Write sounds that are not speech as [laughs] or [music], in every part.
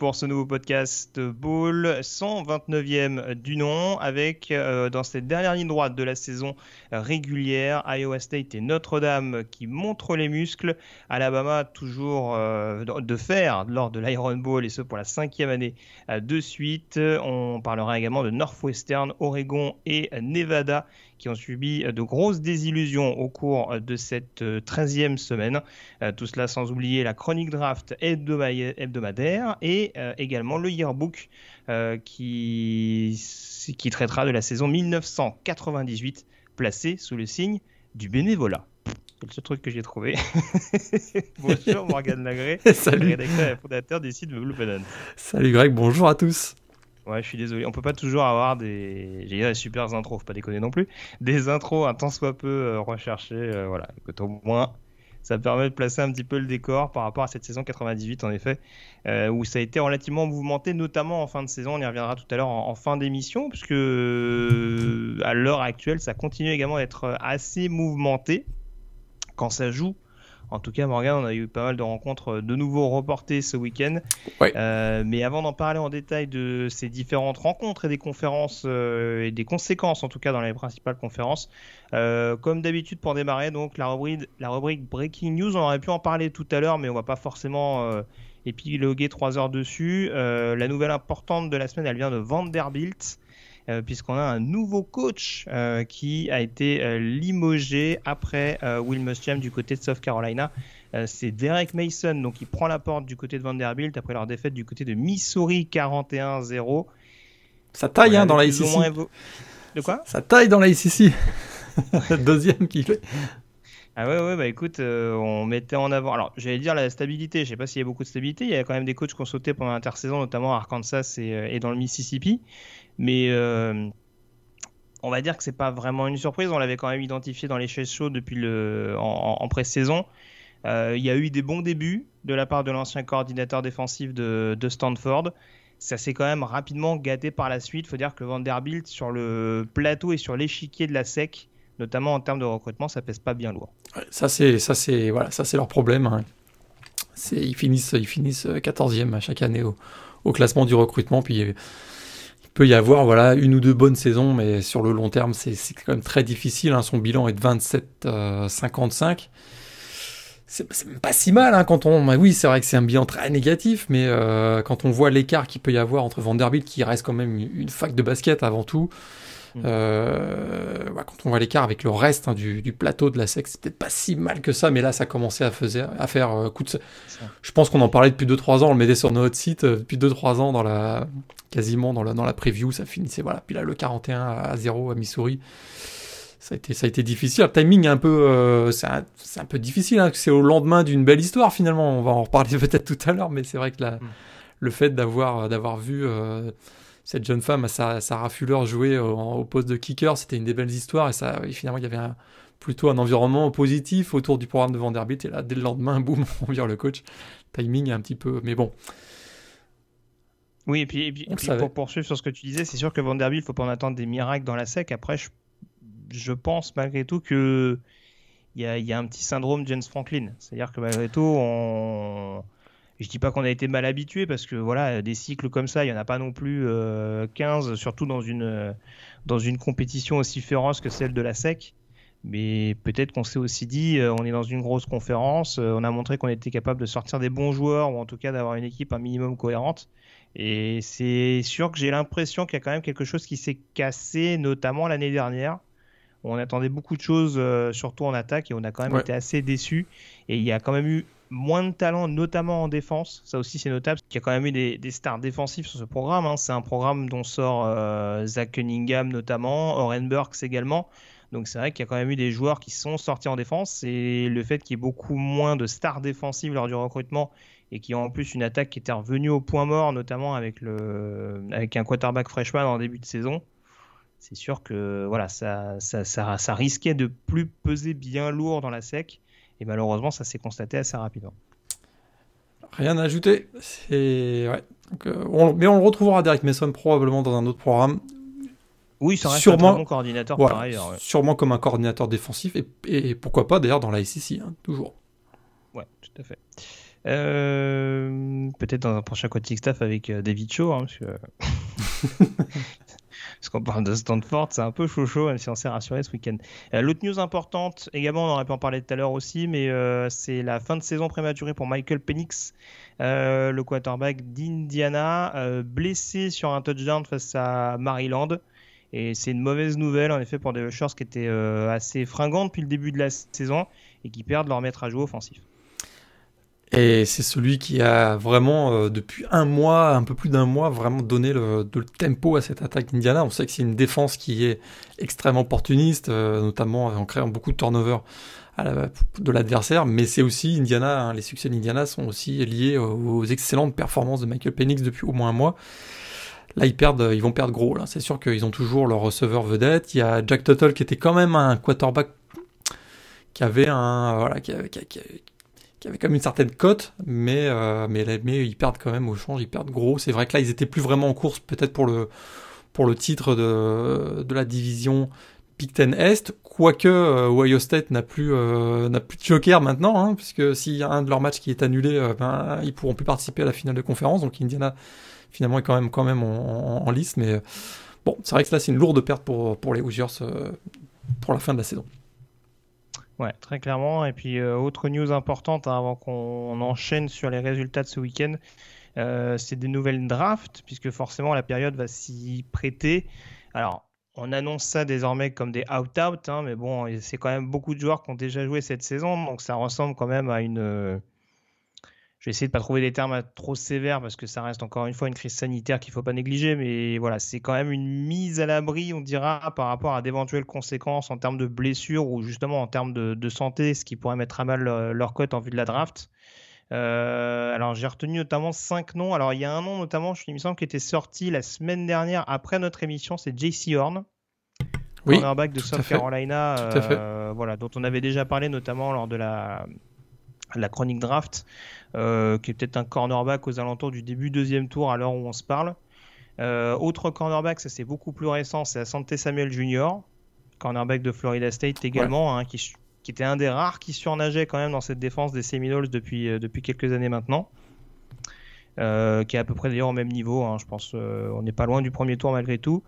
pour ce nouveau podcast Ball 129e du nom avec euh, dans cette dernière ligne droite de la saison régulière Iowa State et Notre-Dame qui montrent les muscles, Alabama toujours euh, de fer lors de l'Iron Bowl et ce pour la cinquième année euh, de suite. On parlera également de Northwestern, Oregon et Nevada qui ont subi de grosses désillusions au cours de cette 13e semaine. Tout cela sans oublier la chronique draft hebdomadaire et euh, également le yearbook euh, qui traitera de la saison 1998 placé sous le signe du bénévolat. C'est le seul truc que j'ai trouvé. [laughs] bonjour Morgane Lagré, [laughs] Salut. rédacteur et fondateur du site Blue Banana. Salut Greg, bonjour à tous. Ouais, je suis désolé. On peut pas toujours avoir des, j'ai des super intros, faut pas déconner non plus. Des intros un tant soit peu euh, recherchées, euh, voilà. Écoute, au moins, ça permet de placer un petit peu le décor par rapport à cette saison 98 en effet, euh, où ça a été relativement mouvementé, notamment en fin de saison. On y reviendra tout à l'heure en, en fin d'émission, puisque euh, à l'heure actuelle, ça continue également d'être assez mouvementé quand ça joue. En tout cas, Morgan, on a eu pas mal de rencontres de nouveau reportées ce week-end. Ouais. Euh, mais avant d'en parler en détail de ces différentes rencontres et des conférences euh, et des conséquences, en tout cas dans les principales conférences, euh, comme d'habitude pour démarrer, donc la rubrique, la rubrique Breaking News, on aurait pu en parler tout à l'heure, mais on va pas forcément euh, épiloguer trois heures dessus. Euh, la nouvelle importante de la semaine, elle vient de Vanderbilt. Euh, puisqu'on a un nouveau coach euh, qui a été euh, limogé après Will Muschamp du côté de South Carolina. C'est Derek Mason, donc il prend la porte du côté de Vanderbilt après leur défaite du côté de Missouri 41-0. Ça taille hein, dans la ICC. évo- De quoi? Ça taille dans la ICC. [laughs] Deuxième qui fait. Ah ouais, ouais, bah écoute, euh, on mettait en avant. Alors, j'allais dire la stabilité. Je sais pas s'il y a beaucoup de stabilité. Il y a quand même des coachs qui ont sauté pendant l'intersaison, notamment à Arkansas et, et dans le Mississippi. Mais euh, on va dire que c'est pas vraiment une surprise. On l'avait quand même identifié dans les chaises chaudes depuis le en, pré-saison. Euh, il y a eu des bons débuts de la part de l'ancien coordinateur défensif de, de Stanford. Ça s'est quand même rapidement gâté par la suite. faut dire que Vanderbilt, sur le plateau et sur l'échiquier de la SEC, notamment en termes de recrutement, ça pèse pas bien lourd. Ça c'est ça c'est voilà ça c'est leur problème. hein. Ils finissent ils finissent 14e à chaque année au, au classement du recrutement puis il peut y avoir voilà une ou deux bonnes saisons mais sur le long terme c'est quand même très difficile. hein. Son bilan est de 27 euh, 55. C'est pas si mal hein, quand on. oui, c'est vrai que c'est un bilan très négatif, mais euh, quand on voit l'écart qu'il peut y avoir entre Vanderbilt, qui reste quand même une fac de basket avant tout, Euh, quand on voit l'écart avec le reste hein, du, du plateau de la SEC, c'est peut-être pas si mal que ça, mais là, ça commençait à, faire euh, coup de. Ça. Je pense qu'on en parlait depuis 2-3 ans, on le mettait sur notre site euh, depuis 2-3 ans, dans la, quasiment dans la, dans la preview, ça finissait. Voilà. Puis là, le 41 à 0 à Missouri ça a été, ça a été difficile. Le timing est un peu, euh, c'est un, peu difficile. Hein. C'est au lendemain d'une belle histoire finalement. On va en reparler [laughs] peut-être tout à l'heure, mais c'est vrai que la, Mm. le fait d'avoir, d'avoir vu cette jeune femme, Sarah, Sarah Fuller, jouer au, au poste de kicker, c'était une des belles histoires. Et ça, et finalement, il y avait un, plutôt un environnement positif autour du programme de Vanderbilt. Et là, dès le lendemain, [laughs] boum, on vire le coach. Timing un petit peu, mais bon. Oui, et puis, et puis- On et le puis savait. pour poursuivre sur ce que tu disais, c'est sûr que Vanderbilt, il faut pas en attendre des miracles dans la SEC. Après, je, je pense malgré tout que il y y a un petit syndrome James Franklin. C'est-à-dire que malgré tout, on... je dis pas qu'on a été mal habitué parce que voilà, des cycles comme ça, il y en a pas non plus euh, 15, surtout dans une, euh, dans une compétition aussi féroce que celle de la SEC. Mais peut-être qu'on s'est aussi dit, euh, on est dans une grosse conférence, euh, on a montré qu'on était capable de sortir des bons joueurs ou en tout cas d'avoir une équipe un minimum cohérente. Et c'est sûr que j'ai l'impression qu'il y a quand même quelque chose qui s'est cassé, notamment l'année dernière. On attendait beaucoup de choses, euh, surtout en attaque, et on a quand même Ouais. été assez déçus. Et il y a quand même eu moins de talent, notamment en défense. Ça aussi, c'est notable. Il y a quand même eu des, stars défensifs sur ce programme. hein. C'est un programme dont sort euh, Zach Cunningham, notamment, Oren Burks également. Donc c'est vrai qu'il y a quand même eu des joueurs qui sont sortis en défense. Et le fait qu'il y ait beaucoup moins de stars défensives lors du recrutement et qui ont en plus une attaque qui était revenue au point mort, notamment avec, le, avec un quarterback freshman en début de saison, c'est sûr que voilà, ça, ça, ça, risquait de plus peser bien lourd dans la sec. Et malheureusement, ça s'est constaté assez rapidement. Rien à ajouter. Ouais. Euh, mais on le retrouvera Derek Mason probablement dans un autre programme. Oui, ça reste sûrement, un bon coordinateur par ailleurs. Sûrement comme un coordinateur défensif et, pourquoi pas d'ailleurs dans la SEC, hein, toujours. Ouais, tout à fait. Euh, peut-être dans un prochain coaching staff avec euh, David Shaw, hein, parce [laughs] [laughs] qu'on parle de Stanford, c'est un peu chaud chaud, même si on s'est rassuré ce week-end. Euh, l'autre news importante, également, on aurait pu en parler tout à l'heure aussi, mais c'est la fin de saison prématurée pour Michael Penix, le quarterback d'Indiana, blessé sur un touchdown face à Maryland. Et c'est une mauvaise nouvelle, en effet, pour des rushers qui étaient assez fringants depuis le début de la saison et qui perdent leur maître à jouer offensif. Et c'est celui qui a vraiment, euh, depuis un mois, un peu plus d'un mois, vraiment donné le, le tempo à cette attaque d'Indiana. On sait que c'est une défense qui est extrêmement opportuniste, euh, notamment en créant beaucoup de turnover de l'adversaire, mais c'est aussi Indiana, hein, les succès d'Indiana sont aussi liés aux, excellentes performances de Michael Penix depuis au moins un mois. Là, ils perdent, ils vont perdre gros. C'est sûr qu'ils ont toujours leur receveur vedette. Il y a Jack Tuttle qui était quand même un quarterback qui avait un, voilà, qui avait quand même une certaine cote, mais, euh, mais, mais ils perdent quand même au change, ils perdent gros. C'est vrai que là, ils étaient plus vraiment en course, peut-être pour le, pour le titre de, de la division Big Ten Est, quoique euh, Ohio State n'a plus, euh, n'a plus de joker maintenant, hein, puisque s'il y a un de leurs matchs qui est annulé, euh, ben, ils pourront plus participer à la finale de conférence, donc Indiana finalement est quand même, quand même en, en, liste, mais bon, c'est vrai que là c'est une lourde perte pour, pour les Hoosiers pour la fin de la saison. Ouais, très clairement. Et puis, euh, autre news importante hein, avant qu'on enchaîne sur les résultats de ce week-end, euh, c'est des nouvelles drafts, puisque forcément la période va s'y prêter. Alors, on annonce ça désormais comme des out-out, hein, mais bon, c'est quand même beaucoup de joueurs qui ont déjà joué cette saison, donc ça ressemble quand même à une, je vais essayer de pas trouver des termes trop sévères parce que ça reste encore une fois une crise sanitaire qu'il faut pas négliger, mais voilà, c'est quand même une mise à l'abri, on dira, par rapport à d'éventuelles conséquences en termes de blessures ou justement en termes de, santé, ce qui pourrait mettre à mal euh, leur cote en vue de la draft. Euh, alors j'ai retenu notamment cinq noms. Alors il y a un nom notamment, je, il me semble, qui était sorti la semaine dernière après notre émission, c'est JC Horn. Oui, cornerback de South Carolina, euh, voilà, dont on avait déjà parlé notamment lors de la, la chronique draft. Euh, qui est peut-être un cornerback aux alentours du début deuxième tour à l'heure où on se parle. Euh, autre cornerback, ça c'est beaucoup plus récent, c'est Asante Samuel Jr., cornerback de Florida State également, hein, qui, était un des rares qui surnageait quand même dans cette défense des Seminoles depuis, euh, depuis quelques années maintenant. qui est à peu près d'ailleurs au même niveau, hein, je pense. on n'est pas loin du premier tour malgré tout.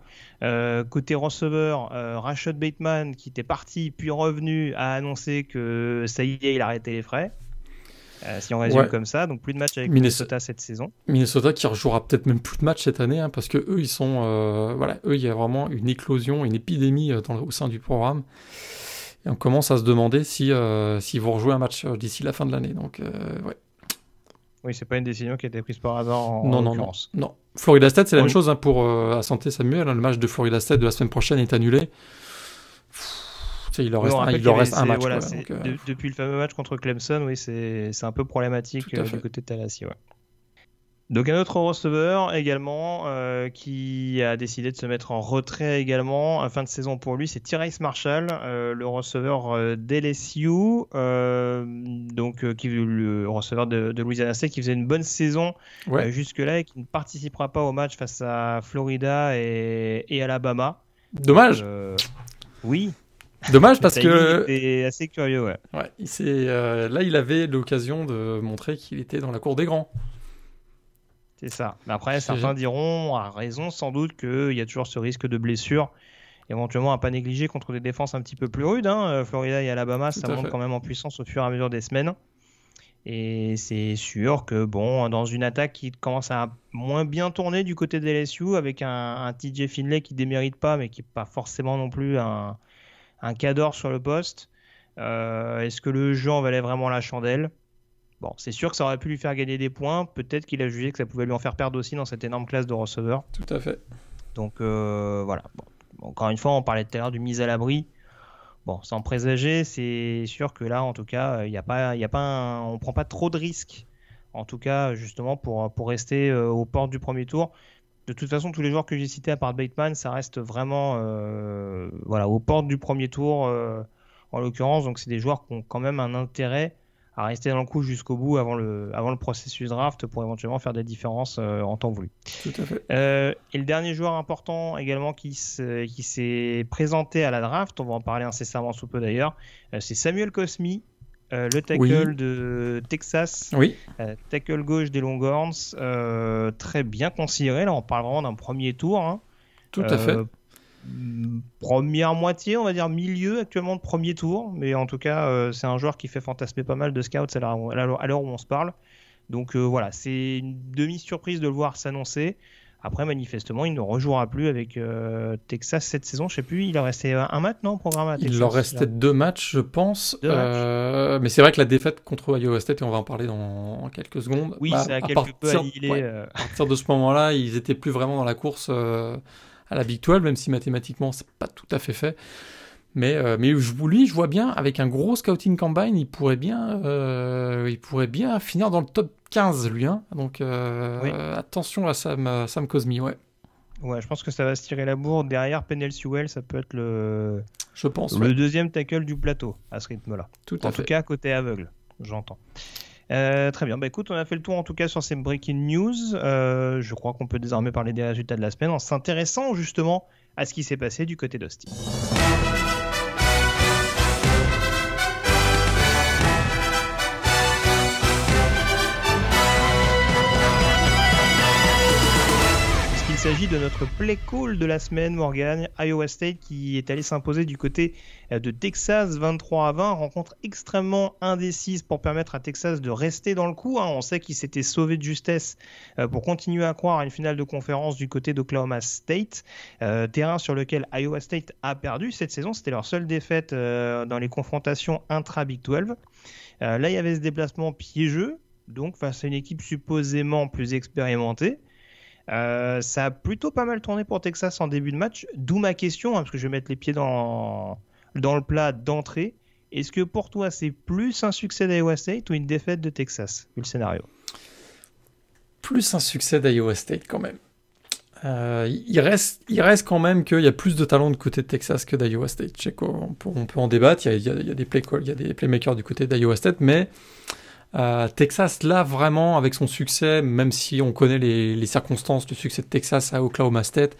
côté receveur, Rashad Bateman, qui était parti puis revenu, a annoncé que ça y est, il arrêtait les frais. Euh, si on résume comme ça, donc plus de matchs avec Minnesota, cette saison. Minnesota qui rejouera peut-être même plus de matchs cette année, hein, parce que eux, ils sont, euh, voilà, eux, il y a vraiment une éclosion, une épidémie euh, dans, au sein du programme. Et on commence à se demander si s'ils vont rejouer un match d'ici la fin de l'année. Donc, ouais. Oui, c'est pas une décision qui a été prise par hasard en, non, non, non, non, Florida State, c'est la même chose hein, pour euh, Santé Samuel. Hein, le match de Florida State de la semaine prochaine est annulé il leur reste, un, il reste un match. Euh, depuis le fameux match contre Clemson, oui, c'est un peu problématique euh, du côté de Tallahassee. Donc un autre receveur également euh, qui a décidé de se mettre en retrait également fin de saison pour lui, c'est Tyrese Marshall, le receveur d'LSU, donc qui le receveur de, Louisiana State qui faisait une bonne saison jusque là et qui ne participera pas au match face à Florida et, et Alabama. Dommage. oui, Dommage parce que. C'est assez curieux, ouais. ouais il euh, là, il avait l'occasion de montrer qu'il était dans la cour des grands. C'est ça. Mais après, certains diront, à raison sans doute, qu'il y a toujours ce risque de blessure, éventuellement à pas négliger contre des défenses un petit peu plus rudes. Hein. Euh, Florida et Alabama, ça monte quand même en puissance au fur et à mesure des semaines. Et c'est sûr que, bon, dans une attaque qui commence à moins bien tourner du côté des LSU, avec un, un TJ Finlay qui démérite pas, mais qui n'est pas forcément non plus un un cador sur le poste. Euh, est-ce que le jeu en valait vraiment la chandelle? Bon, c'est sûr que ça aurait pu lui faire gagner des points. Peut-être qu'il a jugé que ça pouvait lui en faire perdre aussi dans cette énorme classe de receveurs. Tout à fait. Donc euh, voilà. encore une fois, on parlait tout à l'heure du mise à l'abri. Bon, sans présager, c'est sûr que là, en tout cas, il n'y a pas, il a pas, on prend pas trop de risques. En tout cas, justement pour pour rester euh, aux portes du premier tour de toute façon, tous les joueurs que j'ai cités à part Bateman, ça reste vraiment voilà, aux portes du premier tour en l'occurrence. Donc c'est des joueurs qui ont quand même un intérêt à rester dans le coup jusqu'au bout avant le, avant le processus draft pour éventuellement faire des différences euh, en temps voulu. Tout à fait. Euh, et le dernier joueur important également qui s'est présenté à la draft, on va en parler incessamment sous peu d'ailleurs, euh, c'est Samuel Cosmi, le tackle de Texas, oui. tackle gauche des Longhorns, très bien considéré. Là, on parle vraiment d'un premier tour. Hein. Tout à fait première moitié, on va dire milieu actuellement de premier tour, mais en tout cas, euh, c'est un joueur qui fait fantasmer pas mal de scouts à l'heure où on se parle. Donc euh, voilà, c'est une demi-surprise de le voir s'annoncer. Après, manifestement, il ne rejouera plus avec euh, Texas cette saison. Je sais plus, il a resté un match, non, programme à Il leur restait deux matchs, je pense. mais c'est vrai que la défaite contre Iowa State, et on va en parler dans quelques secondes. Oui, bah, c'est à, quelque peu à partir de ce moment-là, ils étaient plus vraiment dans la course à la Big 12, même si mathématiquement c'est pas tout à fait fait. Mais, euh, mais lui, je vois bien, avec un gros scouting combine, il pourrait bien, euh, il pourrait bien finir dans le top 15, lui. Hein. Donc euh, attention à Sam, Sam Cosmi, ouais. Ouais, je pense que ça va se tirer la bourre. Derrière Penel Sewell, ça peut être le, je pense, le deuxième tackle du plateau à ce rythme-là. Tout en tout cas, côté aveugle, j'entends. Euh, très bien, bah écoute, on a fait le tour en tout cas sur ces breaking news. Euh, je crois qu'on peut désormais parler des résultats de la semaine en s'intéressant justement à ce qui s'est passé du côté d'Austin. S'agit de notre play call de la semaine, Morgan. Iowa State qui est allé s'imposer du côté euh, de Texas 23 à 20. Rencontre extrêmement indécise pour permettre à Texas de rester dans le coup. Hein. On sait qu'il s'était sauvé de justesse euh, pour continuer à croire à une finale de conférence du côté d'Oklahoma State. Euh, terrain sur lequel Iowa State a perdu cette saison. C'était leur seule défaite dans les confrontations intra-Big 12. là, il y avait ce déplacement piégeux, donc face à une équipe supposément plus expérimentée. Euh, ça a plutôt pas mal tourné pour Texas en début de match, d'où ma question, hein, parce que je vais mettre les pieds dans, le plat d'entrée. Est-ce que pour toi c'est plus un succès d'Iowa State ou une défaite de Texas, vu le scénario? Plus un succès d'Iowa State quand même. Euh, il, reste, il reste quand même qu'il y a plus de talent du côté de Texas que d'Iowa State. On peut, en débattre, il y a, il y a des playmakers du côté d'Iowa State, mais euh, Texas, là, vraiment, avec son succès, même si on connaît les, circonstances du succès de Texas à Oklahoma State,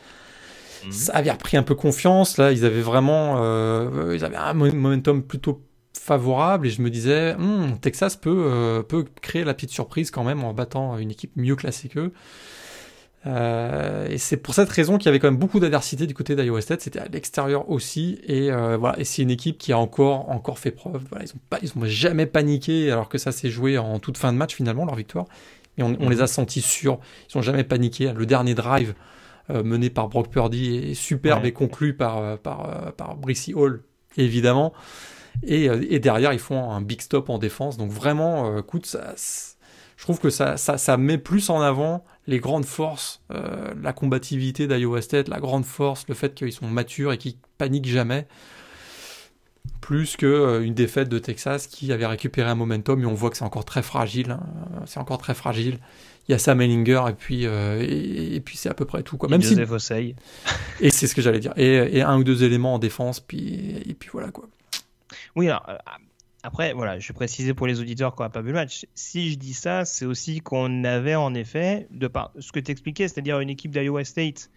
mhm. ça avait repris un peu confiance. Là, ils avaient vraiment euh, ils avaient un momentum plutôt favorable et je me disais, hmm, Texas peut, euh, peut créer la petite surprise quand même en battant une équipe mieux classée qu'eux. Euh, et c'est pour cette raison qu'il y avait quand même beaucoup d'adversité du côté d'Iowa State. C'était à l'extérieur aussi. Et euh, voilà. Et c'est une équipe qui a encore, encore fait preuve. Voilà, ils ont pas, ils ont jamais paniqué alors que ça s'est joué en toute fin de match finalement leur victoire. Et on, on les a sentis sûrs. Ils ont jamais paniqué. Le dernier drive euh, mené par Brock Purdy est superbe et conclu par euh, par euh, par Brissy Hall évidemment. Et, et, derrière ils font un big stop en défense. Donc vraiment, écoute, ça, je trouve que ça, ça, ça met plus en avant les grandes forces, euh, la combativité d'Iowa State, la grande force, le fait qu'ils sont matures et qu'ils paniquent jamais, plus que euh, défaite de Texas qui avait récupéré un momentum et on voit que c'est encore très fragile. Hein. C'est encore très fragile. Il y a Sam Ellinger et puis euh, et, puis c'est à peu près tout quoi. Même si [laughs] et c'est ce que j'allais dire. Et, et, un ou deux éléments en défense puis et puis voilà quoi. Oui, alors, après, voilà, je vais préciser pour les auditeurs qui n'ont pas vu le match. Si je dis ça, c'est aussi qu'on avait en effet, de par ce que tu expliquais, c'est-à-dire une équipe d'Iowa State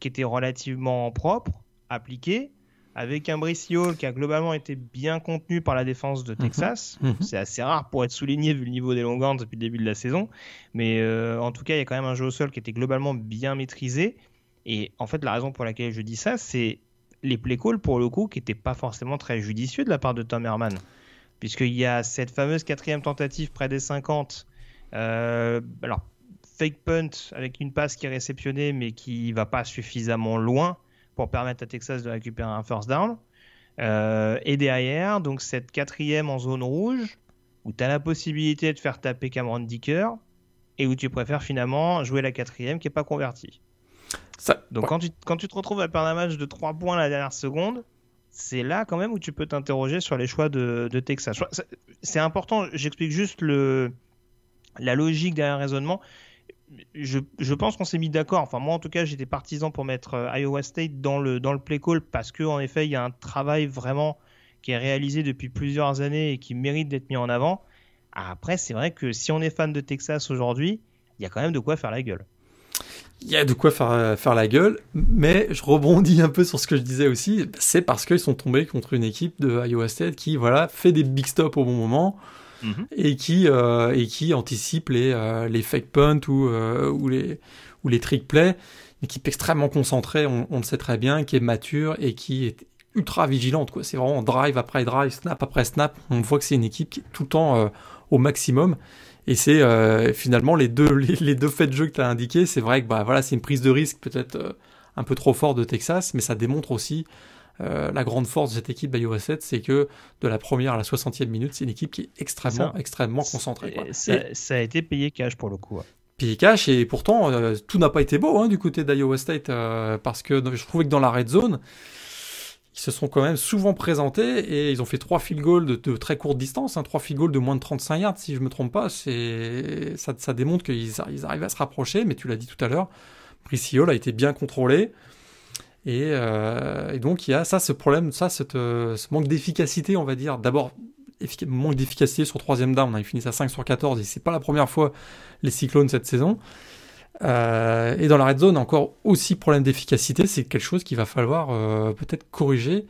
qui était relativement propre, appliquée, avec un Brice qui a globalement été bien contenu par la défense de mhm. Texas. Mhm. C'est assez rare pour être souligné vu le niveau des Longhorns depuis le début de la saison. Mais euh, en tout cas, il y a quand même un jeu au sol qui était globalement bien maîtrisé. Et en fait, la raison pour laquelle je dis ça, c'est les play calls pour le coup qui n'étaient pas forcément très judicieux de la part de Tom Herman puisqu'il y a cette fameuse quatrième tentative près des 50. Euh, alors, fake punt avec une passe qui est réceptionnée mais qui va pas suffisamment loin pour permettre à Texas de récupérer un first down. Euh, et derrière, donc cette quatrième en zone rouge, où tu as la possibilité de faire taper Cameron Dicker, et où tu préfères finalement jouer la quatrième qui n'est pas convertie. Ça, donc quand, tu, quand tu te retrouves à perdre un match de 3 points la dernière seconde, c'est là quand même où tu peux t'interroger sur les choix de, Texas. C'est important, j'explique juste le, la logique derrière le raisonnement. je, je pense qu'on s'est mis d'accord. Enfin, moi, en tout cas, j'étais partisan pour mettre euh, Iowa State dans le, dans le play call parce qu'en effet, il y a un travail vraiment qui est réalisé depuis plusieurs années et qui mérite d'être mis en avant. Après, c'est vrai que si on est fan de Texas aujourd'hui, il y a quand même de quoi faire la gueule. Il y a de quoi faire, faire la gueule, mais je rebondis un peu sur ce que je disais aussi. C'est parce qu'ils sont tombés contre une équipe de Iowa State qui voilà, fait des big stops au bon moment. Mhm. et, qui, euh, et qui anticipe les, euh, les fake punts ou, euh, ou, les, ou les trick plays. Une équipe extrêmement concentrée, on, le sait très bien, qui est mature et qui est ultra vigilante. C'est vraiment drive après drive, snap après snap. On voit que c'est une équipe qui est tout le temps au maximum. Et c'est finalement les deux, [laughs] les, deux faits de jeu que tu as indiqués. C'est vrai que bah, voilà, c'est une prise de risque peut-être un peu trop fort de Texas, mais ça démontre aussi euh, la grande force de cette équipe Iowa 7, c'est que de la première à la 60e minute, c'est une équipe qui est extrêmement, extrêmement concentrée. Ça, a été payé cash pour le coup. Payé cash, et pourtant, euh, tout n'a pas été beau hein, du côté d'Iowa State, euh, parce que je trouvais que dans la red zone, ils se sont quand même souvent présentés et ils ont fait trois field goals de, très courte distance, hein, trois field goals de moins de 35 yards, si je me trompe pas. Ça, démontre qu'ils arrivent à se rapprocher, mais tu l'as dit tout à l'heure, Brice a été bien contrôlé. Euh, et, donc il y a ça, ce problème, ça, euh, ce manque d'efficacité, on va dire. D'abord, manque d'efficacité sur troisième down. On a fini à 5 sur 14 et c'est pas la première fois les Cyclones cette saison. Euh, et dans la red zone, encore aussi problème d'efficacité. C'est quelque chose qu'il va falloir peut-être corriger.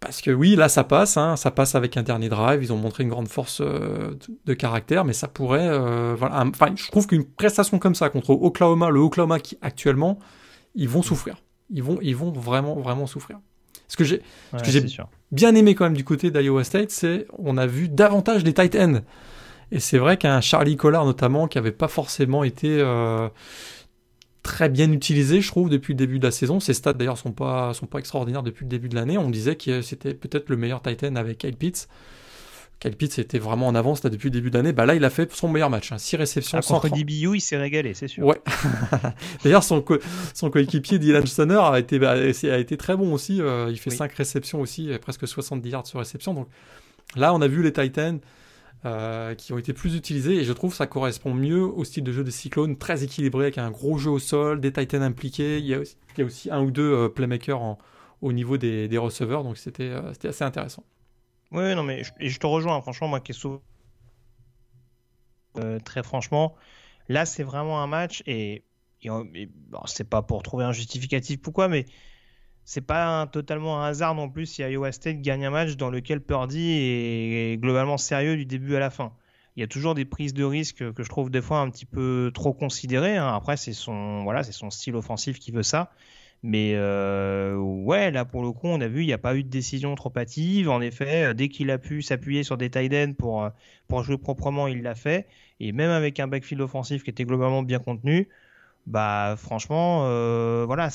Parce que oui, là ça passe, hein, ça passe avec un dernier drive, ils ont montré une grande force de caractère, mais ça pourrait... voilà, enfin, je trouve qu'une prestation comme ça contre Oklahoma, le Oklahoma qui actuellement, ils vont souffrir ils vont, ils vont vraiment, vraiment souffrir. Ce que j'ai, j'ai bien aimé quand même du côté d'Iowa State, c'est on a vu davantage des tight ends. Et c'est vrai qu'un Charlie Collard notamment, qui n'avait pas forcément été euh, très bien utilisé, je trouve, depuis le début de la saison. Ses stats d'ailleurs sont pas, sont pas extraordinaires depuis le début de l'année. On disait que c'était peut-être le meilleur tight end avec Kyle Pitts. Kyle Pitts était vraiment en avance là, depuis le début d'année. Bah, là, il a fait son meilleur match. 6 hein. réceptions. Ah, contre DBU, il s'est régalé, c'est sûr. Ouais. [laughs] D'ailleurs, son, son coéquipier Dylan Stoner a été, bah, a été très bon aussi. Euh, il fait 5 réceptions aussi, presque 70 yards sur réception. Donc là, on a vu les Titans euh, qui ont été plus utilisés et je trouve ça correspond mieux au style de jeu des Cyclones, très équilibré avec un gros jeu au sol, des Titans impliqués. Il y a aussi, un ou deux euh, playmakers au niveau des, receveurs. Donc c'était assez intéressant. Oui, non, mais je, et je te rejoins, hein, franchement, moi qui euh, très franchement, là c'est vraiment un match et, c'est pas pour trouver un justificatif pourquoi, mais c'est pas totalement un hasard non plus si Iowa State gagne un match dans lequel Purdy est, globalement sérieux du début à la fin. Il y a toujours des prises de risque que je trouve des fois un petit peu trop considérées. Hein. Après, c'est son, voilà, son style offensif qui veut ça. Mais euh, ouais, là pour le coup, on a vu, il n'y a pas eu de décision trop hâtive. En effet, dès qu'il a pu s'appuyer sur des tight ends pour, euh, pour jouer proprement, il l'a fait. Et même avec un backfield offensif qui était globalement bien contenu, bah franchement, voilà,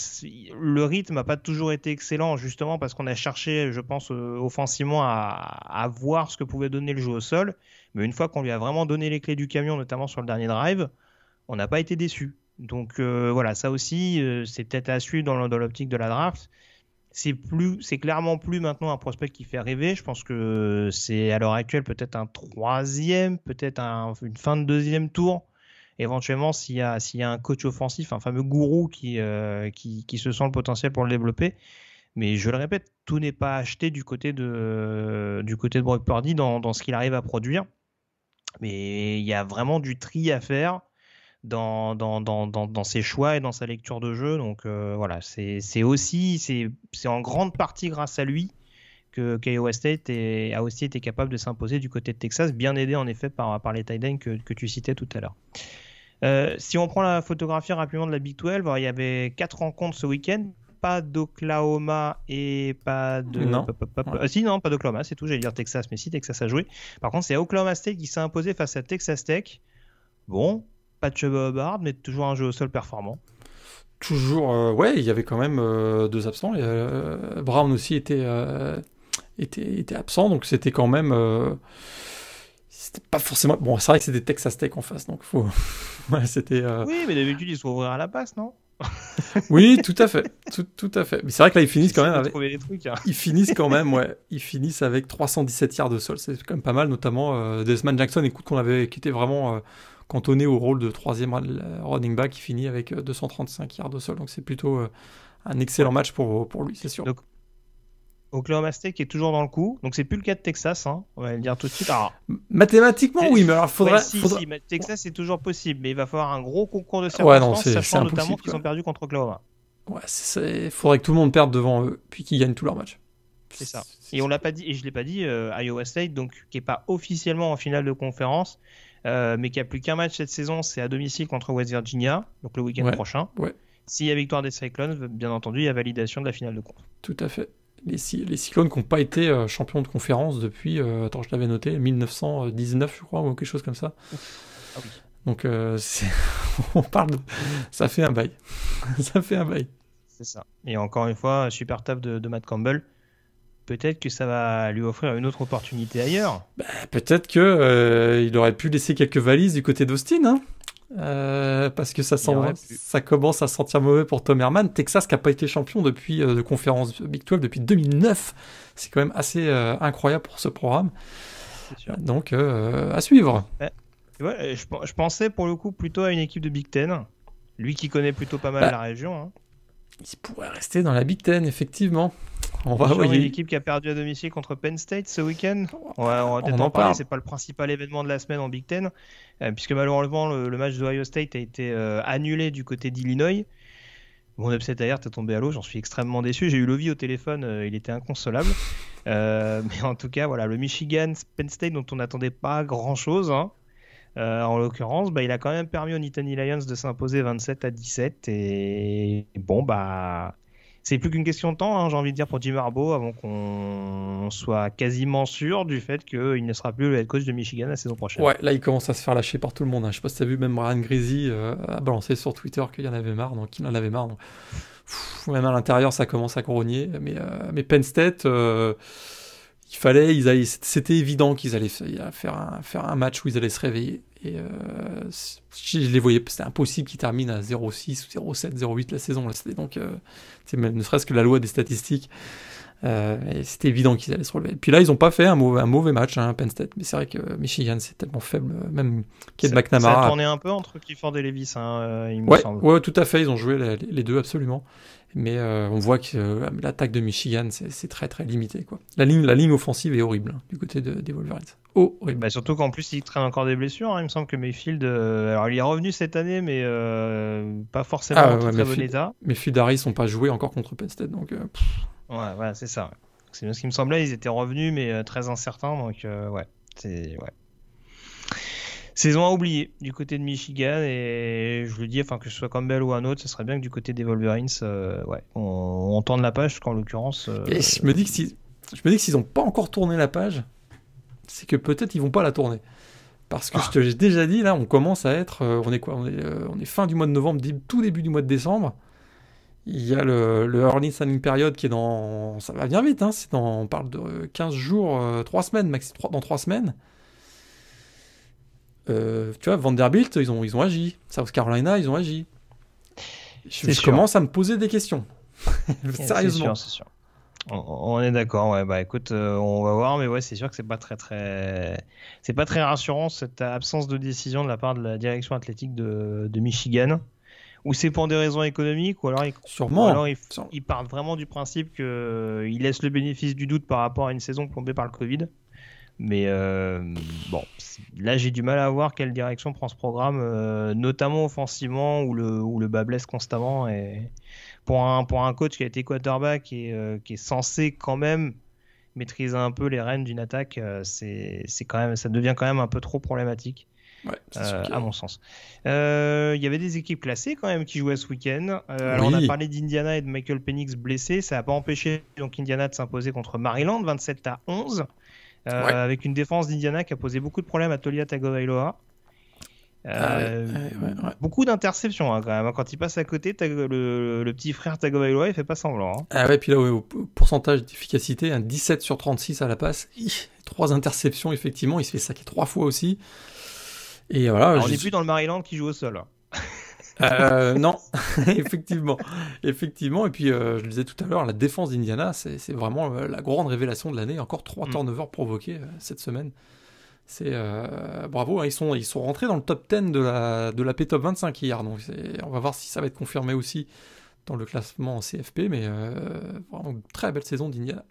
le rythme n'a pas toujours été excellent, justement parce qu'on a cherché, je pense, offensivement à, voir ce que pouvait donner le jeu au sol. Mais une fois qu'on lui a vraiment donné les clés du camion, notamment sur le dernier drive, on n'a pas été déçu. Donc euh, voilà, ça aussi, euh, c'est peut-être à suivre dans, l'optique de la draft. C'est plus, c'est clairement plus maintenant un prospect qui fait rêver. Je pense que c'est à l'heure actuelle peut-être un troisième, peut-être une fin de deuxième tour. Éventuellement, s'il y a, un coach offensif, un fameux gourou qui, euh, qui, se sent le potentiel pour le développer. Mais je le répète, tout n'est pas acheté du côté de, du Brock Purdy dans, ce qu'il arrive à produire. Mais il y a vraiment du tri à faire dans, ses choix et dans sa lecture de jeu. Donc euh, voilà, c'est aussi, c'est en grande partie grâce à lui que KO State a aussi été capable de s'imposer du côté de Texas, bien aidé en effet par, par les tight que, que tu citais tout à l'heure. Euh, si on prend la photographie rapidement de la Big 12, il y avait quatre rencontres ce week-end, pas d'Oklahoma et pas de. Non. Ah, si, non, pas d'Oklahoma, c'est tout. J'allais dire Texas, mais si, Texas a joué. Par contre, c'est Oklahoma State qui s'est imposé face à Texas Tech. Bon, pas de cheveux Bard, mais toujours un jeu au sol performant. Toujours, euh, ouais, il y avait quand même euh, deux absents. Euh, Brown aussi était, était, était, absent, donc c'était quand même. c'était pas forcément. Bon, c'est vrai que c'était Texas Tech en face, donc faut. [laughs] ouais, c'était. Oui, mais d'habitude, ils sont ouverts à la passe, non? [laughs] Oui, tout à fait, tout, tout à fait. Mais c'est vrai que là ils finissent quand même avec. Trucs, hein. Ils finissent quand même, [laughs] ouais. Ils finissent avec 317 yards de sol. C'est quand même pas mal, notamment euh, Desmond Jackson, écoute qu'on avait, qui était vraiment euh, cantonné au rôle de troisième running back, qui finit avec 235 yards de sol. Donc c'est plutôt euh, un excellent match pour, pour lui, c'est sûr. Donc, Oklahoma State est toujours dans le coup, donc c'est plus le cas de Texas, hein. on va le dire tout de suite. Alors, Mathématiquement, oui, mais alors faudrait. ouais, si, faudrait- si, Texas c'est toujours possible, mais il va falloir un gros concours de Ouais, non, circonstances, c'est- c'est sachant notamment qu'ils ont perdu contre Oklahoma. Ouais, c'est- faudrait que tout le monde perde devant eux, puis qu'ils gagnent tous leurs matchs. C'est ça. Et on l'a pas dit, et je l'ai pas dit, euh, Iowa State, donc qui est pas officiellement en finale de conférence, euh, mais qui a plus qu'un match cette saison, c'est à domicile contre West Virginia, donc le week-end Ouais, prochain. ouais. S'il y a victoire des Cyclones, bien entendu, il y a validation de la finale de conf. Tout à fait. Les, Cy- les Cyclones qui n'ont pas été euh, champions de conférence depuis, euh, attends, je l'avais noté, 1919, je crois, ou quelque chose comme ça. Ah oui. Donc, euh, [laughs] on parle de. Ça fait un bail. [laughs] ça fait un bail. C'est ça. Et encore une fois, super taf de, de Matt Campbell. Peut-être que ça va lui offrir une autre opportunité ailleurs. Bah, Peut-être que euh, il aurait pu laisser quelques valises du côté d'Austin, hein. Euh, parce que ça, sent- commence à sentir mauvais pour Tom Herman. Texas qui n'a pas été champion depuis euh, de conférence Big 12 depuis 2009. C'est quand même assez euh, incroyable pour ce programme. Donc, euh, à suivre. Je, pen- je pensais pour le coup plutôt à une équipe de Big Ten. Lui qui connaît plutôt pas mal Bah, la région. Hein. Il pourrait rester dans la Big Ten, effectivement. On va voir. une équipe qui a perdu à domicile contre Penn State ce week-end. On va, peut-être en, en parler. parle. C'est pas le principal événement de la semaine en Big Ten, euh, puisque malheureusement le, le match d'Ohio State a été euh, annulé du côté d'Illinois. Mon upset alert est tombé à l'eau, j'en suis extrêmement déçu. J'ai eu Lovie au téléphone, euh, il était inconsolable. [laughs] Mais en tout cas, voilà, le Michigan Penn State dont on n'attendait pas grand-chose. hein. Euh, en l'occurrence, bah, il a quand même permis aux Nittany Lions de s'imposer 27 à 17. Et bon, bah, c'est plus qu'une question de temps, hein, j'ai envie de dire, pour Jim Harbaugh, avant qu'on soit quasiment sûr du fait qu'il ne sera plus le head coach de Michigan la saison prochaine. Ouais, là, il commence à se faire lâcher par tout le monde. hein. Je sais pas si t'as vu, même Brian Greasy euh, a balancé sur Twitter qu'il en avait marre, donc il en avait marre. même à l'intérieur, ça commence à grogner. Mais, euh, mais Penn State, euh, il fallait, ils allaient- c'était évident qu'ils allaient fa- faire un, faire un match où ils allaient se réveiller. Et euh, je les voyais, c'était impossible qu'ils terminent à 0,6 ou 0,7, 0,8 la saison. Là, c'était donc, euh, même ne serait-ce que la loi des statistiques. Euh, et c'était évident qu'ils allaient se relever. Puis là, ils n'ont pas fait un mauvais, un mauvais match, hein, Penn State. Mais c'est vrai que Michigan, c'est tellement faible. Même Kate Ça- Ça McNamara. a tourné un peu entre Clifford et Levis, hein, euh, il me Ouais, semble. ouais, tout à fait. Ils ont joué les, les deux absolument. Mais euh, on voit que euh, l'attaque de Michigan, c'est très très limité. Quoi. La, ligne, la ligne offensive est horrible hein, du côté de- des Wolverines. Horrible. Bah, surtout qu'en plus, il traîne encore des blessures. hein. Il me semble que Mayfield, euh, alors il est revenu cette année, mais pas forcément Ah, en très, ouais, très bon état. Mais Phil Harris n'ont pas joué encore contre Penn State. Donc, euh, Ouais, c'est ça. C'est bien ce qui me semblait. Ils étaient revenus, mais très incertains. Donc, ouais, c'est ouais. Saison à oublier du côté de Michigan et je le dis, enfin que ce soit Campbell ou un autre, ce serait bien que du côté des Wolverines, euh, ouais, on, on tourne la page, qu'en l'occurrence, euh, je me dis que si, je me dis que s'ils n'ont pas encore tourné la page, c'est que peut-être ils vont pas la tourner. Parce que je te l'ai déjà dit, là, on commence à être, euh, on est quoi on est, on est fin du mois de novembre, tout début du mois de décembre. Il y a le, le early signing period qui est dans, ça va bien vite, hein, c'est dans, on parle de euh, 15 jours, euh, 3 semaines, maxi, 3, dans 3 semaines. Euh, tu vois, Vanderbilt, ils ont, ils ont agi. South Carolina, ils ont agi. Je, sûr. commence à me poser des questions. [laughs] c'est Sérieusement. sûr, c'est sûr. On, on est d'accord, ouais, bah écoute, euh, on va voir, mais ouais, c'est sûr que c'est pas très très, c'est pas très rassurant cette absence de décision de la part de la direction athlétique de, de Michigan. Ou c'est pour des raisons économiques, ou alors ils, ou Sûrement. alors ils, ils partent vraiment du principe qu'ils laissent le bénéfice du doute par rapport à une saison plombée par le Covid. Mais euh, bon, là j'ai du mal à voir quelle direction prend ce programme, euh, notamment offensivement où le, où le bas blesse constamment. Et pour un, pour un coach qui a été quarterback et euh, qui est censé quand même maîtriser un peu les rênes d'une attaque, c'est quand même, ça devient quand même un peu trop problématique. Ouais, Euh, à mon sens. Euh, Il y avait des équipes classées quand même qui jouaient ce week-end. Euh, alors on a parlé d'Indiana et de Michael Penix blessé. Ça n'a pas empêché donc Indiana de s'imposer contre Maryland 27 à 11. Euh, Ouais. Avec une défense d'Indiana qui a posé beaucoup de problèmes à Tolia Tagovailoa. Ah Euh, ouais, ouais, ouais. Beaucoup d'interceptions hein, quand même. Quand il passe à côté, le, le petit frère Tagovailoa, il fait pas semblant. hein. Ah ouais, puis là, au pourcentage d'efficacité, un 17 sur 36 à la passe. Hi, Trois interceptions, effectivement. Il se fait saquer trois fois aussi. Et voilà. Alors, on n'est plus dans le Maryland qui joue au sol. [laughs] Euh, non, [laughs] effectivement, effectivement. Et puis, euh, je le disais tout à l'heure, la défense d'Indiana, c'est vraiment euh, la grande révélation de l'année. Encore trois mm. turnovers provoqués cette semaine. C'est bravo, hein. ils sont ils sont rentrés dans le top 10 de la de la P top 25 hier. Donc, on va voir si ça va être confirmé aussi dans le classement en CFP. Mais vraiment très belle saison d'Indiana.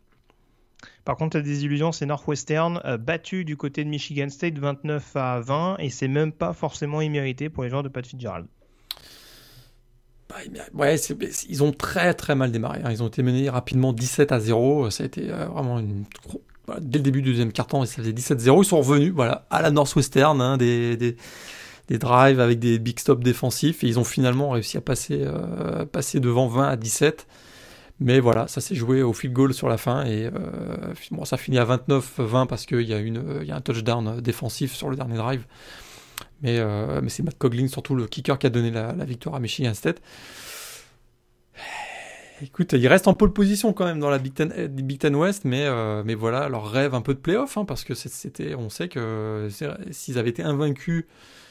Par contre, la désillusion, c'est Northwestern, battu du côté de Michigan State 29 à 20, et c'est même pas forcément immérité pour les joueurs de Pat Fitzgerald. Ouais, ils ont très très mal démarré. Hein. Ils ont été menés rapidement 17 à 0. Ça a été euh, vraiment une... dès le début du deuxième quart-temps, ça faisait 17-0. Ils sont revenus voilà, à la Northwestern, hein, des, des, drives avec des big stops défensifs. Et ils ont finalement réussi à passer, euh, passer devant 20 à 17. Mais voilà, ça s'est joué au field goal sur la fin. Et euh, bon, ça finit à 29-20 parce qu'il y, une, y a un touchdown défensif sur le dernier drive. Mais, euh, mais c'est Matt Coughlin, surtout le kicker, qui a donné la, victoire à Michigan State. Écoute, il reste en pole position quand même dans la Big Ten, euh, Big Ten West, mais, euh, mais voilà, leur rêve un peu de playoff, hein, parce que c'était, on sait que s'ils avaient été invaincus,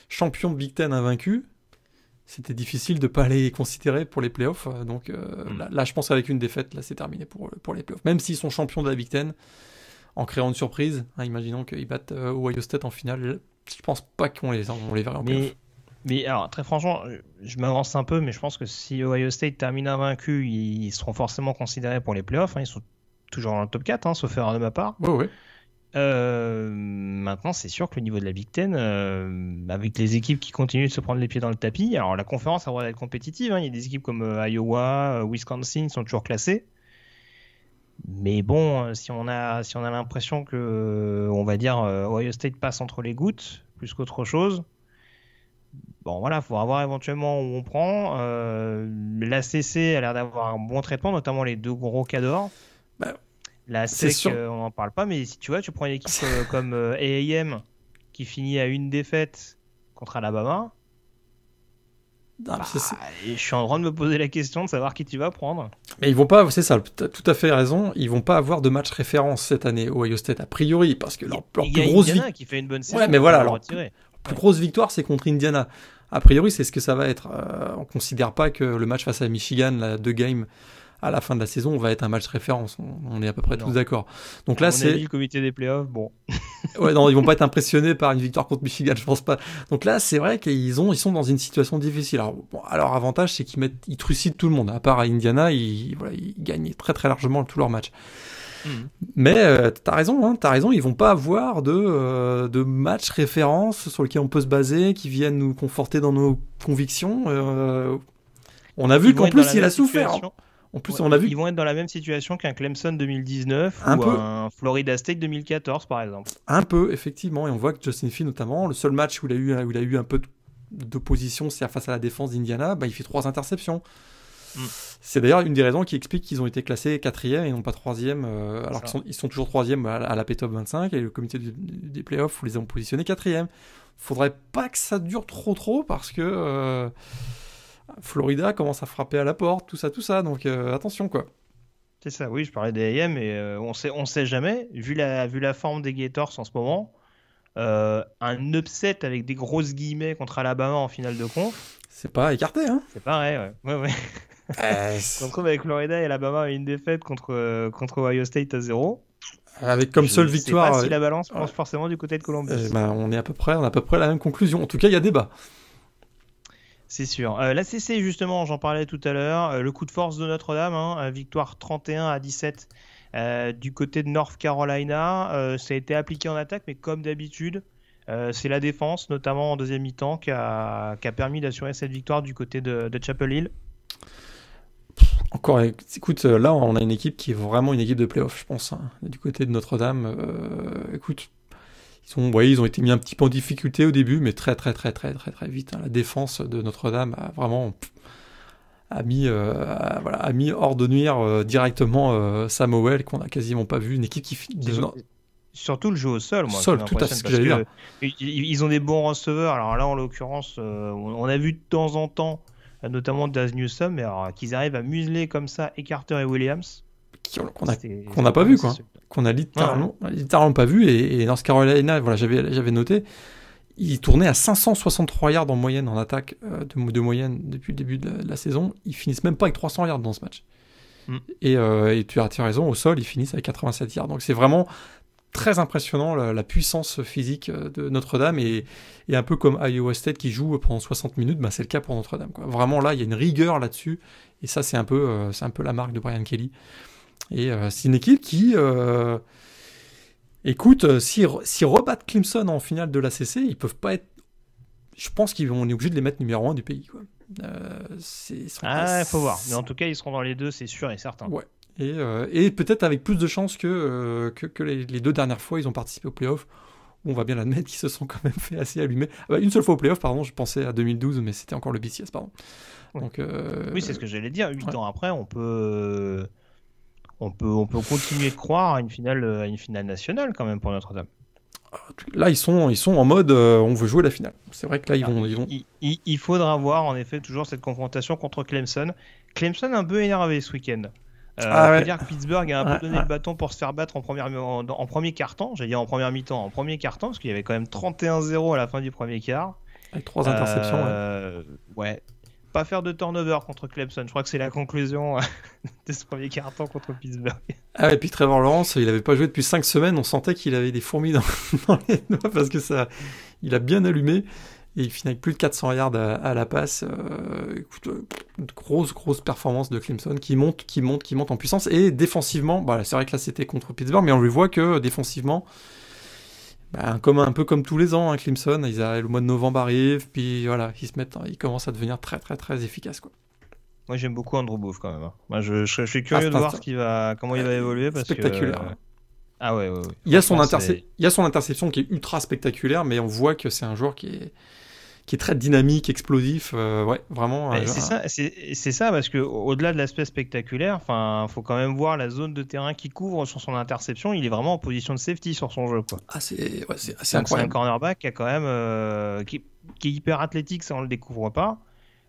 champions de Big Ten invaincus, c'était difficile de ne pas les considérer pour les playoffs. Donc mm. là, je pense qu'avec une défaite, là, c'est terminé pour, pour les playoffs. Même s'ils sont champions de la Big Ten, en créant une surprise, hein, imaginons qu'ils battent Ohio State en finale, je pense pas qu'on les, on les verra en mais, mais alors, très franchement, je m'avance un peu, mais je pense que si Ohio State termine invaincu, ils seront forcément considérés pour les playoffs. Hein. ils sont toujours dans le top 4, hein, sauf erreur de ma part. Oui, oui. Euh, maintenant, c'est sûr que le niveau de la Big Ten, euh, avec les équipes qui continuent de se prendre les pieds dans le tapis, alors la conférence a être compétitive. Hein. Il y a des équipes comme euh, Iowa, Wisconsin sont toujours classées. Mais bon, euh, si on a, si on a l'impression que, euh, on va dire, euh, Ohio State passe entre les gouttes, plus qu'autre chose, bon voilà, faut voir éventuellement où on prend. Euh, la CC a l'air d'avoir un bon traitement, notamment les deux gros cadors. Bah, la SEC, on n'en parle pas, mais si tu vois, tu prends une équipe comme AM qui finit à une défaite contre Alabama, bah, je suis en train de me poser la question de savoir qui tu vas prendre. Mais ils vont pas, c'est ça, tu as tout à fait raison, ils vont pas avoir de match référence cette année au Ohio State a priori parce que leur, plus grosse victoire qui fait une bonne saison. Ouais, mais voilà, leur plus grosse victoire c'est contre Indiana. A priori, c'est ce que ça va être. Euh, on considère pas que le match face à Michigan, la deux games à la fin de la saison, va être un match référence. On, est à peu près tous d'accord. Donc là, c'est le comité des playoffs. Bon. [laughs] ouais, non, ils vont pas être impressionnés par une victoire contre Michigan, je pense pas. Donc là, c'est vrai qu'ils ont, ils sont dans une situation difficile. Alors, bon, alors avantage, c'est qu'ils mettent, ils trucident tout le monde. À part à Indiana, ils, voilà, ils gagnent très très largement tous leurs matchs. Hmm. Mais euh, t'as raison, hein, t'as raison, ils vont pas avoir de, euh, de match référence sur lequel on peut se baser, qui viennent nous conforter dans nos convictions. Euh, on a vu qu'en plus il a souffert. Hein. En plus, on a vu. Ils vont être dans la même situation qu'un Clemson 2019 ou un Florida State 2014, par exemple. Un peu, effectivement. Et on voit que Justin Fields, notamment, le seul match où il a eu, où il a eu un peu d'opposition, c'est face à la défense d'Indiana, bah, il fait trois interceptions. Hmm. C'est d'ailleurs une des raisons qui explique qu'ils ont été classés quatrième et non pas troisième, euh, alors qu'ils sont, ils sont toujours troisième à, la P-Top 25 et le comité des playoffs les ont positionnés quatrième. Faudrait pas que ça dure trop trop parce que. Euh, Florida commence à frapper à la porte, tout ça, tout ça. Donc euh, attention quoi. C'est ça, oui, je parlais des AM et euh, on sait, on sait jamais. Vu la, vu la forme des Gators en ce moment, euh, un upset avec des grosses guillemets contre Alabama en finale de conf. C'est pas écarté, hein C'est pareil, ouais. ouais, ouais. [laughs] on trouve avec Florida et Alabama une défaite contre, contre Ohio State à zéro. Avec comme seule victoire. Pas si la balance pense forcément du côté de Columbus. Ben, on est à peu près, on a à peu près la même conclusion. En tout cas, il y a débat. C'est sûr. Euh, la CC, justement, j'en parlais tout à l'heure. Euh, le coup de force de Notre-Dame, hein, euh, victoire 31 à 17 du côté de North Carolina. ça a été appliqué en attaque, mais comme d'habitude, c'est la défense, notamment en deuxième mi-temps, qui a, permis d'assurer cette victoire du côté de, Chapel Hill. Encore, écoute, là, on a une équipe qui est vraiment une équipe de playoff, je pense. Hein. Du côté de Notre-Dame, écoute, ils ont, ils ont été mis un petit peu en difficulté au début, mais très très très très très très vite. Hein. La défense de Notre-Dame a vraiment a mis, euh, voilà, a mis hors de nuire euh, directement euh, Samuel qu'on a quasiment pas vu. Une équipe qui Surtout le jeu au sol, moi. Sol, tout à fait ce que j'allais dire. Ils ont des bons receveurs. Alors là, en l'occurrence, on a vu de temps en temps, notamment Daz Newsom, mais qu'ils arrivent à museler comme ça et Carter et Williams. Qu'on n'a pas vu, quoi qu'on a littéralement, littéralement pas vu. Et, et North Carolina, voilà, j'avais, j'avais noté, il tournait à 563 yards en moyenne en attaque de, de, moyenne depuis le début de la, saison. Ils finissent même pas avec 300 yards dans ce match. Mm. Et, et, tu as, raison, au sol, ils finissent avec 87 yards. Donc c'est vraiment très impressionnant la, puissance physique euh, de Notre-Dame et, un peu comme Iowa State qui joue pendant 60 minutes, bah c'est le cas pour Notre-Dame. Vraiment là, il y a une rigueur là-dessus et ça c'est un peu euh, c'est un peu la marque de Brian Kelly. Et euh, c'est une équipe qui écoute si si rebattent Clemson en finale de l'ACC, ils peuvent pas être je pense qu'on est obligé de les mettre numéro 1 du pays quoi. ah, il faut voir. Mais en tout cas, ils seront dans les deux, c'est sûr et certain. Ouais. Euh, et, peut-être avec plus de chances que, euh, que, les, deux dernières fois ils ont participé au playoff. On va bien l'admettre qu'ils se sont quand même fait assez allumer. Ah bah, une seule fois au playoff, pardon, je pensais à 2012, mais c'était encore le BCS, pardon. Donc, euh, oui, c'est ce que j'allais dire. Huit ans après, on peut, on, peut, on peut continuer de croire à une finale, à une finale nationale quand même pour Notre-Dame. Là, ils sont, ils sont en mode on veut jouer la finale. C'est vrai que là, ils vont. Ils, vont... Il, faudra voir en effet toujours cette confrontation contre Clemson. Clemson un peu énervé ce week-end. Euh, ah dire que Pittsburgh a un peu donné le bâton pour se faire battre en, première, en, premier quart-temps, j'allais dire en première mi-temps, en premier quart-temps, parce qu'il y avait quand même 31-0 à la fin du premier quart. Avec trois interceptions. Euh, ouais. Pas faire de turnover contre Clemson, je crois que c'est la conclusion [laughs] de ce premier quart-temps contre Pittsburgh. Ah, et puis Trevor Lawrence, il n'avait pas joué depuis 5 semaines, on sentait qu'il avait des fourmis dans, [laughs] dans les doigts parce que ça, il a bien allumé et il finit avec plus de 400 yards à, la passe. Euh, écoute, euh, grosse, grosse performance de Clemson qui monte, qui monte, qui monte en puissance. Et défensivement, bah, c'est vrai que là c'était contre Pittsburgh, mais on lui voit que défensivement, bah, comme, un peu comme tous les ans, hein, Clemson, ils le mois de novembre arrive, puis voilà, ils se mettent, ils commencent à devenir très, très, très efficaces. Quoi. Moi j'aime beaucoup Andrew Booth quand même. Hein. Moi je, je, suis curieux ah, de voir qui va, comment il va évoluer. Parce spectaculaire. Que, Ah ouais, ouais, Il, y a son il y a son interception qui est ultra spectaculaire, mais on voit que c'est un joueur qui est qui est très dynamique, explosif. Euh, ouais, vraiment. c'est ça, c'est ça, parce que au-delà de l'aspect spectaculaire, enfin, faut quand même voir la zone de terrain qui couvre sur son interception. Il est vraiment en position de safety sur son jeu, quoi. Ah, c'est ouais, c'est un cornerback qui a quand même euh, qui, est hyper athlétique, ça on le découvre pas.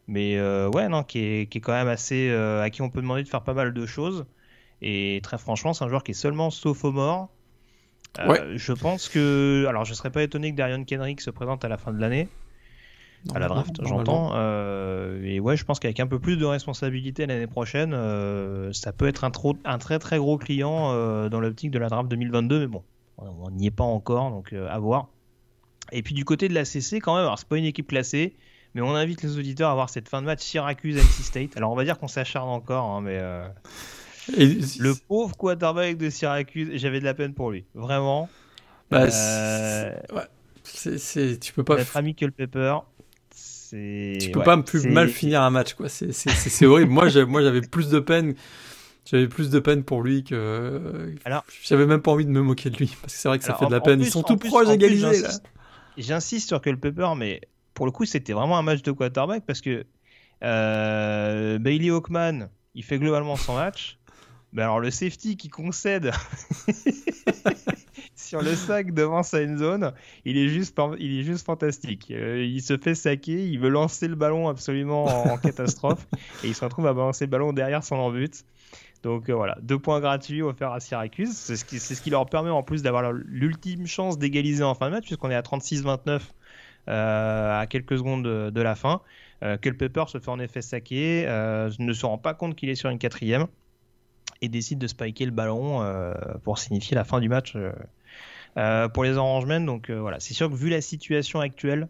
Mais euh, ouais, non, qui est, qui est, quand même assez à qui on peut demander de faire pas mal de choses. Et très franchement, c'est un joueur qui est seulement sophomore. Ouais. Je pense que. Alors, je serais pas étonné que Darion Kendrick se présente à la fin de l'année à la draft, j'entends. Euh, et ouais, je pense qu'avec un peu plus de responsabilité l'année prochaine, euh, ça peut être un, trop, un, très très gros client euh, dans l'optique de la draft 2022. Mais bon, on n'y est pas encore, donc à voir. Et puis du côté de la CC, quand même, alors c'est pas une équipe classée, mais on invite les auditeurs à voir cette fin de match Syracuse-NC State. Alors on va dire qu'on s'acharne encore, hein, mais le pauvre quarterback de Syracuse, j'avais de la peine pour lui, vraiment. Bah, ouais. Tu peux pas. Notre ami Pepper tu peux pas plus mal finir un match, quoi. C'est horrible. moi, j'avais plus de peine. J'avais plus de peine pour lui que. Alors, j'avais même pas envie de me moquer de lui parce que c'est vrai que ça fait de la peine. Ils sont tout proches d'égaliser là. J'insiste sur que le Pepper, mais pour le coup, c'était vraiment un match de quarterback parce que euh, Bailey Hawkman, il fait globalement son match. Mais alors le safety qui concède [laughs] sur le sac devant sa zone, il est juste, il est juste fantastique. Euh, il se fait saquer, il veut lancer le ballon absolument en, [laughs] catastrophe et il se retrouve à balancer le ballon derrière son but. Donc euh, voilà, deux points gratuits offerts à Syracuse. C'est ce, qui, ce qui leur permet en plus d'avoir l'ultime chance d'égaliser en fin de match, puisqu'on est à 36-29 euh, à quelques secondes de, la fin. que le Pepper se fait en effet saquer, ne se rend pas compte qu'il est sur une quatrième et décide de spiker le ballon pour signifier la fin du match euh, pour les arrangements. Donc euh, voilà, c'est sûr que vu la situation actuelle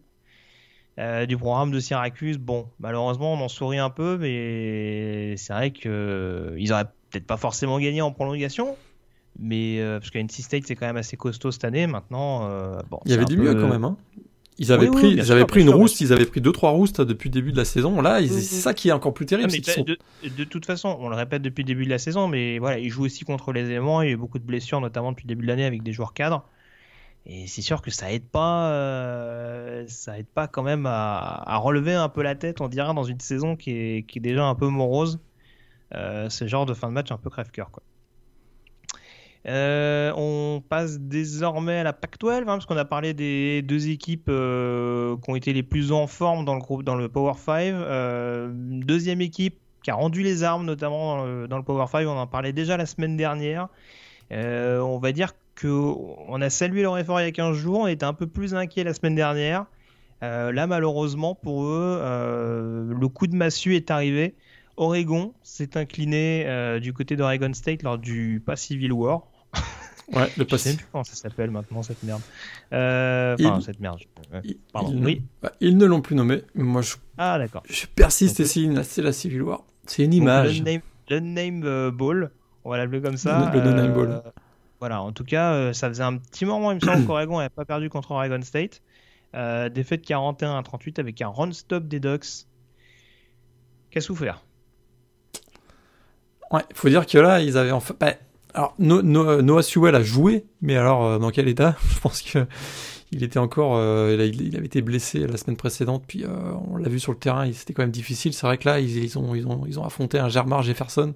euh, du programme de Syracuse, bon, malheureusement on en sourit un peu, mais c'est vrai qu'ils auraient peut-être pas forcément gagné en prolongation. Mais parce qu'NC State c'est quand même assez costaud cette année. Maintenant, bon, il y avait du mieux quand même. Hein. Ils avaient pris, ils avaient pris une rouste, ils avaient pris deux trois roustes depuis le début de la saison. Là, c'est ça qui est encore plus terrible. de, toute façon, on le répète depuis le début de la saison, mais voilà, ils jouent aussi contre les éléments. Il y a eu beaucoup de blessures, notamment depuis le début de l'année avec des joueurs cadres. Et c'est sûr que ça aide pas, euh, ça aide pas quand même à, relever un peu la tête, on dirait, dans une saison qui est, qui est déjà un peu morose. Euh, ce genre de fin de match un peu crève-cœur, quoi. Euh, on passe désormais à la Pac-12 hein, parce qu'on a parlé des deux équipes euh, qui ont été les plus en forme dans le groupe, dans le Power 5. Euh, deuxième équipe qui a rendu les armes, notamment dans le, Power 5. On en parlait déjà la semaine dernière. on va dire que on a salué leur effort il y a 15 jours, on était un peu plus inquiet la semaine dernière. Là, malheureusement pour eux, le coup de massue est arrivé. Oregon s'est incliné du côté d'Oregon State lors du pas Civil War. Ouais, le Je sais passé. plus comment ça s'appelle maintenant cette merde. Euh, Enfin, cette merde. Pardon. ils- Oui. bah, ils ne l'ont plus nommé. Moi, je, Ah d'accord. je persiste Donc, et c'est la Civil War. C'est une Donc, image. Le name, le name euh, ball, on va l'appeler comme ça. Le- le name Euh, ball. Voilà, en tout cas, ça faisait un petit moment, il me semble qu'Oregon n'avait pas perdu contre Oregon State. Euh, défaite 41 à 38 avec un run-stop des Ducks. Qui a souffert. Ouais, faut dire que là, ils avaient enfin. bah, alors, No- No- Noah Sewell a joué, mais alors, euh, dans quel état? [laughs] Je pense que il était encore. euh, il, avait été blessé la semaine précédente, puis euh, on l'a vu sur le terrain, c'était quand même difficile. C'est vrai que là, ils, ont, affronté un Germar Jefferson.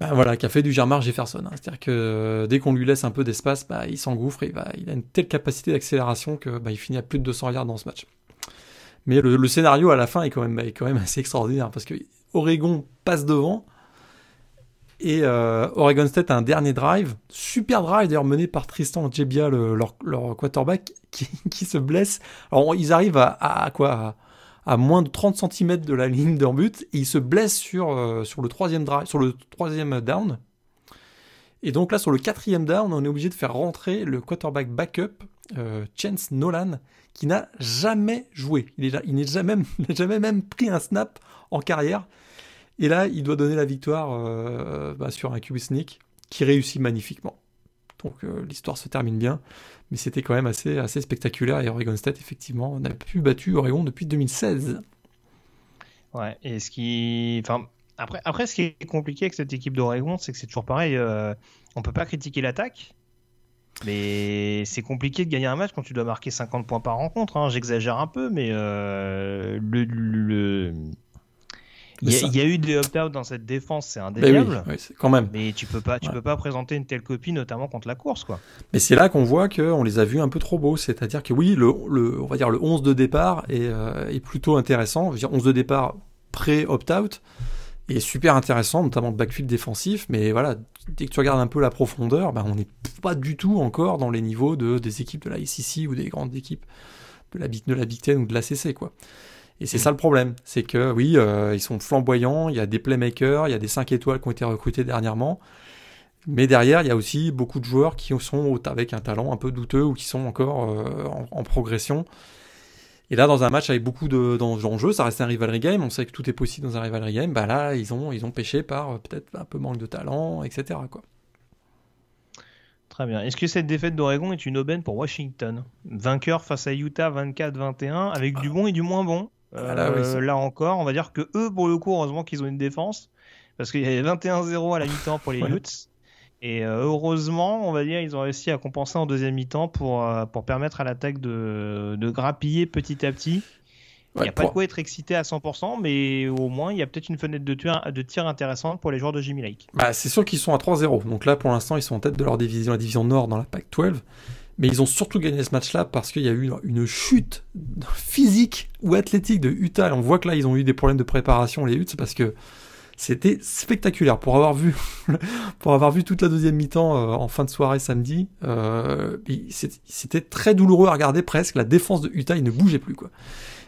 bah, voilà, qui a fait du Germar Jefferson. hein. C'est-à-dire que dès qu'on lui laisse un peu d'espace, bah, il s'engouffre et bah, il a une telle capacité d'accélération que bah, il finit à plus de 200 yards dans ce match. Mais le, le scénario à la fin est quand même, est quand même assez extraordinaire parce que Oregon passe devant et euh, Oregon State a un dernier drive, super drive d'ailleurs mené par Tristan Jebia, le- leur, leur quarterback, [laughs] qui, qui se blesse. Alors ils arrivent à, quoi? À, moins de 30 cm de la ligne d'un but et ils se blessent sur, euh, sur le troisième drive, sur le troisième down. Et donc là sur le quatrième down, on est obligé de faire rentrer le quarterback backup, euh, Chance Nolan, qui n'a jamais joué. Il est- il n'est jamais, [laughs] jamais même pris un snap en carrière. Et là, il doit donner la victoire euh, bah, sur un QB sneak qui réussit magnifiquement. Donc euh, l'histoire se termine bien, mais c'était quand même assez, assez spectaculaire. Et Oregon State, effectivement, n'a plus battu Oregon depuis 2016. Ouais, et ce qui. Enfin, après, après, ce qui est compliqué avec cette équipe d'Oregon, c'est que c'est toujours pareil. euh, on peut pas critiquer l'attaque, mais c'est compliqué de gagner un match quand tu dois marquer 50 points par rencontre. hein. J'exagère un peu, mais euh, le. le- Il, y a, y eu des opt-out dans cette défense, c'est Ben oui, indéniable. oui, quand même. Mais tu peux pas, tu Ouais. peux pas présenter une telle copie, notamment contre la course, quoi. Mais c'est là qu'on voit qu'on les a vus un peu trop beaux. C'est-à-dire que oui, le, le- on va dire le 11 de départ est, euh, est plutôt intéressant. Je veux dire, 11 de départ pré-opt-out est super intéressant, notamment le backfield défensif. Mais voilà, dès que tu regardes un peu la profondeur, ben, on n'est pas du tout encore dans les niveaux de, des équipes de la SEC ou des grandes équipes de la, Big- de la Big Ten ou de la CC, quoi. Et c'est ça le problème, c'est que oui, euh, ils sont flamboyants, il y a des playmakers, il y a des 5 étoiles qui ont été recrutés dernièrement, mais derrière, il y a aussi beaucoup de joueurs qui sont avec un talent un peu douteux ou qui sont encore euh, en, en progression. Et là, dans un match avec beaucoup de- d'enjeux, ça reste un rivalry game, on sait que tout est possible dans un rivalry game, bah là, ils ont, ils ont pêché par euh, peut-être un peu manque de talent, etc. Quoi. Très bien. Est-ce que cette défaite d'Oregon est une aubaine pour Washington? Vainqueur face à Utah 24-21, avec du bon et du moins bon. Ah oui, Euh, là encore, on va dire que eux, pour le coup, heureusement qu'ils ont une défense, parce qu'il y avait 21-0 à la mi-temps pour les [laughs] Ouais. Utes. Et euh, heureusement, on va dire, ils ont réussi à compenser en deuxième mi-temps pour, euh, pour permettre à l'attaque de, de grappiller petit à petit. Il n'y Ouais, a pas pour- de quoi être excité à 100%, mais au moins, il y a peut-être une fenêtre de tir, de tir intéressante pour les joueurs de Jimmy Lake. Bah, c'est sûr qu'ils sont à 3-0. Donc là, pour l'instant, ils sont en tête de leur division, la division Nord dans la PAC 12. Mais ils ont surtout gagné ce match-là parce qu'il y a eu une chute physique ou athlétique de Utah. Et on voit que là, ils ont eu des problèmes de préparation, les Utes, parce que c'était spectaculaire. Pour avoir vu, [laughs] pour avoir vu toute la deuxième mi-temps euh, en fin de soirée samedi, euh, c'était très douloureux à regarder presque. La défense de Utah, il ne bougeait plus, quoi.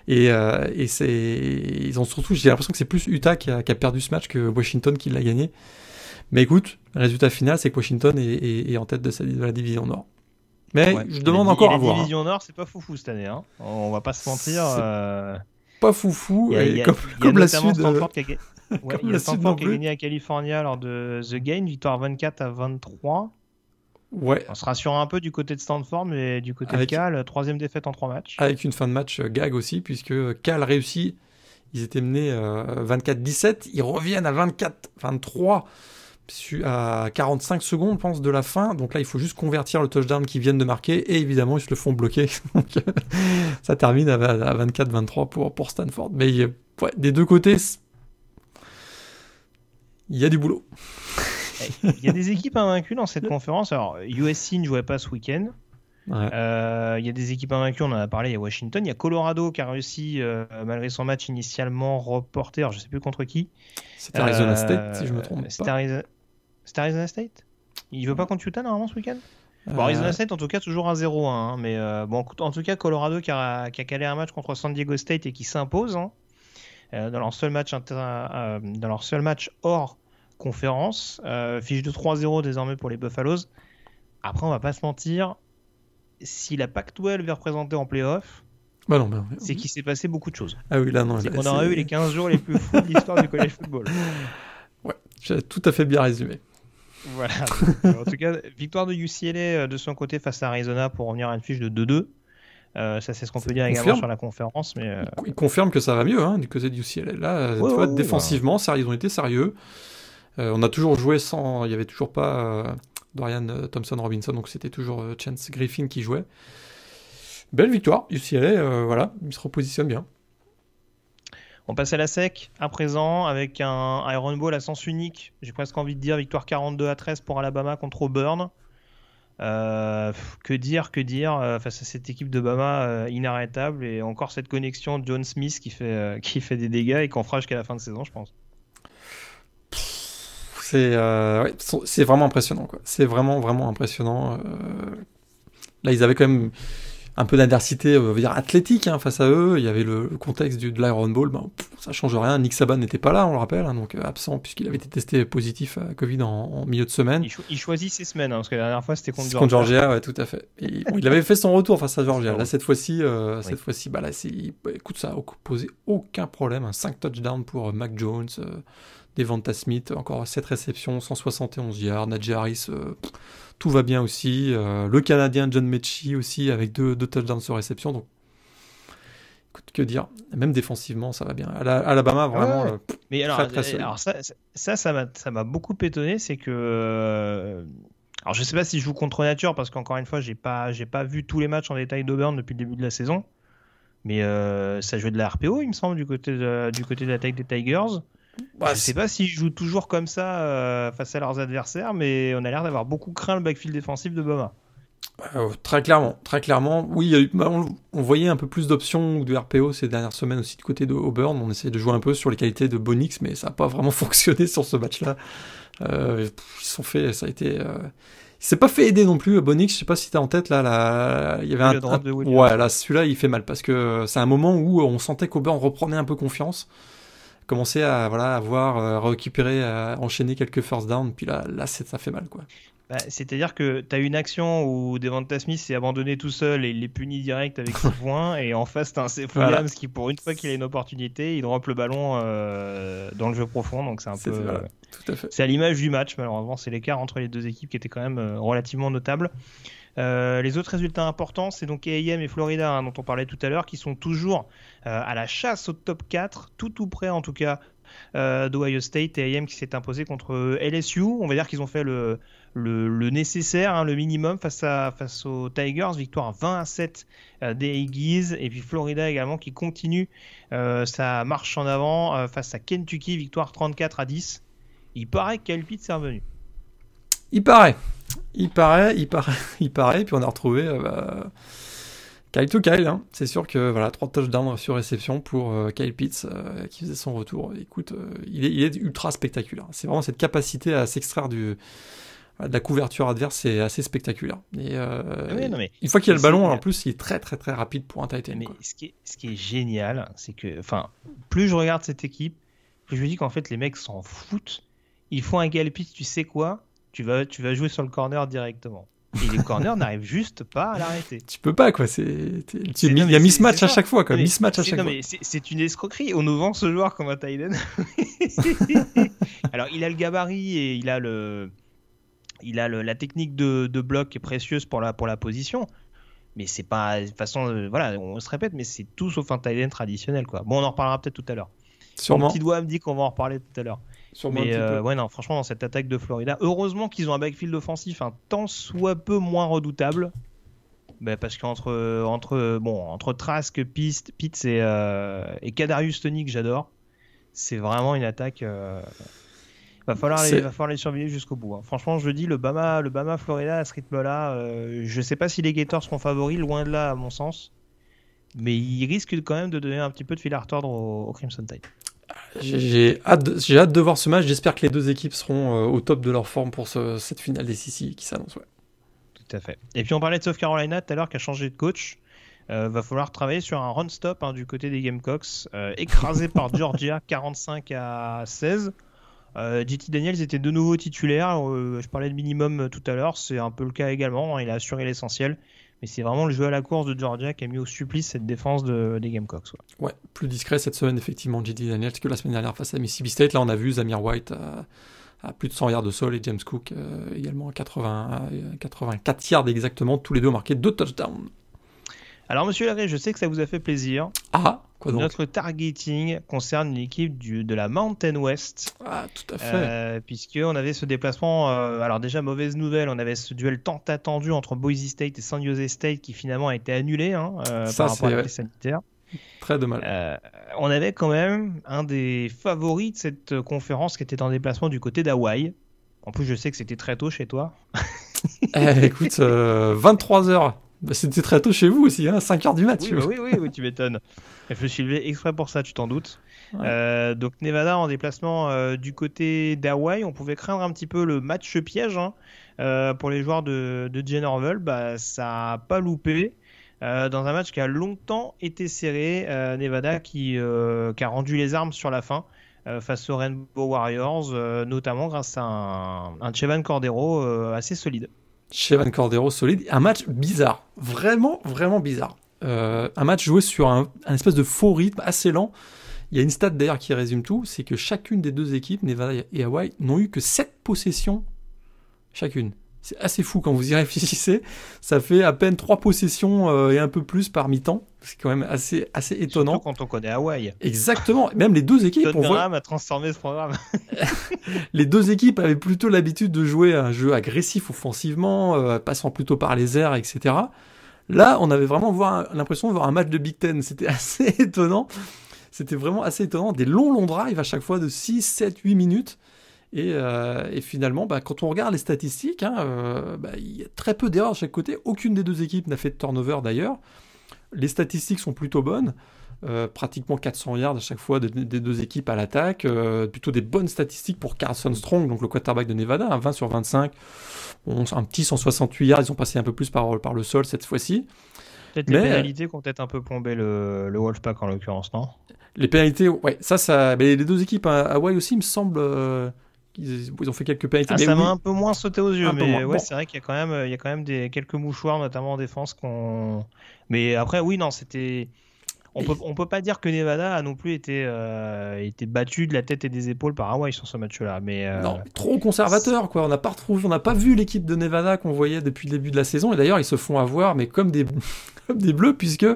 Et, euh, et c'est, ils ont surtout, j'ai l'impression que c'est plus Utah qui a, qui a perdu ce match que Washington qui l'a gagné. Mais écoute, le résultat final, c'est que Washington est, est- est en tête de, de la division Nord. Mais Ouais. je demande encore à voir. division Nord, c'est pas foufou cette année. Hein. On va pas se mentir. Euh, Pas foufou, a, et a- comme, a la Sud. euh, ouais, comme il y a Stanford qui a gagné à California lors de The Game, victoire 24 à 23. Ouais, On se rassure un peu du côté de Stanford, mais du côté Avec- de Cal, troisième défaite en trois matchs. avec une fin de match euh, gag aussi, puisque Cal réussit. Ils étaient menés euh, 24-17, ils reviennent à 24-23 su- à 45 secondes, je pense, de la fin. Donc là, il faut juste convertir le touchdown qu'ils viennent de marquer, et évidemment, ils se le font bloquer. [laughs] Donc, euh, ça termine à, à 24-23 pour, pour Stanford. Mais euh, ouais, des deux côtés, il y a du boulot. Il y a des équipes invaincues dans cette [laughs] conférence. Alors, USC ne jouait pas ce week-end. Ouais. Euh, Il y a des équipes invaincues, on en a parlé, il y a Washington. Il y a Colorado qui a réussi, euh, malgré son match initialement reporté, alors je sais plus contre qui. C'était Arizona Euh, State, si je me trompe C'était pas. Arizo- c'était Arizona State? Il joue pas contre Utah normalement ce week-end? Bon, Arizona State, en tout cas, toujours un 0-1. Hein, mais euh, bon, en tout cas, Colorado qui a, qui a, calé un match contre San Diego State et qui s'impose hein, euh, dans, leur seul match euh, dans leur seul match hors conférence. Euh, fiche de 3-0 désormais pour les Buffaloes. Après, on va pas se mentir. Si la Pac-12 est représentée en playoff, bah bah c'est qu'il s'est passé beaucoup de choses. Ah oui, là, non. C'est qu'on aura eu les 15 jours les plus fous de l'histoire du college football. [laughs] Ouais, tout à fait bien résumé. Voilà. en tout cas, victoire de UCLA de son côté face à Arizona pour revenir à une fiche de 2-2. Euh, ça, c'est ce qu'on peut dire confirme. également sur la conférence. Mais euh... Il confirme que ça va mieux hein, du côté du UCLA. Là, Ouais, tu vois, ouais, défensivement, sérieux, ils ont été sérieux. Euh, on a toujours joué sans. Il n'y avait toujours pas euh, Dorian euh, Thompson Robinson, donc c'était toujours euh, Chance Griffin qui jouait. Belle victoire, UCLA, euh, voilà, il se repositionne bien. On passe à la sec à présent avec un Iron Bowl à sens unique. J'ai presque envie de dire victoire 42 à 13 pour Alabama contre Auburn. Euh, que dire, que dire euh, face à cette équipe de Bama euh, inarrêtable et encore cette connexion John Smith qui fait, [laughs] qui fait des dégâts et qu'on fera jusqu'à la fin de saison, je pense. C'est vraiment impressionnant. C'est vraiment, vraiment impressionnant. Là, ils avaient quand même un peu d'adversité, on va dire athlétique hein, face à eux. Il y avait le, le contexte du, de l'Iron Bowl, ben, pff, ça change rien. Nick Saban n'était pas là, on le rappelle, hein, donc euh, absent puisqu'il avait été testé positif à Covid en, en milieu de semaine. Il, cho- il choisit ses semaines, hein, parce que la dernière fois c'était contre C'est contre Georgia. Georgia, ouais, tout à fait. Et, bon, il avait fait son retour face à Georgia. Là, cette fois-ci, euh, cette fois-ci, bah là, bah, écoute, ça a posé aucun problème. Un 5 touchdowns pour euh, Mac Jones, euh, Devonta Smith, encore 7 réceptions, 171 yards. Najee Harris, euh, tout va bien aussi. Euh, le Canadien John Mechie aussi, avec deux, deux touchdowns sur réception. Donc, écoute, que dire Même défensivement, ça va bien. Ala- Alabama, vraiment. Ouais. euh, Mais alors, Très, très solide. alors ça, ça, ça m'a, beaucoup étonné, c'est que, alors je sais pas si je joue contre nature parce qu'encore une fois, j'ai pas, j'ai pas vu tous les matchs en détail d'Auburn depuis le début de la saison, mais euh, ça jouait de la RPO, il me semble, du côté de, du côté de l'attaque des Tigers. Bah, je sais pas s'ils jouent toujours comme ça euh, face à leurs adversaires, mais on a l'air d'avoir beaucoup craint le backfield défensif de Bama. Euh, très clairement, très clairement. Oui, eu- bah, on, on voyait un peu plus d'options ou de RPO ces dernières semaines aussi du côté de Auburn. On essayait de jouer un peu sur les qualités de Bonix, mais ça n'a pas vraiment [laughs] fonctionné sur ce match-là. Euh, ils sont fait, ça a été. Euh... Il s'est pas fait aider non plus, Bonix. Je sais pas si t'as en tête là, là, il y avait Oui, un, de ouais, là, celui-là, il fait mal parce que c'est un moment où on sentait qu'Auburn reprenait un peu confiance, commençait à voilà, avoir euh, récupéré, à enchaîner quelques first down. Puis là, là, ça fait mal quoi. Bah, C'est-à-dire que tu as une action où Devonta Smith s'est abandonné tout seul et il est puni direct avec [laughs] 6 points. Et en face, tu as un Seth Voilà. Williams qui, pour une fois qu'il a une opportunité, il drop le ballon euh, dans le jeu profond. Donc c'est un peu. voilà, à. C'est à l'image du match, malheureusement. C'est l'écart entre les deux équipes qui était quand même euh, relativement notable. Euh, les autres résultats importants, c'est donc AM et Florida, hein, dont on parlait tout à l'heure, qui sont toujours euh, à la chasse au top 4, tout tout près en tout cas euh, d'Ohio State et AM qui s'est imposé contre LSU. On va dire qu'ils ont fait le, nécessaire, hein, le minimum face, aux Tigers. Victoire 20 à 7 euh, des Aggies. Et puis Florida également qui continue euh, sa marche en avant euh, face à Kentucky. Victoire 34 à 10. Il paraît Pitts est revenu. Il paraît. Il paraît, il paraît, [laughs] il paraît. Puis on a retrouvé euh, bah, Kyle to Kyle. hein. C'est sûr que voilà, trois touchdowns sur réception pour euh, Kyle Pitts euh, qui faisait son retour. Écoute, il, est, il est ultra spectaculaire. C'est vraiment cette capacité à s'extraire du de la couverture adverse, c'est assez spectaculaire. Et, Ah oui, non, mais une fois qu'il a le ballon, en plus, il est très très très rapide pour un tight end. Mais quoi. ce qui, est, ce qui est génial, c'est que, enfin, plus je regarde cette équipe, plus je me dis qu'en fait les mecs s'en foutent. Ils font un galpit, tu sais quoi? Tu vas, tu vas jouer sur le corner directement. Et les corners [laughs] n'arrivent juste pas à l'arrêter. Tu peux pas quoi. Il y a mismatch à chaque fois quoi. Mismatch à c'est- chaque non, fois. c'est- une escroquerie. On nous vend ce joueur comme un end. [laughs] Alors, il a le gabarit et il a le, il a le- la technique de, de bloc qui est précieuse pour la, pour la position. Mais c'est pas de toute façon, euh, voilà, on se répète, mais c'est tout sauf un end traditionnel quoi. Bon, on en reparlera peut-être tout à l'heure. Mon Sûrement. petit doigt me dit qu'on va en reparler tout à l'heure. Sûrement un Mais petit euh, peu. ouais, non, franchement, dans cette attaque de Florida, heureusement qu'ils ont un backfield offensif un tant soit peu moins redoutable. Ben, parce qu'entre entre, bon, entre Trask, Piste, Pitts et, euh, et Kadarius Tony, que j'adore, c'est vraiment une attaque. euh, Va falloir, les, va falloir les surveiller jusqu'au bout. hein. Franchement, je dis, le Bama, le Bama Florida à ce rythme-là, euh, je sais pas si les Gators seront favoris, loin de là, à mon sens. Mais ils risquent quand même de donner un petit peu de fil à retordre au, au Crimson Tide. J'ai hâte, de- j'ai hâte de voir ce match. J'espère que les deux équipes seront euh, au top de leur forme pour ce- cette finale des Sissi qui s'annonce. Ouais. Tout à fait. Et puis on parlait de South Carolina tout à l'heure qui a changé de coach. Euh, va falloir travailler sur un run stop hein, du côté des Gamecocks, euh, écrasé [laughs] par Georgia 45 à 16. Euh, JT Daniels était de nouveau titulaire. Euh, je parlais de minimum tout à l'heure, c'est un peu le cas également. hein, il a assuré l'essentiel. Mais c'est vraiment le jeu à la course de Georgia qui a mis au supplice cette défense de- des Gamecocks. ouais. Plus discret cette semaine, effectivement, JD Daniels que la semaine dernière face à Mississippi State. Là, on a vu Zamir White à, à plus de 100 yards de sol et James Cook euh, également à 80, à 84 yards exactement. Tous les deux ont marqué deux touchdowns. Alors, monsieur Larrey, je sais que ça vous a fait plaisir. Ah, quoi donc? Notre targeting concerne l'équipe de la Mountain West. Ah, tout à fait. Euh, puisque on avait ce déplacement, euh, alors déjà mauvaise nouvelle, on avait ce duel tant attendu entre Boise State et San Jose State qui finalement a été annulé hein, euh, Ça, par rapport à la sanitaire. Très dommage. Euh, on avait quand même un des favoris de cette euh, conférence qui était en déplacement du côté d'Hawaï. En plus, je sais que c'était très tôt chez toi. [laughs] Eh, écoute, 23h. C'était très tôt chez vous aussi, hein, 5h du mat. Oui, bah oui, oui, oui, tu m'étonnes. Je me suis levé exprès pour ça, tu t'en doutes. Ouais. Euh, donc Nevada en déplacement euh, du côté d'Hawaï, on pouvait craindre un petit peu le match piège hein, euh, pour les joueurs de, de Orwell. Bah, ça n'a pas loupé. Dans un match qui a longtemps été serré, Nevada qui, qui a rendu les armes sur la fin face aux Rainbow Warriors, notamment grâce à un, un Chevan Cordero assez solide. Chevan Cordero solide. Un match bizarre. Vraiment, vraiment bizarre. Euh, un match joué sur un, un espèce de faux rythme assez lent. Il y a une stat d'ailleurs qui résume tout, c'est que chacune des deux équipes, Nevada et Hawaii, n'ont eu que 7 possessions chacune. C'est assez fou quand vous y [laughs] réfléchissez. Ça fait à peine 3 possessions euh, et un peu plus par mi-temps. C'est quand même assez, assez étonnant. Surtout quand on connaît Hawaï. Exactement. Même les deux équipes, on voit, a transformé ce programme. [laughs] [laughs] les deux équipes avaient plutôt l'habitude de jouer un jeu agressif offensivement, euh, passant plutôt par les airs, etc. Là, on avait vraiment l'impression de voir un match de Big Ten. C'était assez étonnant. C'était vraiment assez étonnant. Des longs, longs drives à chaque fois de 6, 7, 8 minutes. Et, euh, et finalement, bah, quand on regarde les statistiques, hein, euh, bah, il y a très peu d'erreurs de chaque côté. Aucune des deux équipes n'a fait de turnover d'ailleurs. Les statistiques sont plutôt bonnes. Euh, pratiquement 400 yards à chaque fois de- des deux équipes à l'attaque. Euh, plutôt des bonnes statistiques pour Carson Strong, donc le quarterback de Nevada, un 20 sur 25. Bon, un petit 168 yards, ils ont passé un peu plus par, par le sol cette fois-ci. Peut-être les pénalités qui ont peut-être un peu plombé le, le Wolfpack en l'occurrence, non? Les pénalités, ouais, ça, ça. Mais les deux équipes à Hawaii aussi, il me semble. euh, ils ont fait quelques pénalités. Ah, ça oui. m'a un peu moins sauté aux yeux, Un mais ouais, Bon. c'est vrai qu'il y a quand même, il y a quand même des, quelques mouchoirs, notamment en défense, qu'on. Mais après, oui, non, c'était. On peut, on peut pas dire que Nevada a non plus été, euh, été battu de la tête et des épaules par Hawaii sur ce match-là. Mais euh, Non, trop conservateur, quoi. On n'a pas retrouvé, on n'a pas vu l'équipe de Nevada qu'on voyait depuis le début de la saison. Et d'ailleurs, ils se font avoir, mais comme des, [laughs] comme des bleus, puisque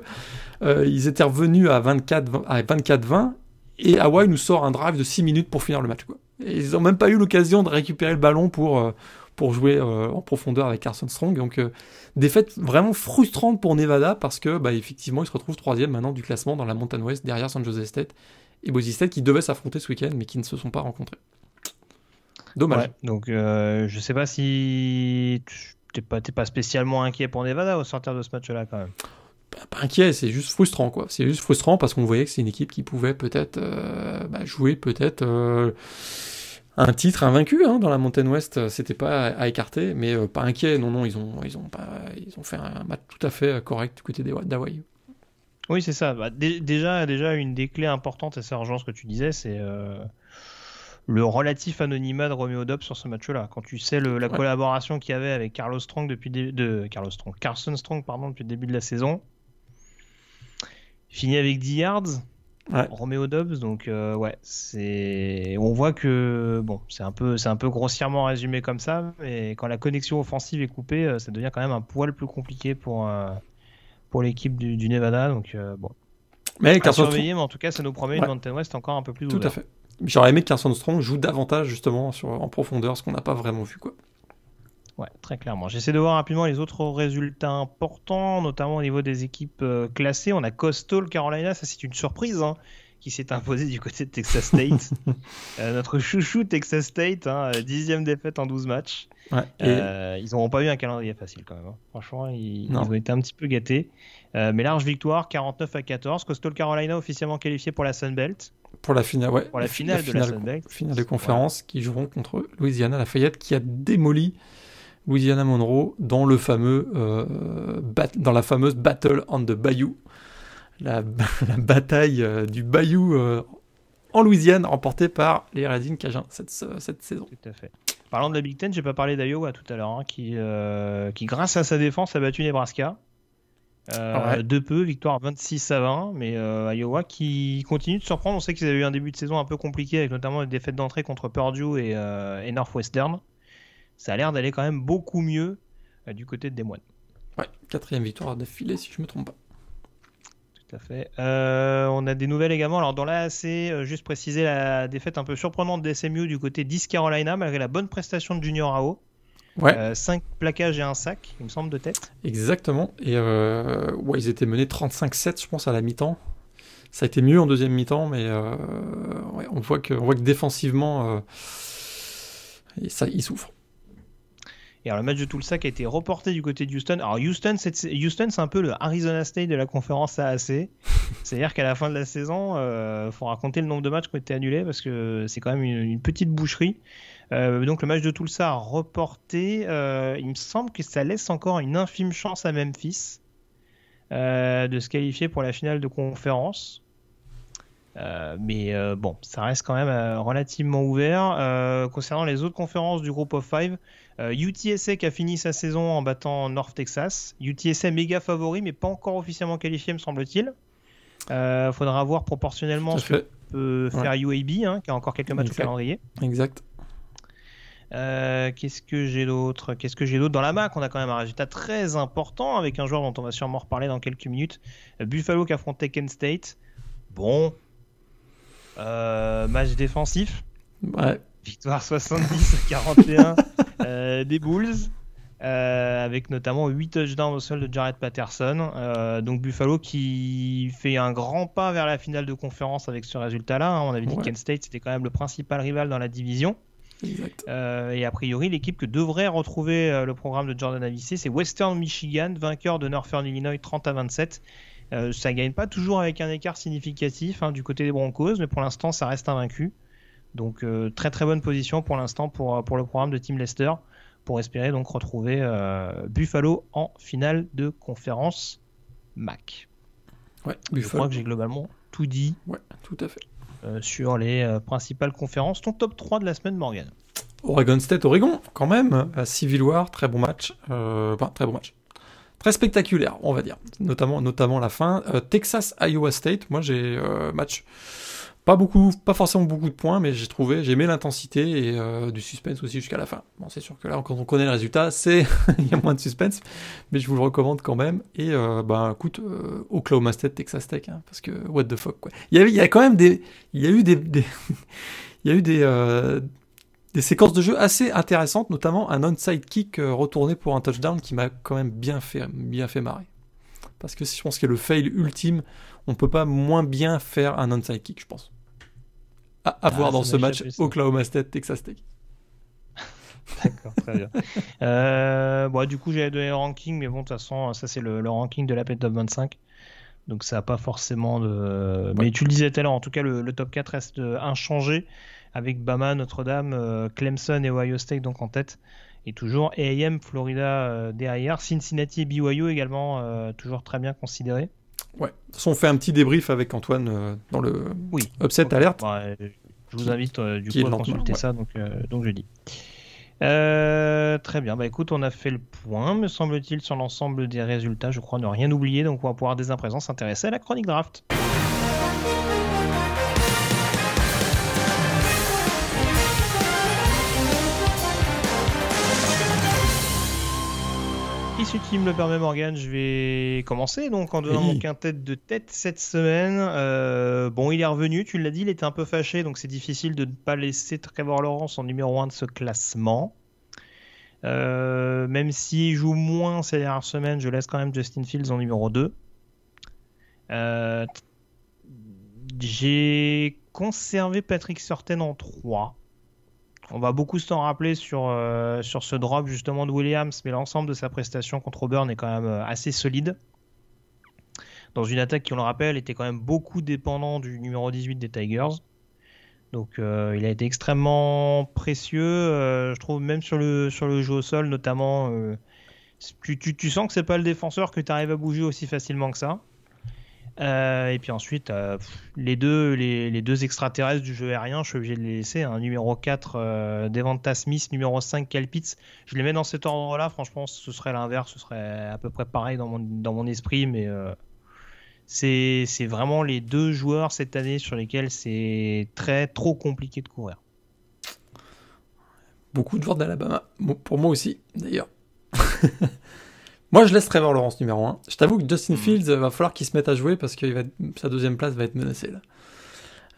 euh, ils étaient revenus à 24 à 24-20 et Hawaii nous sort un drive de 6 minutes pour finir le match, quoi. Ils n'ont même pas eu l'occasion de récupérer le ballon pour, euh, pour jouer euh, en profondeur avec Carson Strong. Donc, euh, défaite vraiment frustrante pour Nevada parce que, bah, effectivement, ils se retrouvent troisième maintenant du classement dans la Mountain West derrière San Jose State et Boise State qui devaient s'affronter ce week-end mais qui ne se sont pas rencontrés. Dommage. ouais, donc euh, je sais pas si tu- t'es pas, pas spécialement inquiet pour Nevada au sortir de ce match-là quand même. pas, pas inquiet, c'est juste frustrant quoi. C'est juste frustrant parce qu'on voyait que c'est une équipe qui pouvait peut-être euh, bah, jouer peut-être euh, un titre invaincu hein, dans la Mountain West. C'était pas à, à écarter, mais euh, pas inquiet. Non non, ils ont ils ont pas ils ont fait un match tout à fait correct du côté des d'Hawaii. Oui, c'est ça. Bah, dé- déjà, déjà, une des clés importantes, et ça rejoint ce que tu disais, c'est euh, le relatif anonymat de Romeo Dobbs sur ce match-là. Quand tu sais le- la Ouais. collaboration qu'il y avait avec Carlos Strong depuis de Carlos Strong, Carson Strong pardon depuis le début de la saison, fini avec 10 yards. Ouais. Romeo Dobbs, donc euh, ouais, c'est, on voit que bon, c'est un peu, c'est un peu grossièrement résumé comme ça, mais quand la connexion offensive est coupée, euh, ça devient quand même un poil plus compliqué pour euh, pour l'équipe du, du Nevada, donc bon, Mais Carson Strong, mais en tout cas, ça nous promet une Ouais. Mountain West encore un peu plus tout à fait. J'aurais aimé que Carson Strong joue davantage justement sur, en profondeur, ce qu'on n'a pas vraiment vu quoi. Ouais, très clairement. J'essaie de voir rapidement les autres résultats importants, notamment au niveau des équipes euh, classées. On a Coastal Carolina, ça c'est une surprise, hein, qui s'est imposé du côté de Texas State. [laughs] Euh, notre chouchou Texas State, hein, euh, dixième défaite en 12 matchs. Ouais. Et Euh, ils n'auront pas eu un calendrier facile quand même. hein. Franchement, ils, ont été un petit peu gâtés. Euh, mais large victoire, 49 à 14. Coastal Carolina officiellement qualifié pour la Sun Belt, pour la finale, ouais, pour la finale de la Sun Belt. finale de conférence qui joueront contre Louisiana Lafayette qui a démoli Louisiana Monroe dans le fameux dans la fameuse Battle on the Bayou, la, [laughs] bataille du Bayou en Louisiane remportée par les Racing Cajun cette, cette saison. Tout à fait. Parlant de la Big Ten, j'ai pas parlé d'Iowa tout à l'heure, hein, qui, qui grâce à sa défense a battu Nebraska. Euh, De peu, victoire 26 à 20, mais euh, Iowa qui continue de surprendre. On sait qu'ils avaient eu un début de saison un peu compliqué avec notamment des défaites d'entrée contre Purdue et, euh, et, Northwestern. Ça a l'air d'aller quand même beaucoup mieux euh, du côté de Des Moines. Ouais, quatrième victoire d'affilée si je me trompe pas. Tout à fait. on a des nouvelles également. Alors dans l'AAC, juste préciser la défaite un peu surprenante des SMU du côté d'East Carolina malgré la bonne prestation de Junior AO. Ouais. 5 euh, plaquages et un sac, il me semble, de tête. Exactement. Et euh, ouais, ils étaient menés 35-7, je pense, à la mi-temps. Ça a été mieux en deuxième mi-temps, mais euh, on, voit que, on voit que défensivement, ça, ils souffrent. Et alors, le match de Tulsa qui a été reporté du côté de Houston. Alors, Houston, c'est, Houston, c'est un peu le Arizona State de la conférence AAC. [laughs] C'est-à-dire qu'à la fin de la saison, il faut raconter le nombre de matchs qui ont été annulés parce que c'est quand même une petite boucherie. Euh, donc le match de Tulsa reporté. Euh, il me semble que ça laisse encore une infime chance à Memphis euh, de se qualifier pour la finale de conférence. mais bon, ça reste quand même relativement ouvert. concernant les autres conférences du groupe of five, UTSA qui a fini sa saison en battant North Texas. UTSA méga favori, mais pas encore officiellement qualifié, me semble-t-il. faudra voir proportionnellement ce que peut faire UAB, hein, qui a encore quelques matchs au calendrier. Exact. Euh, qu'est-ce que j'ai d'autre? Qu'est-ce que j'ai d'autre? Dans la MAC, on a quand même un résultat très important avec un joueur dont on va sûrement reparler dans quelques minutes. Buffalo qui affronte Kent State. Bon. Euh, match défensif. Ouais. Victoire 70 à 41 euh, [laughs] des Bulls. avec notamment 8 touchdowns au sol de Jared Patterson. donc Buffalo qui fait un grand pas vers la finale de conférence avec ce résultat-là. Hein. On avait dit que Kent State c'était quand même le principal rival dans la division. Euh, et a priori, l'équipe que devrait retrouver euh, le programme de Jordan Avicii, c'est Western Michigan, vainqueur de Northern Illinois 30 à 27. Euh, ça gagne pas toujours avec un écart significatif hein, du côté des Broncos, mais pour l'instant, ça reste invaincu. Donc très très bonne position pour l'instant pour, pour le programme de Team Lester, pour espérer donc retrouver Buffalo en finale de conférence MAC. Ouais, Je crois que j'ai globalement tout dit. Ouais, tout à fait. Euh, sur les euh, principales conférences. Ton top 3 de la semaine, Morgan? Oregon State, Oregon, quand même. Civil War, très bon match. Euh, enfin, très bon match. Très spectaculaire, on va dire. Notamment, notamment la fin. Texas, Iowa State. Moi, j'ai match pas beaucoup, pas forcément beaucoup de points, mais j'ai trouvé, j'ai aimé l'intensité et euh, du suspense aussi jusqu'à la fin. Bon, c'est sûr que là, quand on connaît le résultat, c'est [laughs] il y a moins de suspense, mais je vous le recommande quand même. Et euh, bah, écoute, euh, Oklahoma State, Texas Tech, hein, parce que what the fuck quoi. Il y a quand même eu des, euh, séquences de jeu assez intéressantes, notamment un onside kick retourné pour un touchdown qui m'a quand même bien fait, bien fait marrer. Parce que je pense que le fail ultime, on peut pas moins bien faire un onside kick, je pense à, ah, dans ce match Oklahoma State Texas Tech. [laughs] D'accord, très bien. Euh, bon, du coup, j'avais donné le ranking, mais bon, de toute façon, ça c'est le, ranking de la Top 25. Donc ça n'a pas forcément de. Mais tu le disais tout à l'heure, en tout cas, le, top 4 reste inchangé avec Bama, Notre-Dame, euh, Clemson et Ohio State donc en tête. Et toujours AM, Florida euh, derrière. Cincinnati et BYU également, toujours très bien considérés. Ouais. De toute façon, on fait un petit débrief avec Antoine euh, dans le oui. Upset Alert. Bah, je vous invite euh, du coup à consulter ça, donc, euh, donc je dis. très bien, bah écoute, on a fait le point, me semble-t-il, sur l'ensemble des résultats. Je crois ne rien oublier, donc on va pouvoir dès à présent s'intéresser à la chronique draft. Si tu me le permet, Morgan, je vais commencer donc en donnant mon quintet de tête cette semaine. Euh, bon, il est revenu, tu l'as dit, il était un peu fâché, donc c'est difficile de ne pas laisser Trevor Lawrence en numéro 1 de ce classement. Euh, même s'il joue moins ces dernières semaines, je laisse quand même Justin Fields en numéro 2. Euh, j'ai conservé Patrick Surtain en 3. On va beaucoup s'en rappeler sur, euh, sur ce drop justement de Williams, mais l'ensemble de sa prestation contre Auburn est quand même euh, assez solide. Dans une attaque qui, on le rappelle, était quand même beaucoup dépendant du numéro 18 des Tigers. Donc euh, il a été extrêmement précieux, je trouve même sur le, sur le jeu au sol notamment. Tu, tu, tu, sens que c'est pas le défenseur que tu arrives à bouger aussi facilement que ça. Euh, et puis ensuite, euh, les, deux, les, deux extraterrestres du jeu aérien, je suis obligé de les laisser. Hein. Numéro 4, euh, Devonta Smith. Numéro 5, Calpitz. Je les mets dans cet ordre-là. Franchement, ce serait l'inverse. Ce serait à peu près pareil dans mon, dans mon esprit. Mais c'est vraiment les deux joueurs cette année sur lesquels c'est très trop compliqué de courir. Beaucoup de joueurs d'Alabama. pour moi aussi, d'ailleurs. [laughs] Moi, je laisse Trevor Lawrence numéro 1. Je t'avoue que Justin hmm. Fields va falloir qu'il se mette à jouer parce que sa deuxième place va être menacée là.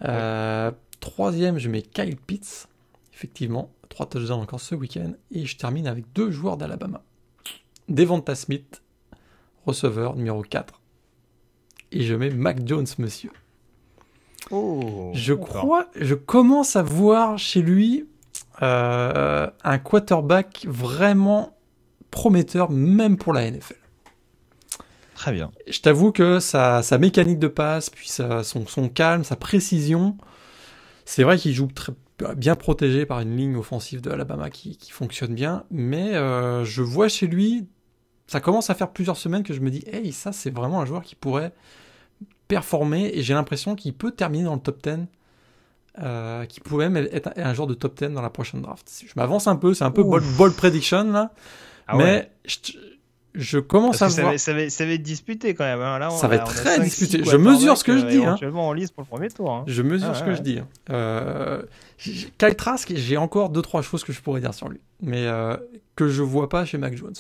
Euh, troisième, je mets Kyle Pitts. Effectivement, trois touchdowns encore ce week-end. Et je termine avec deux joueurs d'Alabama. Devonta Smith, receveur numéro 4. Et je mets Mac Jones, monsieur. Oh, je crois, je commence à voir chez lui euh, un quarterback vraiment prometteur même pour la NFL. Très bien. Je t'avoue que sa, sa, mécanique de passe, puis sa, son, son, calme, sa précision, c'est vrai qu'il joue très, bien protégé par une ligne offensive de Alabama qui, qui fonctionne bien, mais euh, je vois chez lui, ça commence à faire plusieurs semaines que je me dis, hey, ça c'est vraiment un joueur qui pourrait performer, et j'ai l'impression qu'il peut terminer dans le top 10. Euh, qui pourrait même être un, joueur de top 10 dans la prochaine draft. Je m'avance un peu, c'est un peu ball, prediction là, ah mais je, commence à voir. Ça va, ça, va, être disputé quand même. Hein. Là, ça va être très disputé. Je mesure ce que je dis. Hein. on lise pour le premier tour. Hein. Je mesure ah ce que je dis. Hein. Euh, Kyle Trask, j'ai encore deux trois choses que je pourrais dire sur lui, mais euh, que je vois pas chez Mac Jones.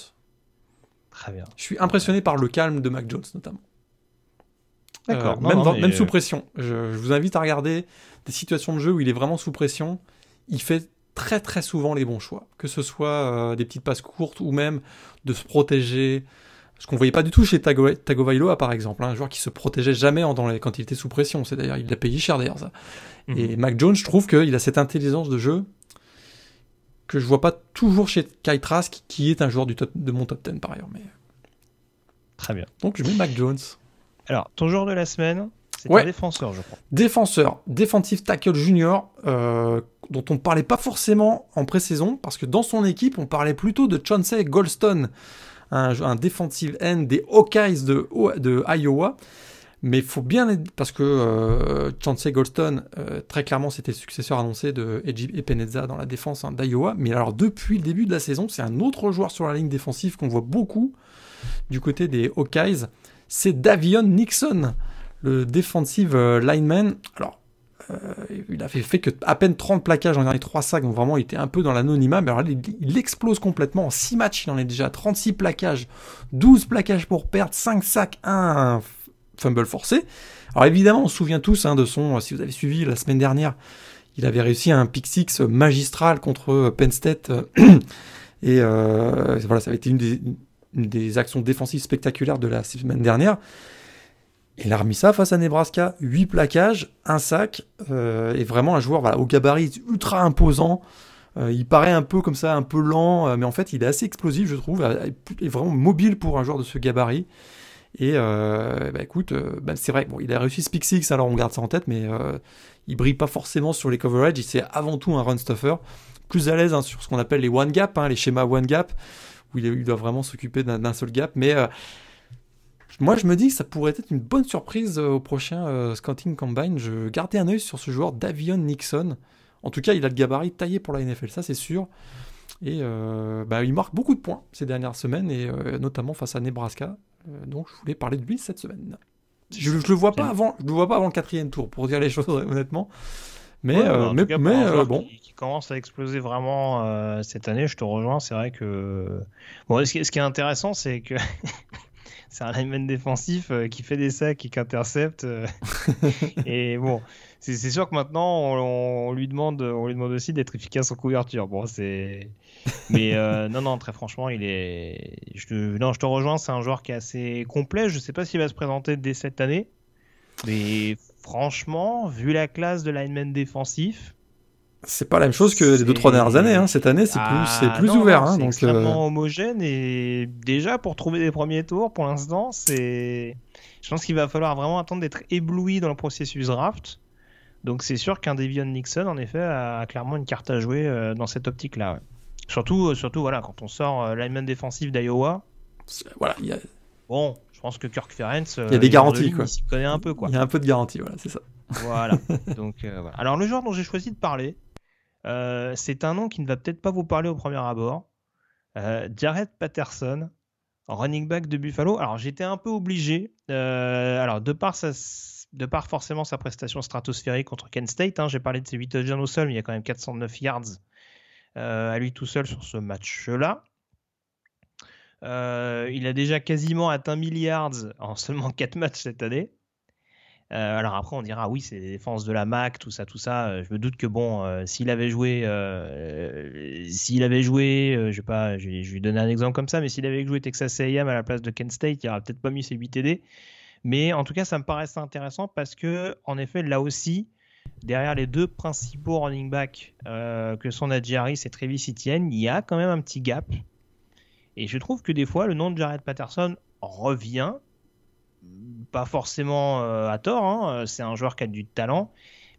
Très bien. Je suis impressionné par le calme de Mac Jones notamment. D'accord. Euh, même, même sous pression. Je, je, vous invite à regarder des situations de jeu où il est vraiment sous pression. Il fait très très souvent les bons choix, que ce soit euh, des petites passes courtes ou même de se protéger. Ce qu'on voyait pas du tout chez Tago Tagovailoa par exemple, hein, un joueur qui se protégeait jamais dans quand il était sous pression. C'est d'ailleurs il l'a payé cher d'ailleurs ça. Mhm. Et Mac Jones, je trouve qu'il a cette intelligence de jeu que je vois pas toujours chez Kai Trask, qui est un joueur du top, de mon top 10 par ailleurs. Mais... Très bien. Donc je mets Mac Jones. Alors, ton joueur de la semaine, c'est un défenseur, je crois. Défenseur, defensive tackle junior, euh, dont on ne parlait pas forcément en pré-saison, parce que dans son équipe, on parlait plutôt de Chauncey Goldstone, un, un defensive end des Hawkeyes de, Iowa. Mais il faut bien parce que euh, Chauncey Goldstone, euh, très clairement, c'était le successeur annoncé de Eji Epeneza dans la défense hein, d'Iowa. Mais alors, depuis le début de la saison, c'est un autre joueur sur la ligne défensive qu'on voit beaucoup du côté des Hawkeyes. C'est Davion Nixon le defensive euh, lineman, alors, euh, il a fait, que à peine 30 plaquages dans les 3 sacs, donc vraiment il était un peu dans l'anonymat, mais alors il, explose complètement. En 6 matchs, il en est déjà 36 plaquages, 12 plaquages pour perdre, 5 sacs, 1 fumble forcé. Alors évidemment, on se souvient tous hein, de son, si vous avez suivi la semaine dernière, il avait réussi un pick six magistral contre Penn State. [clears throat] et euh, voilà, ça avait été une des actions défensives spectaculaires de la semaine dernière. Il a remis ça face à Nebraska, 8 plaquages, un sac, euh, et vraiment un joueur au gabarit ultra imposant. Euh, il paraît un peu comme ça, un peu lent, euh, mais en fait il est assez explosif je trouve, et vraiment mobile pour un joueur de ce gabarit. Et bah, écoute, bah, c'est vrai, bon, il a réussi ce six, alors on garde ça en tête, mais il brille pas forcément sur les coverage, c'est avant tout un run stuffer, plus à l'aise hein, sur ce qu'on appelle les one gap, hein, les schémas one gap, où il doit vraiment s'occuper d'un seul gap, mais moi, je me dis que ça pourrait être une bonne surprise euh, au prochain euh, Scouting Combine. Je gardais un œil sur ce joueur, Davion Nixon. En tout cas, il a le gabarit taillé pour la NFL, ça c'est sûr. Et euh, bah, il marque beaucoup de points ces dernières semaines, et notamment face à Nebraska. donc, je voulais parler de lui cette semaine. Je ne le vois pas avant, je le vois pas avant le quatrième tour, pour dire les choses [laughs] honnêtement. Mais, mais, mais bon. Qui, commence à exploser vraiment cette année, je te rejoins. C'est vrai que. Bon, ce qui est intéressant, c'est que [laughs] c'est un lineman défensif euh, qui fait des sacs et qui intercepte. Euh. [laughs] et bon, c'est sûr que maintenant, on, lui demande, on lui demande aussi d'être efficace en couverture. Bon, c'est. Mais euh, [laughs] non, non, très franchement, il est. Je te, non, je te rejoins, c'est un joueur qui est assez complet. Je sais pas s'il va se présenter dès cette année. Mais franchement, vu la classe de lineman défensif, c'est pas la même chose que les deux trois dernières années. Hein. Cette année, c'est plus, c'est ah, ouvert. hein, donc extrêmement homogène et déjà pour trouver des premiers tours, pour l'instant, c'est. Je pense qu'il va falloir vraiment attendre d'être ébloui dans le processus draft Donc c'est sûr qu'un Devion Nixon, en effet, a clairement une carte à jouer euh, dans cette optique-là. Surtout, euh, surtout voilà, quand on sort euh, lineman défensif d'Iowa. Voilà, il y a... Bon, je pense que Kirk Ferenc. Il y a des garanties, quoi. Il connaît un peu, quoi. Il y a un peu de garantie, voilà, c'est ça. Voilà. Donc, voilà. Alors, le joueur dont j'ai choisi de parler, c'est un nom qui ne va peut-être pas vous parler au premier abord. Jared Patterson, running back de Buffalo. Alors, j'étais un peu obligé. alors, de par sa forcément sa prestation stratosphérique contre Kent State. Hein, j'ai parlé de ses 8 touchdowns au sol, mais il y a quand même 409 yards euh, à lui tout seul sur ce match-là. Euh, il a déjà quasiment atteint 1000 yards en seulement 4 matchs cette année. Euh, alors après, on dira oui, c'est les défenses de la MAC, tout ça, tout ça. Je me doute que bon, s'il avait joué, s'il avait joué, je vais pas, je vais, lui donner un exemple comme ça, mais s'il avait joué Texas A&M à la place de Kent State, il n'aurait peut-être pas mis ses 8 TD. Mais en tout cas, ça me paraissait intéressant parce que, en effet, là aussi, derrière les deux principaux running backs euh, que sont Najee Harris et Travis Etienne, il y a quand même un petit gap. Et je trouve que des fois, le nom de Jared Patterson revient, pas forcément euh, à tort, hein, c'est un joueur qui a du talent,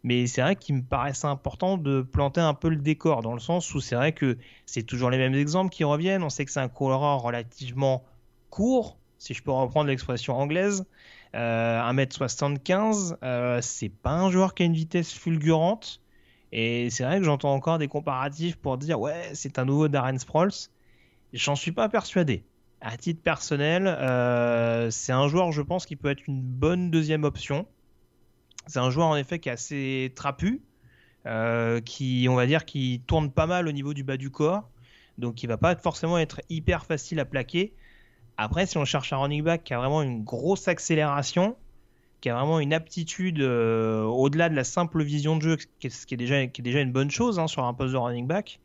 mais c'est vrai qu'il me paraissait important de planter un peu le décor, dans le sens où c'est vrai que c'est toujours les mêmes exemples qui reviennent, on sait que c'est un coureur relativement court, si je peux reprendre l'expression anglaise, 1m75, euh, euh, c'est pas un joueur qui a une vitesse fulgurante. Et c'est vrai que j'entends encore des comparatifs pour dire ouais, c'est un nouveau Darren Sproles. J'en suis pas persuadé. À titre personnel, euh, c'est un joueur, je pense, qui peut être une bonne deuxième option. C'est un joueur en effet qui est assez trapu, qui, on va dire, qui tourne pas mal au niveau du bas du corps, donc qui va pas forcément être hyper facile à plaquer. Après, si on cherche un running back qui a vraiment une grosse accélération, qui a vraiment une aptitude euh, au-delà de la simple vision de jeu, ce qui est, déjà, qui est déjà une bonne chose hein, sur un poste de running back,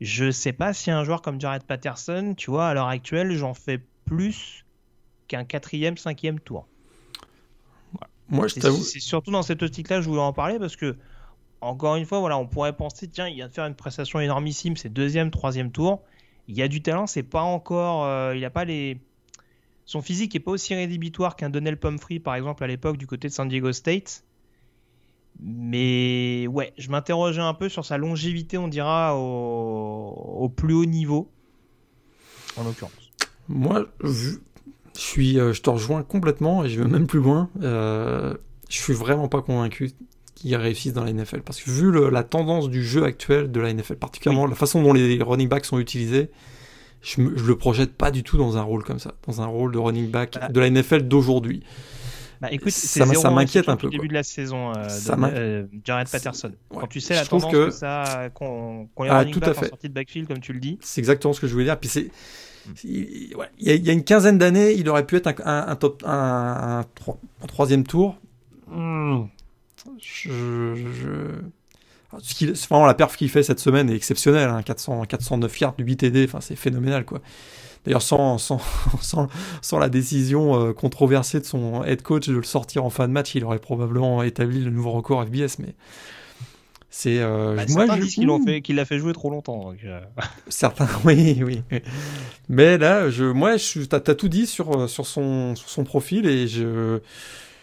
je ne sais pas si un joueur comme Jared Patterson, tu vois, à l'heure actuelle, j'en fais plus qu'un quatrième, cinquième tour. Moi, je t'avoue. C'est surtout dans cette optique-là que je voulais en parler parce que, encore une fois, voilà, on pourrait penser, tiens, il vient de faire une prestation énormissime, c'est deuxième, troisième tour il y a du talent, c'est pas encore, euh, il a pas les, son physique est pas aussi rédhibitoire qu'un Donnell Pumphrey par exemple à l'époque du côté de San Diego State. Mais ouais, je m'interrogeais un peu sur sa longévité, on dira au, plus haut niveau, en l'occurrence. Moi, je, suis, euh, je te rejoins complètement et je vais même plus loin. Euh, je suis vraiment pas convaincu qui réussissent dans la NFL. Parce que vu la tendance du jeu actuel de la NFL, particulièrement la façon dont les running backs sont utilisés, je, me, le projette pas du tout dans un rôle comme ça, dans un rôle de running back bah. de la NFL d'aujourd'hui. Bah écoute, ça, ça m'inquiète un peu. Au début de la saison, euh, euh, Jared Patterson. Quand tu sais la tendance que, ça, qu'on qu les ah, running backs en sortie de backfield, comme tu le dis. C'est exactement ce que je voulais dire. Puis c'est il, y a, une quinzaine d'années, il aurait pu être un, un, top, un, un, troisième tour. Hmm je, je... vraiment la perf qu'il fait cette semaine est exceptionnelle, hein, 400, 409 yards, 8 TD, enfin c'est phénoménal quoi. D'ailleurs sans, sans, [laughs] sans, sans, la décision euh, controversée de son head coach de le sortir en fin de match, il aurait probablement établi le nouveau record FBS, mais c'est euh, bah, moi je qu'il fait l'a fait jouer trop longtemps. Euh. [laughs] Certains, [laughs] oui, oui. Mais là, je, moi, je, t'as, as tout dit sur sur son sur son profil et je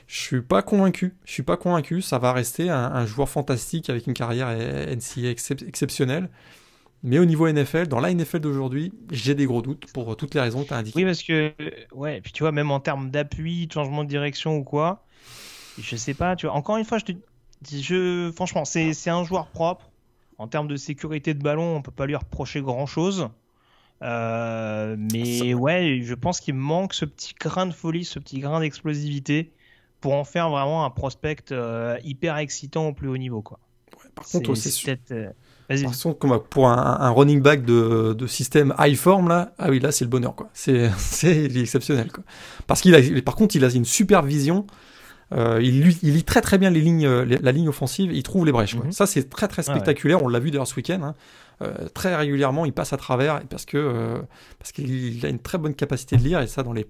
je suis pas convaincu. Je suis pas convaincu. Ça va rester un, joueur fantastique avec une carrière NCA exceptionnelle. Mais au niveau NFL, dans la NFL d'aujourd'hui, j'ai des gros doutes pour toutes les raisons que tu as indiquées. Oui, parce que, ouais, puis tu vois, même en termes d'appui, de changement de direction ou quoi, je sais pas, tu vois, encore une fois, je te je, franchement, c'est un joueur propre. En termes de sécurité de ballon, on peut pas lui reprocher grand chose. Euh, mais ouais, je pense qu'il manque ce petit grain de folie, ce petit grain d'explosivité pour en faire vraiment un prospect euh, hyper excitant au plus haut niveau. Quoi. par contre, c'est euh, pour un, running back de, de, système high form, là, ah oui, là, c'est le bonheur. quoi. C'est [laughs] exceptionnel. Quoi. Parce qu'il a, par contre, il a une super vision. Euh, il, il, lit très très bien les lignes, la ligne offensive, il trouve les brèches. Mhm. Ça, c'est très très spectaculaire. On l'a vu d'ailleurs ce week-end. Hein. Euh, très régulièrement, il passe à travers parce que euh, parce qu'il a une très bonne capacité de lire et ça dans les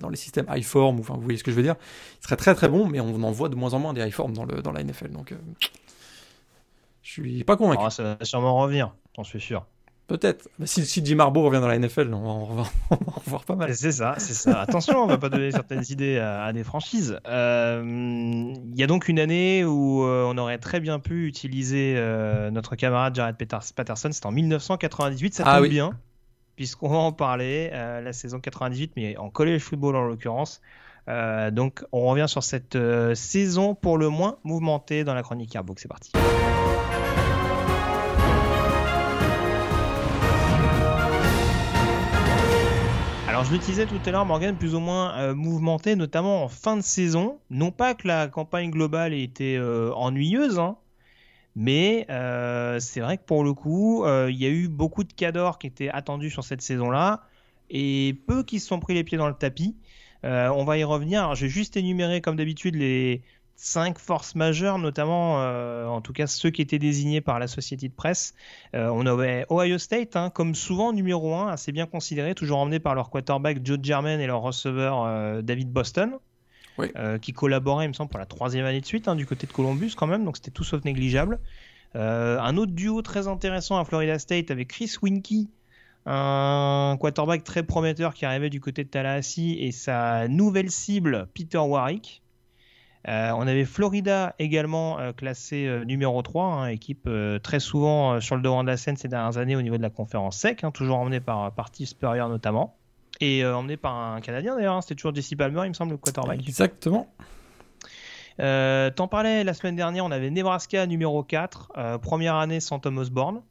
dans les systèmes high form, enfin vous voyez ce que je veux dire. Il serait très très bon, mais on en voit de moins en moins des high form dans le dans la NFL. Donc je suis pas convaincu. Ah, ça va sûrement revenir, j'en suis sûr. Peut-être. Si, si Jim Harbaugh revient dans la NFL, on va, on va, [laughs] on va en revoir pas mal. C'est ça, c'est ça. Attention, on va pas donner certaines [laughs] idées à, à des franchises. Euh, Il y a donc une année où euh, on aurait très bien pu utiliser euh, notre camarade Jared Patterson. C'était en 1998, ça Ah tombe oui. bien, puisqu'on va en parler, euh, la saison 98, mais en college football en l'occurrence. Euh, donc on revient sur cette euh, saison pour le moins mouvementée dans la chronique Airbook. C'est parti. Alors je le disais tout à l'heure, Morgan, plus ou moins euh, mouvementé, notamment en fin de saison. Non pas que la campagne globale ait été euh, ennuyeuse, hein, mais euh, c'est vrai que pour le coup, il y a eu beaucoup de cadors qui étaient attendus sur cette saison-là, et peu qui se sont pris les pieds dans le tapis. On va y revenir. J'ai juste énuméré, comme d'habitude, les cinq forces majeures, notamment, euh, en tout cas, ceux qui étaient désignés par la société de presse. Euh, on avait Ohio State, hein, comme souvent numéro 1, assez bien considéré, toujours emmené par leur quarterback Joe German et leur receveur euh, David Boston, Oui. qui collaboraient, il me semble, pour la troisième année de suite hein, du côté de Columbus quand même, donc c'était tout sauf négligeable. Un autre duo très intéressant à Florida State avec Chris Winky, un quarterback très prometteur qui arrivait du côté de Tallahassee et sa nouvelle cible, Peter Warwick. Euh, on avait Florida également euh, classé euh, numéro 3, hein, équipe très souvent sur le devant de la scène ces dernières années au niveau de la conférence SEC, hein, toujours emmenée par, par Steve Spurrier notamment, et euh, emmené par un Canadien d'ailleurs, hein, c'était toujours Jesse Palmer il me semble le quarterback. Exactement. T'en parlais la semaine dernière, on avait Nebraska numéro 4, euh, première année sans Tom Osborne,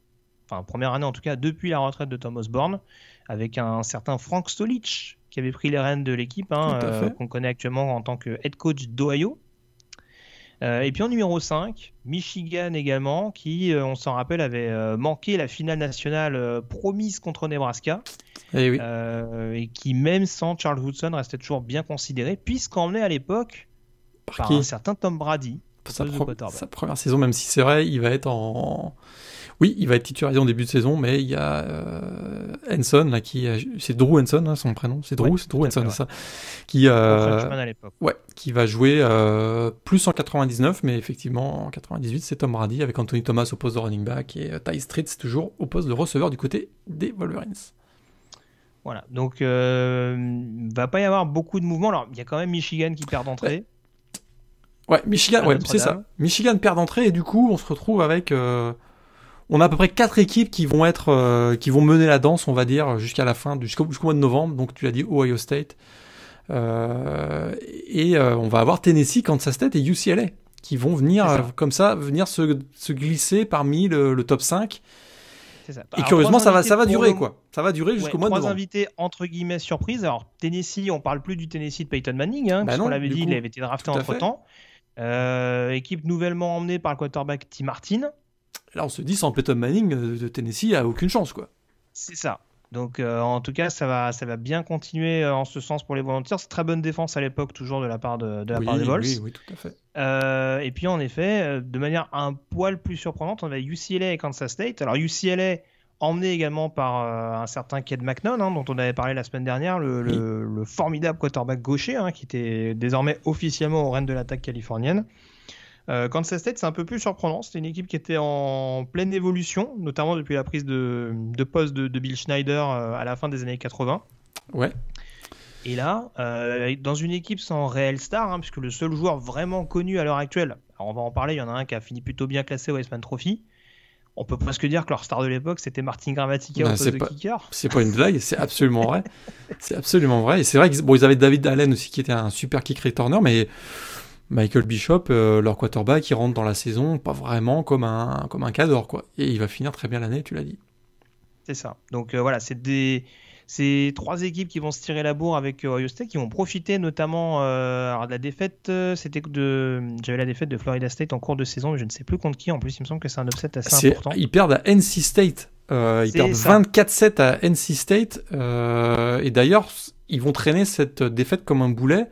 enfin première année en tout cas depuis la retraite de Tom Osborne, avec un certain Frank Stolich qui avait pris les rênes de l'équipe, hein, euh, qu'on connaît actuellement en tant que head coach d'Ohio. Euh, et puis en numéro 5, Michigan également, qui, euh, on s'en rappelle, avait manqué la finale nationale promise contre Nebraska, Et oui. euh, et qui, même sans Charles Woodson, restait toujours bien considéré, puisqu'emmené à l'époque Par par un certain Tom Brady. Sa, pro- sa première saison, même si c'est vrai, il va être en. Oui, il va être titularisé en début de saison, mais il y a euh, Henson, là, qui. C'est Drew Henson, hein, son prénom. C'est Drew, Ouais, c'est Drew Henson, fait, ça. Qui, euh, ouais, qui va jouer euh, plus en 99, mais effectivement, en 98, c'est Tom Brady avec Anthony Thomas au poste de running back et euh, Ty Street, c'est toujours au poste de receveur du côté des Wolverines. Voilà. Donc, euh, va pas y avoir beaucoup de mouvements. Alors, il y a quand même Michigan qui perd d'entrée. Ouais, Michigan, ouais, c'est ça. Michigan perd d'entrée et du coup, on se retrouve avec. euh, on a à peu près quatre équipes qui vont être, euh, qui vont mener la danse, on va dire, jusqu'à la fin, jusqu'au mois de novembre. Donc, tu l'as dit, Ohio State. Euh, et on va avoir Tennessee, Kansas State et UCLA qui vont venir, comme ça, venir se, se glisser parmi le, le top 5. C'est ça. Et Alors, curieusement, ça va, ça va durer, le- quoi. Ça va durer jusqu'au Ouais, mois de novembre. invités entre guillemets surprise. Alors Tennessee, on parle plus du Tennessee de Peyton Manning, hein, Bah puisqu'on non, l'avait dit, coup, il avait été drafté tout temps. équipe nouvellement emmenée par le quarterback Tim Martin. Là, on se dit, sans Peyton Manning euh, de Tennessee, a aucune chance, quoi. C'est ça. Donc euh, en tout cas, ça va, ça va bien continuer euh, en ce sens pour les Volunteers. C'est très bonne défense à l'époque, toujours de la part de, de la oui, part des Vols. oui, oui, tout à fait. Euh, et puis en effet, euh, de manière un poil plus surprenante, on avait UCLA et Kansas State. Alors UCLA emmené également par euh, un certain Ked McNaughton, hein, dont on avait parlé la semaine dernière, le, le- le formidable quarterback gaucher, hein, qui était désormais officiellement au règne de l'attaque californienne. Euh, Kansas State, c'est un peu plus surprenant. C'était une équipe qui était en pleine évolution, notamment depuis la prise de, de poste de, de Bill Schneider euh, à la fin des années 80. Ouais. Et là, euh, dans une équipe sans réel star, hein, puisque le seul joueur vraiment connu à l'heure actuelle, alors on va en parler, il y en a un qui a fini plutôt bien classé au Westman Trophy. On peut presque dire que leur star de l'époque, c'était Martin Grammatica Bah, au poste c'est de pas- kicker. C'est pas une blague, c'est absolument vrai. [laughs] C'est absolument vrai. Et c'est vrai qu'ils bon, ils avaient David Allen aussi qui était un super kick returner, mais Michael Bishop, euh, leur quarterback, il rentre dans la saison pas vraiment comme un, comme un cadre, quoi. Et il va finir très bien l'année, tu l'as dit. C'est ça. Donc euh, voilà, c'est des ces trois équipes qui vont se tirer la bourre avec euh, Ohio State, qui vont profiter notamment euh, alors de la défaite. euh, c'était de j'avais la défaite de Florida State en cours de saison, mais je ne sais plus contre qui. En plus, il me semble que c'est un upset assez C'est- important. Ils perdent à NC State. Euh, ils C'est perdent ça. 24-7 à NC State. euh, et d'ailleurs, ils vont traîner cette défaite comme un boulet.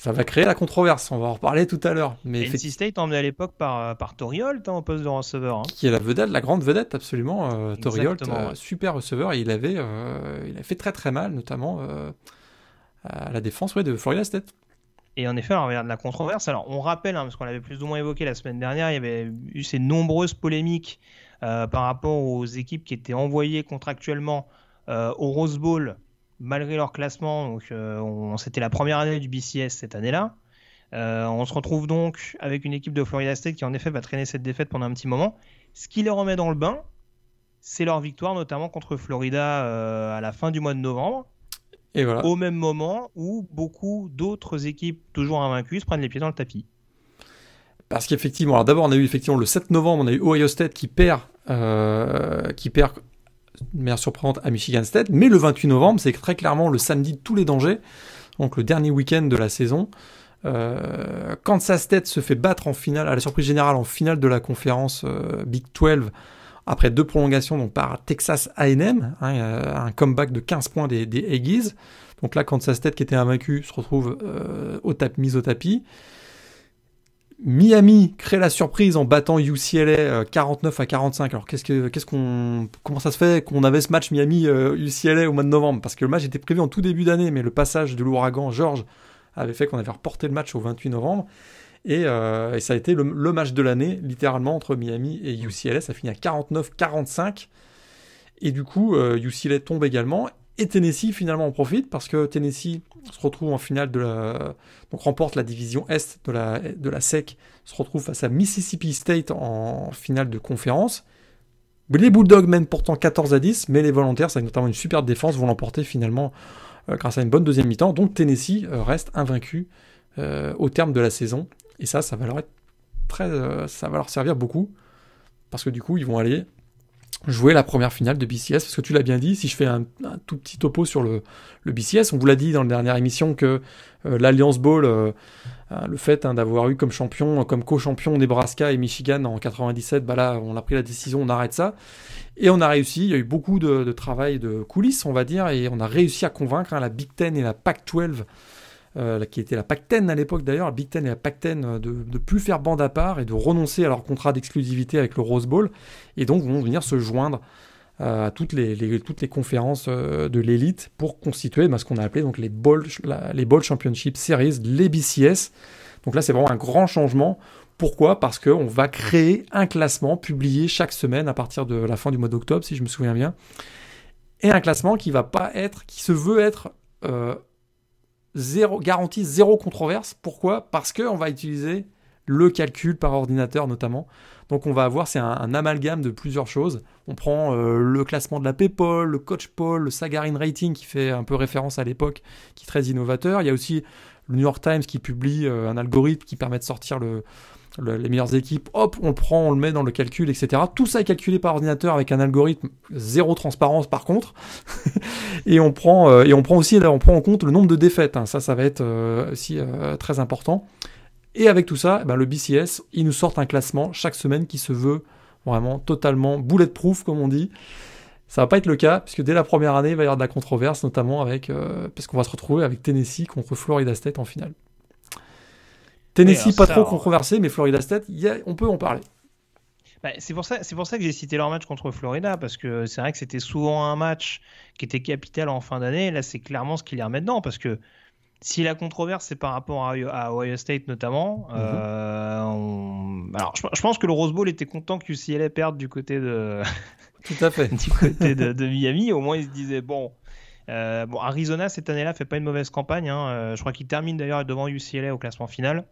Ça va créer la controverse, on va en reparler tout à l'heure. Mais NC State emmené à l'époque par, par Tori Holt hein, au poste de receveur. hein. qui est la vedette, la grande vedette absolument, euh, Exactement, euh, ouais. super receveur, et il avait, euh, il a fait très très mal, notamment euh, à la défense ouais, de Florida State. Et en effet, alors, il y a de la controverse. Alors, on rappelle, hein, parce qu'on l'avait plus ou moins évoqué la semaine dernière, il y avait eu ces nombreuses polémiques euh, par rapport aux équipes qui étaient envoyées contractuellement euh, au Rose Bowl malgré leur classement. Donc, euh, c'était la première année du BCS cette année-là. on se retrouve donc avec une équipe de Florida State qui en effet va traîner cette défaite pendant un petit moment. Ce qui les remet dans le bain, c'est leur victoire notamment contre Florida à la fin du mois de novembre. Et voilà. Au même moment où beaucoup d'autres équipes toujours invaincues se prennent les pieds dans le tapis. Parce qu'effectivement, alors d'abord on a eu effectivement le 7 novembre, on a eu Ohio State qui perd, euh, qui perd de manière surprenante à Michigan State, mais le 28 novembre, c'est très clairement le samedi de tous les dangers, donc le dernier week-end de la saison. Euh, Kansas State se fait battre en finale, à la surprise générale, en finale de la conférence euh, Big 12 après deux prolongations donc par Texas A&M, hein, un comeback de 15 points des, Aggies. Donc là, Kansas State qui était invaincu se retrouve euh, mise au tapis. Miami crée la surprise en battant UCLA 49 euh, à 45. Alors qu'est-ce que comment ça se fait qu'on avait ce match Miami UCLA au mois de novembre? Parce que le match était prévu en tout début d'année mais le passage de l'ouragan George avait fait qu'on avait reporté le match au 28 novembre. Euh, et, ça a été le, match de l'année, littéralement, entre Miami et UCLA. Ça finit à 49-45. Et du coup, UCLA euh, tombe également. Et Tennessee, finalement, en profite parce que Tennessee se retrouve en finale de la. Donc remporte la division Est de la, de la SEC, se retrouve face à Mississippi State en finale de conférence. Les Bulldogs mènent pourtant 14 à 10, mais les volontaires, ça a notamment une super défense, vont l'emporter finalement euh, grâce à une bonne deuxième mi-temps. Donc Tennessee reste invaincu au terme de la saison. Et ça, ça va leur être très, euh, ça va leur servir beaucoup parce que du coup, ils vont aller jouer la première finale de BCS. Parce que tu l'as bien dit, si je fais un, tout petit topo sur le, BCS, on vous l'a dit dans la dernière émission que euh, l'Alliance Bowl, euh, le fait hein, d'avoir eu comme champion, comme co-champion Nebraska et Michigan en 97, bah là, on a pris la décision, on arrête ça. Et on a réussi, il y a eu beaucoup de, travail de coulisses, on va dire, et on a réussi à convaincre hein, la Big Ten et la Pac-12 euh, qui était la Pac-10 à l'époque d'ailleurs, la Big Ten et la Pac-10, euh, de ne plus faire bande à part et de renoncer à leur contrat d'exclusivité avec le Rose Bowl, et donc vont venir se joindre euh, à toutes les, toutes les conférences de l'élite pour constituer bah, ce qu'on a appelé donc les Bowl, les Bowl Championship Series, les BCS. Donc là, c'est vraiment un grand changement. Pourquoi? Parce qu'on va créer un classement publié chaque semaine à partir de la fin du mois d'octobre, si je me souviens bien. Et un classement qui va pas être, qui se veut être zéro, garantie zéro controverse. Pourquoi? Parce qu'on va utiliser le calcul par ordinateur notamment. Donc on va avoir, c'est un, amalgame de plusieurs choses. On prend euh, le classement de la PayPal, le Coach Poll, le Sagarin Rating qui fait un peu référence à l'époque, qui est très innovateur. Il y a aussi le New York Times qui publie euh, un algorithme qui permet de sortir le, les meilleures équipes, hop, on le prend, on le met dans le calcul, etc. Tout ça est calculé par ordinateur avec un algorithme zéro transparence par contre. [laughs] et on prend euh, et on prend aussi on prend en compte le nombre de défaites. Hein. Ça, ça va être euh, aussi euh, très important. Et avec tout ça, eh ben, le BCS, il nous sort un classement chaque semaine qui se veut vraiment totalement bulletproof, comme on dit. Ça va pas être le cas, puisque dès la première année, il va y avoir de la controverse, notamment avec, parce qu'on va se retrouver avec Tennessee contre Florida State en finale. Tennessee, pas trop controversé, mais Florida State, on peut en parler. Bah, c'est pour ça, pour ça que j'ai cité leur match contre Florida parce que c'est vrai que c'était souvent un match qui était capital en fin d'année. Là, c'est clairement ce qu'il y a maintenant parce que si la controverse c'est par rapport à, Ohio State notamment, mhm. euh, alors je, pense que le Rose Bowl était content que UCLA perde du côté de, [laughs] tout à fait, [laughs] du côté de, Miami. Au moins, ils se disaient bon. Euh, bon, Arizona cette année-là fait pas une mauvaise campagne. Hein. Euh, je crois qu'il termine d'ailleurs devant UCLA au classement final.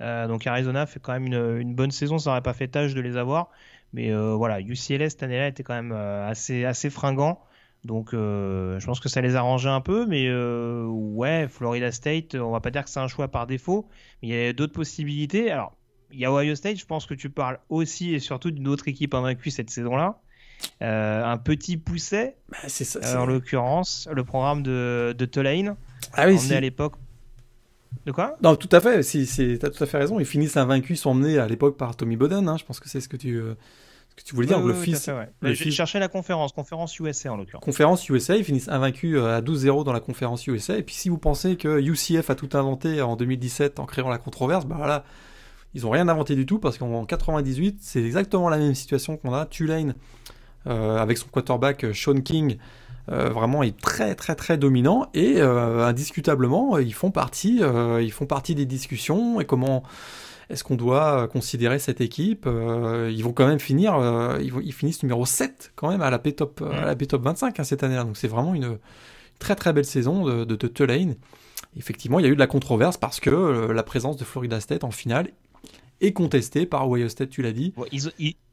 Euh, donc Arizona fait quand même une, bonne saison, ça n'aurait pas fait tâche de les avoir. Mais euh, voilà, UCLA cette année-là était quand même euh, assez, assez fringant. Donc je pense que ça les arrangeait un peu. Mais ouais, Florida State, on va pas dire que c'est un choix par défaut. Mais il y a d'autres possibilités. Alors, il y a Ohio State, je pense que tu parles aussi et surtout d'une autre équipe invaincue cette saison-là. un petit pousset, bah, ça, en l'occurrence, le programme de, de Tulane. Ah oui, à l'époque de quoi? Non, tout à fait. Si, tu as tout à fait raison. Ils finissent invaincus, ils sont emmenés à l'époque par Tommy Boden. Hein. Je pense que c'est ce que tu, euh, ce que tu voulais dire. le fils. J'ai cherché la conférence, conférence USA en l'occurrence. Conférence USA, ils finissent invaincus euh, à 12-0 dans la conférence USA. Et puis si vous pensez que UCF a tout inventé en 2017 en créant la controverse, bah là, ils ont rien inventé du tout parce qu'en 98, c'est exactement la même situation qu'on a. Tulane, euh, avec son quarterback Sean King, vraiment est très très très dominant et indiscutablement ils font partie ils font partie des discussions et comment est-ce qu'on doit considérer cette équipe Ils vont quand même finir, ils, ils, finissent numéro 7 quand même à la P-Top, à la P-Top 25 hein, cette année-là. Donc c'est vraiment une très très belle saison de, de, de Tulane. Effectivement, il y a eu de la controverse parce que la présence de Florida State en finale est contestée par Ohio State, tu l'as dit.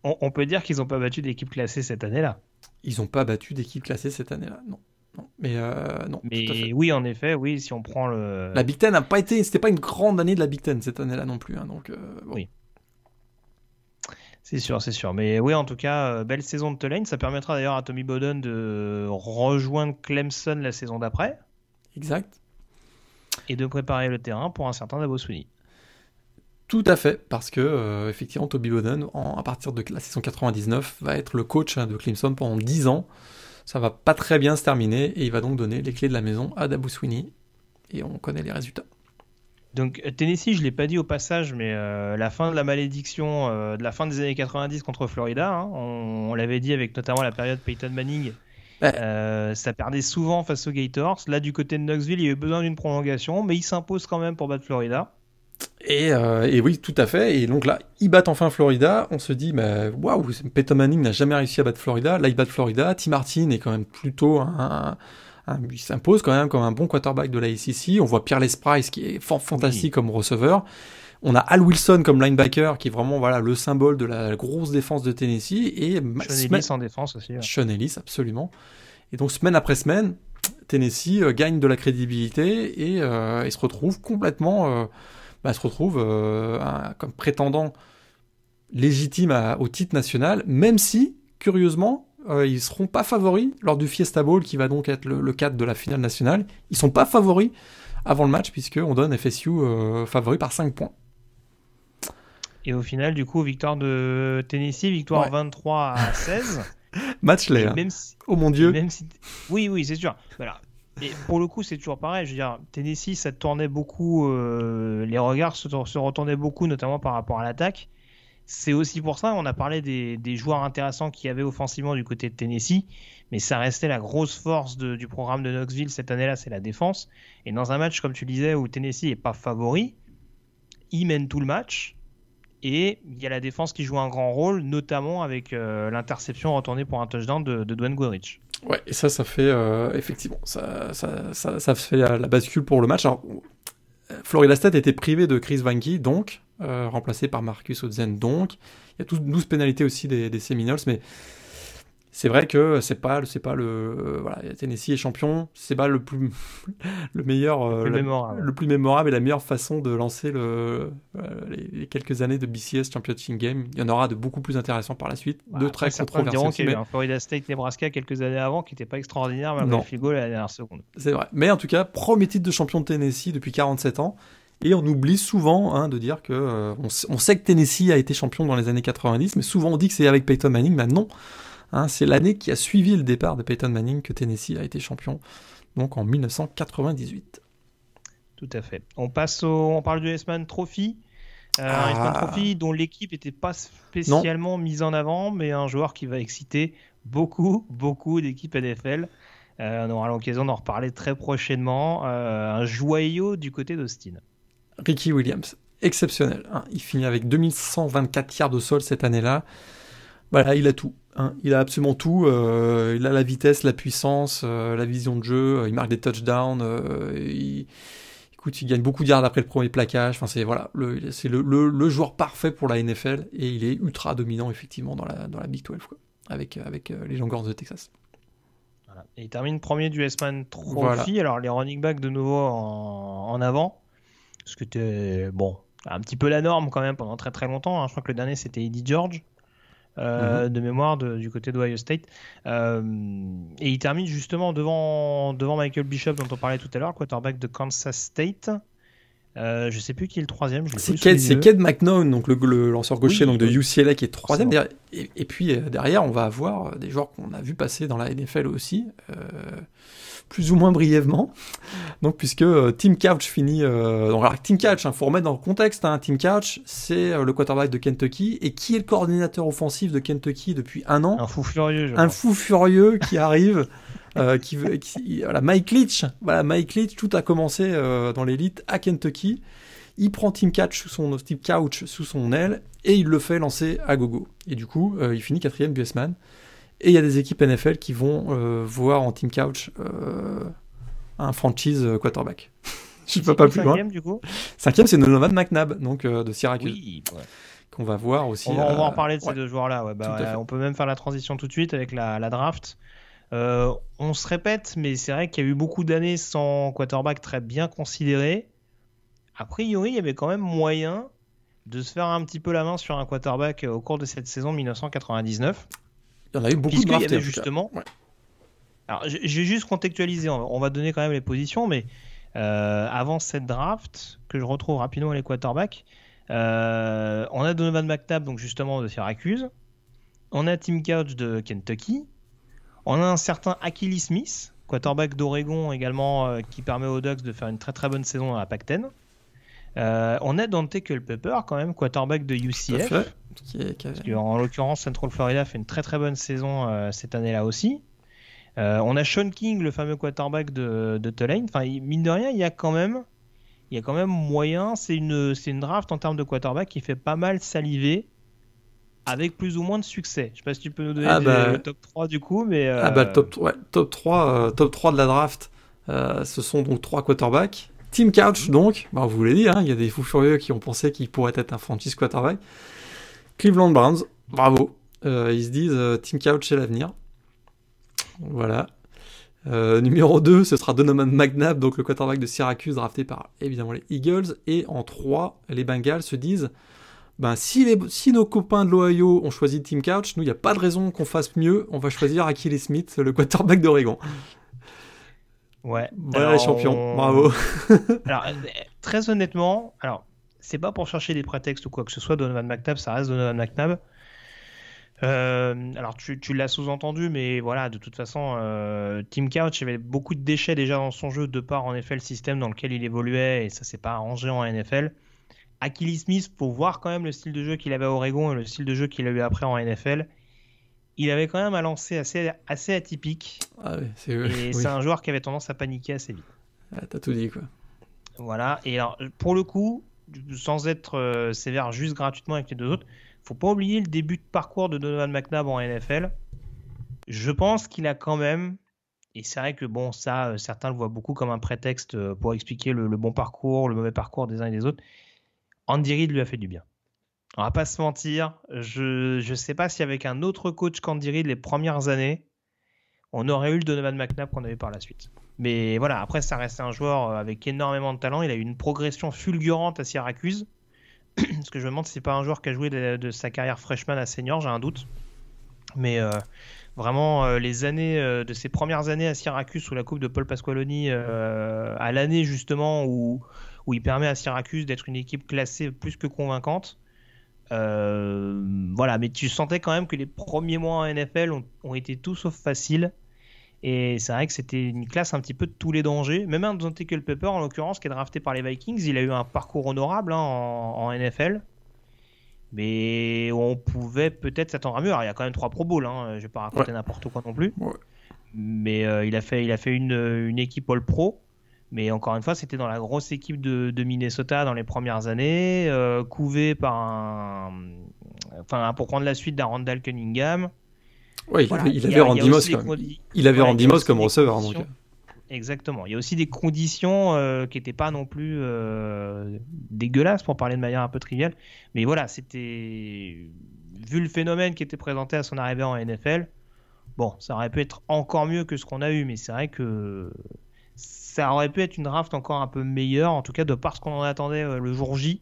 on, peut dire qu'ils n'ont pas battu d'équipe classée cette année-là. Ils n'ont pas battu d'équipe classée cette année-là, non. Non, mais euh, non. Mais oui, en effet, oui, si on prend le. La Big Ten n'a pas été, c'était pas une grande année de la Big Ten cette année-là non plus, hein, donc. Euh, oui. C'est sûr, c'est sûr. Mais oui, en tout cas, euh, belle saison de Tulane. Ça permettra d'ailleurs à Tommy Bowden de rejoindre Clemson la saison d'après. Exact. Et de préparer le terrain pour un certain Dabo Sweeney. Tout à fait, parce que effectivement, Toby Bowden, à partir de la saison 99, va être le coach hein, de Clemson pendant 10 ans. Ça va pas très bien se terminer et il va donc donner les clés de la maison à Dabou Sweeney. Et on connaît les résultats. Donc euh, Tennessee, je l'ai pas dit au passage, mais euh, la fin de la malédiction euh, de la fin des années 90 contre Florida, hein, on, l'avait dit avec notamment la période Peyton Manning, ça perdait souvent face aux Gators. Là, du côté de Knoxville, il y a eu besoin d'une prolongation, mais il s'impose quand même pour battre Florida. Euh, et, oui, tout à fait. Et donc là, ils battent enfin Florida. On se dit, mais waouh, Peyton Manning n'a jamais réussi à battre Florida. Là, ils battent Florida. Tim Martin est quand même plutôt un, il s'impose quand même comme un bon quarterback de la SEC. On voit Pierre Lesprice qui est fantastique comme receveur. On a Al Wilson comme linebacker qui est vraiment voilà le symbole de la grosse défense de Tennessee et Sean Ellis en défense aussi. Sean Ellis absolument. Et donc semaine après semaine, Tennessee euh, gagne de la crédibilité et, euh, se retrouve complètement bah, se retrouve euh, comme prétendant légitime au titre national, même si, curieusement, euh, ils seront pas favoris lors du Fiesta Bowl, qui va donc être le, cadre de la finale nationale. Ils sont pas favoris avant le match, puisqu'on donne FSU euh, favori par 5 points. Et au final, du coup, victoire de Tennessee, victoire 23 à 16. [laughs] match laid. Hein. oh mon dieu. Même si... Oui, oui, c'est sûr. Voilà. Et pour le coup, c'est toujours pareil. Je veux dire, Tennessee, ça tournait beaucoup. Euh, les regards se, retournaient beaucoup, notamment par rapport à l'attaque. C'est aussi pour ça, on a parlé des, joueurs intéressants qu'il y avait offensivement du côté de Tennessee, mais ça restait la grosse force du programme de Knoxville cette année-là, c'est la défense. Et dans un match, comme tu disais, où Tennessee n'est pas favori, ils mènent tout le match. Et il y a la défense qui joue un grand rôle, notamment avec euh, l'interception retournée pour un touchdown de, de Dwayne Goodrich. Ouais, et ça, ça fait euh, effectivement, ça, ça, ça, ça, fait la, bascule pour le match. Alors, Florida State était privé de Chris Vanky, donc euh, remplacé par Marcus Odzen, donc il y a 12 pénalités aussi des, des Seminoles, mais c'est vrai que c'est pas c'est pas le euh, voilà Tennessee est champion c'est pas le plus [laughs] le meilleur le plus, mémorable. le plus mémorable et la meilleure façon de lancer le euh, les, quelques années de BCS Championship Game. Il y en aura de beaucoup plus intéressants par la suite bah, de très controversés qu'il y a eu un Florida State Nebraska quelques années avant qui n'était pas extraordinaire mais le figo la dernière seconde. C'est vrai. Mais en tout cas premier titre de champion de Tennessee depuis 47 ans. Et on oublie souvent hein, de dire que euh, on, on, sait que Tennessee a été champion dans les années 90 mais souvent on dit que c'est avec Peyton Manning mais non Hein, c'est l'année qui a suivi le départ de Peyton Manning que Tennessee a été champion, donc en 1998. Tout à fait. On passe au, on parle du S-Man Trophy. Euh, ah. Trophy dont l'équipe n'était pas spécialement mise en avant, mais un joueur qui va exciter beaucoup, beaucoup d'équipes NFL. Euh, on aura l'occasion d'en reparler très prochainement. Euh, un joyau du côté d'Austin. Ricky Williams, exceptionnel. Hein. Il finit avec 2124 yards de sol cette année-là. Voilà, il a tout. Hein. Il a absolument tout. Euh, il a la vitesse, la puissance, euh, la vision de jeu. Euh, il marque des touchdowns. il, écoute, il gagne beaucoup de yards après le premier plaquage. Enfin, c'est voilà, c'est le, joueur parfait pour la NFL et il est ultra dominant effectivement dans la, dans la Big 12 avec, avec les Longhorns de Texas. Et il termine premier du S-Man Trophy. Alors les running backs de nouveau en, avant. Ce que tu bon, un petit peu la norme quand même pendant très très longtemps. Hein. Je crois que le dernier c'était Eddie George. Euh, de mémoire du côté d'Ohio State. Euh, et il termine justement devant, devant Michael Bishop, dont on parlait tout à l'heure, quarterback de Kansas State. Euh, je sais plus qui est le troisième. C'est Ked, McNown, donc le, lanceur gaucher donc de UCLA qui est troisième. Et, et, puis derrière, on va avoir des joueurs qu'on a vu passer dans la NFL aussi plus ou moins brièvement. Donc, puisque euh, Tim Couch finit. Euh, donc, alors, Tim Couch, il hein, faut remettre dans le contexte. Hein, Tim Couch, c'est euh, le quarterback de Kentucky. Et qui est le coordinateur offensif de Kentucky depuis un an? Un fou furieux. un fou furieux qui arrive euh, qui, qui- voilà, Mike Leach, voilà, Mike Leach, tout a commencé euh, dans l'élite à Kentucky. Il prend Team Couch sous son Team Couch sous son aile et il le fait lancer à gogo. Et du coup, euh, il finit quatrième BSman. Et il y a des équipes NFL qui vont voir en Team Couch un franchise quarterback. [laughs] Je ne peux pas plus loin. cinquième, du coup Cinquième, c'est Donovan McNabb, donc de Syracuse, Oui. ouais. qu'on va voir aussi. On va, on va en parler de ces ouais. deux joueurs-là. ouais. Bah, on peut même faire la transition tout de suite avec la, la draft. Euh, on se répète, mais c'est vrai qu'il y a eu beaucoup d'années sans quarterback très bien considéré. A priori, il y avait quand même moyen de se faire un petit peu la main sur un quarterback euh, au cours de cette saison 1999. Il y en a eu beaucoup de y draftés. avait justement. Ouais. Alors, je je vais juste contextualiser. On va- on va donner quand même les positions, mais euh, avant cette draft, que je retrouve rapidement les quarterbacks, euh, on a Donovan McNabb, donc justement de Syracuse. On a Tim Couch de Kentucky. On a un certain Achilles Smith, quarterback d'Oregon également, euh, qui permet aux Ducks de faire une très très bonne saison à la Pac-10. Euh, on a Dante Culpepper, quand même, quarterback de UCF. fait. Qui est- qui a- Parce que, en l'occurrence, Central Florida fait une très très bonne saison euh, cette année-là aussi. Euh, on a Sean King, le fameux quarterback de, de Tulane. Enfin, mine de rien, il y a quand même, il y a quand même moyen. C'est une, c'est une draft en termes de quarterback qui fait pas mal saliver, avec plus ou moins de succès. Je sais pas si tu peux nous donner Ah bah- le top 3 du coup, mais euh, Ah bah le top, ouais, top 3, euh, top 3 de la draft, euh, ce sont donc trois quarterbacks. Team Couch donc, bah, vous l'avez dit, hein, il y a des fous furieux qui ont pensé qu'il pourrait être un franchise quarterback. Cleveland Browns, bravo. Euh, ils se disent euh, Team Couch c'est l'avenir. Voilà. Euh, numéro 2, ce sera Donovan McNabb, donc le quarterback de Syracuse, drafté par évidemment les Eagles. Et en 3, les Bengals se disent ben, si, les, si nos copains de l'Ohio ont choisi Team Couch, nous, il n'y a pas de raison qu'on fasse mieux. On va choisir Achilles Smith, le quarterback d'Oregon. ouais. Voilà Alors, les champions, on- bravo. [laughs] Alors, très honnêtement, alors, c'est pas pour chercher des prétextes ou quoi que ce soit, Donovan McNabb, ça reste Donovan McNabb. Euh, alors, tu, tu l'as sous-entendu, mais voilà, de toute façon, euh, Team Couch avait beaucoup de déchets déjà dans son jeu, de par en effet le système dans lequel il évoluait, et ça s'est pas arrangé en NFL. Achilles Smith, faut voir quand même le style de jeu qu'il avait à Oregon et le style de jeu qu'il a eu après en NFL. Il avait quand même un lancer assez, assez atypique, Ah ouais, c'est et oui. c'est un joueur qui avait tendance à paniquer assez vite. Ah, T'as tout dit, quoi. Voilà, et alors pour le coup, sans être euh, sévère juste gratuitement avec les deux autres, faut pas oublier le début de parcours de Donovan McNabb en NFL. Je pense qu'il a quand même, et c'est vrai que bon, ça, euh, certains le voient beaucoup comme un prétexte euh, pour expliquer le, le bon parcours, le mauvais parcours des uns et des autres. Andy Reid lui a fait du bien. On va pas se mentir, je je sais pas si avec un autre coach qu'Andy Reid les premières années, on aurait eu le Donovan McNabb qu'on a eu par la suite. Mais voilà, après, ça restait un joueur euh, avec énormément de talent. Il a eu une progression fulgurante à Syracuse. [clears throat] Parce que je me demande si c'est pas un joueur qui a joué de, sa carrière freshman à senior, j'ai un doute. Mais euh, vraiment, euh, les années de ses premières années à Syracuse sous la coupe de Paul Pasqualoni, à l'année justement où, où il permet à Syracuse d'être une équipe classée plus que convaincante. Euh, voilà, mais tu sentais quand même que les premiers mois en NFL ont, ont été tout sauf faciles. Et c'est vrai que c'était une classe un petit peu de tous les dangers. Même un Dante Culpepper, en l'occurrence, qui est drafté par les Vikings, il a eu un parcours honorable hein, en, en NFL. Mais on pouvait peut-être s'attendre à mieux. Alors, il y a quand même trois Pro Bowls, hein, je vais pas raconter n'importe quoi non plus. Ouais. Mais euh, il a fait, il a fait une, une équipe All Pro. Mais encore une fois, c'était dans la grosse équipe de, de Minnesota dans les premières années, euh, couvé par un. Enfin, pour prendre la suite d'un Randall Cunningham. Ouais, il Voilà, avait, il Randy Moss, condi- Il avait Randy Moss comme receveur. Donc, euh. Exactement. Il y a aussi des conditions euh, qui n'étaient pas non plus euh, dégueulasses pour parler de manière un peu triviale. Mais voilà, c'était vu le phénomène qui était présenté à son arrivée en NFL. Bon, ça aurait pu être encore mieux que ce qu'on a eu, mais c'est vrai que ça aurait pu être une draft encore un peu meilleure, en tout cas de par ce qu'on en attendait euh, le jour J.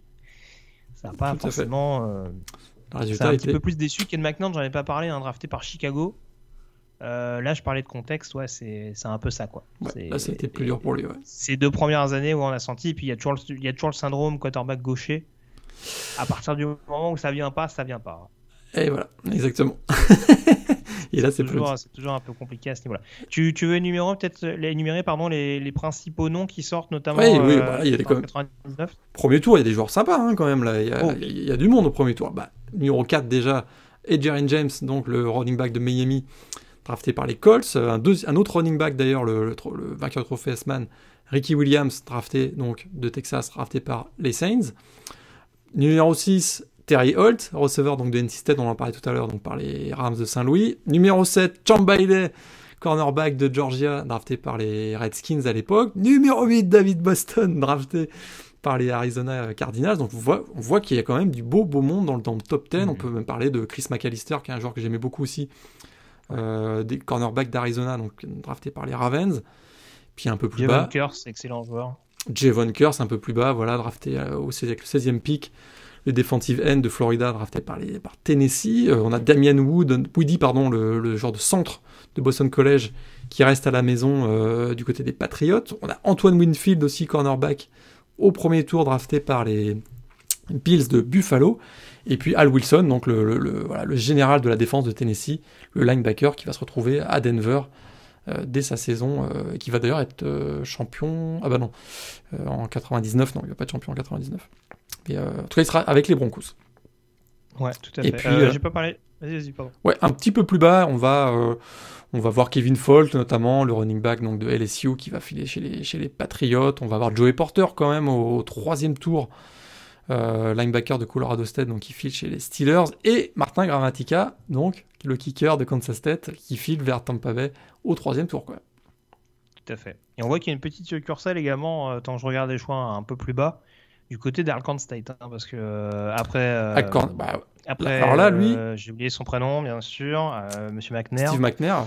Ça n'a pas Tout forcément. euh, le résultat un était. petit peu plus déçu. Ken McNaught, j'en ai pas parlé, un drafté par Chicago. Euh, là, je parlais de contexte, ouais, c'est un peu ça, quoi. Ouais, là, ça a été plus dur pour lui. Ouais. Ces deux premières années où on a senti, et puis il y, a toujours le- il y a toujours le syndrome quarterback gaucher. À partir du moment où ça vient pas, ça vient pas. Et voilà, exactement. [laughs] [laughs] Et là, c'est toujours, toujours un peu compliqué à ce niveau-là. Tu, tu veux énumérer peut-être les- énumérer pardon les, les principaux noms qui sortent notamment Oui, oui, euh, voilà, il y a des com- 99. Premier tour, il y a des joueurs sympas hein, quand même. Là. Il, y a, Oh. il y a du monde au premier tour. Bah, numéro 4 déjà, Edgerrin James, donc le running back de Miami, drafté par les Colts. Un, un autre running back d'ailleurs, le, le, vainqueur de trophée S-Man, Ricky Williams, drafté donc de Texas, drafté par les Saints. Numéro 6, Terry Holt, receveur donc de NC State, on en parlait tout à l'heure, donc par les Rams de Saint-Louis. Numéro 7, Champ Bailey, cornerback de Georgia, drafté par les Redskins à l'époque. Numéro 8, David Boston, [laughs] drafté par les Arizona Cardinals. Donc on voit, on voit qu'il y a quand même du beau beau monde dans le, top 10. On peut même parler de Chris McAllister, qui est un joueur que j'aimais beaucoup aussi, euh, des cornerbacks d'Arizona, donc drafté par les Ravens. Puis un peu plus bas. Javon excellent joueur. Javon Curse, un peu plus bas, voilà, drafté euh, au, avec le 16e pick. Le defensive end de Florida, drafté par, les, par Tennessee. Euh, on a Damian Wood, Woody, pardon, le, le, genre de centre de Boston College, qui reste à la maison du côté des Patriots. On a Antoine Winfield aussi, cornerback, au premier tour drafté par les Bills de Buffalo. Et puis Al Wilson, donc le, voilà, le, général de la défense de Tennessee, le linebacker qui va se retrouver à Denver euh, dès sa saison, euh, qui va d'ailleurs être euh, champion. Ah bah non, en 99, non, il va pas être champion en 99. Mais en tout cas, il sera avec les Broncos. Ouais, tout à fait. Et puis, j'ai pas parlé. Vas-y, vas-y, pardon. Ouais, un petit peu plus bas, on va on va voir Kevin Folk, notamment, le running back donc, de LSU qui va filer chez les, chez les Patriots. On va voir Joey Porter quand même au, troisième tour, euh, linebacker de Colorado State, donc qui file chez les Steelers. Et Martin Grammatica, donc le kicker de Kansas State, qui file vers Tampa Bay au troisième tour. Quoi. Tout à fait. Et on voit qu'il y a une petite succursale également, euh, tant que je regarde les choix un peu plus bas, du côté d'Arkansas State. Hein, parce que euh, après. Bah, après, alors là, lui, euh, j'ai oublié son prénom, bien sûr, euh, Monsieur McNair. Steve McNair.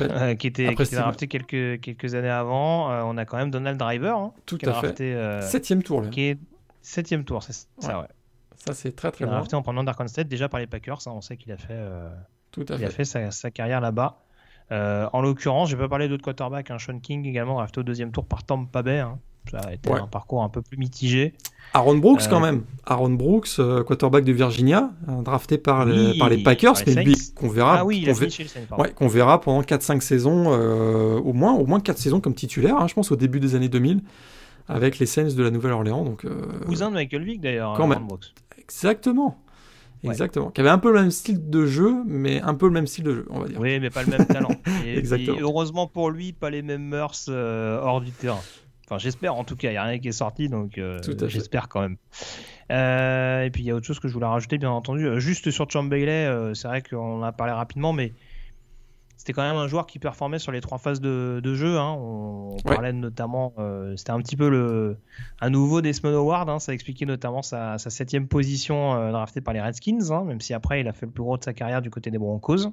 Euh, qui était, qui drafté quelques, quelques années avant. on a quand même Donald Driver. Hein, Tout à fait. septième tour, là. Qui est septième tour, c'est ça, ouais. Ça, c'est très, très bon. drafté en prenant d'Arkansas State, déjà par les Packers. Hein, on sait qu'il a fait, Tout à il fait. A fait sa, sa carrière là-bas. en l'occurrence, j'ai pas parlé d'autres quarterbacks. Hein, Sean King également drafté au deuxième tour par Tampa Bay. Hein. Ça a été un parcours un peu plus mitigé. Aaron Brooks quand euh, même. Aaron Brooks, euh, quarterback de Virginia, euh, drafté par les, par les Packers, mais qu'on verra, ah qu'on verra pendant 4-5 saisons, au moins au moins 4 saisons comme titulaire, hein, je pense au début des années 2000, avec les Saints de la Nouvelle-Orléans. Donc, Cousin de Michael Vick d'ailleurs, Aaron Brooks. Exactement. Exactement. Qui avait un peu le même style de jeu, mais un peu le même style de jeu, on va dire. Oui, mais pas le même talent. [laughs] Et, Exactement. heureusement pour lui, pas les mêmes mœurs hors du terrain. Enfin, j'espère en tout cas, il n'y a rien qui est sorti, donc euh, j'espère quand même. Euh, et puis il y a autre chose que je voulais rajouter, bien entendu. Euh, juste sur Champ Bailey, c'est vrai qu'on en a parlé rapidement, mais c'était quand même un joueur qui performait sur les trois phases de, jeu. Hein. On, parlait notamment, c'était un petit peu le, un nouveau Desmond Howard. Hein. Ça expliquait notamment sa, septième position draftée par les Redskins, hein, même si après il a fait le plus gros de sa carrière du côté des Broncos.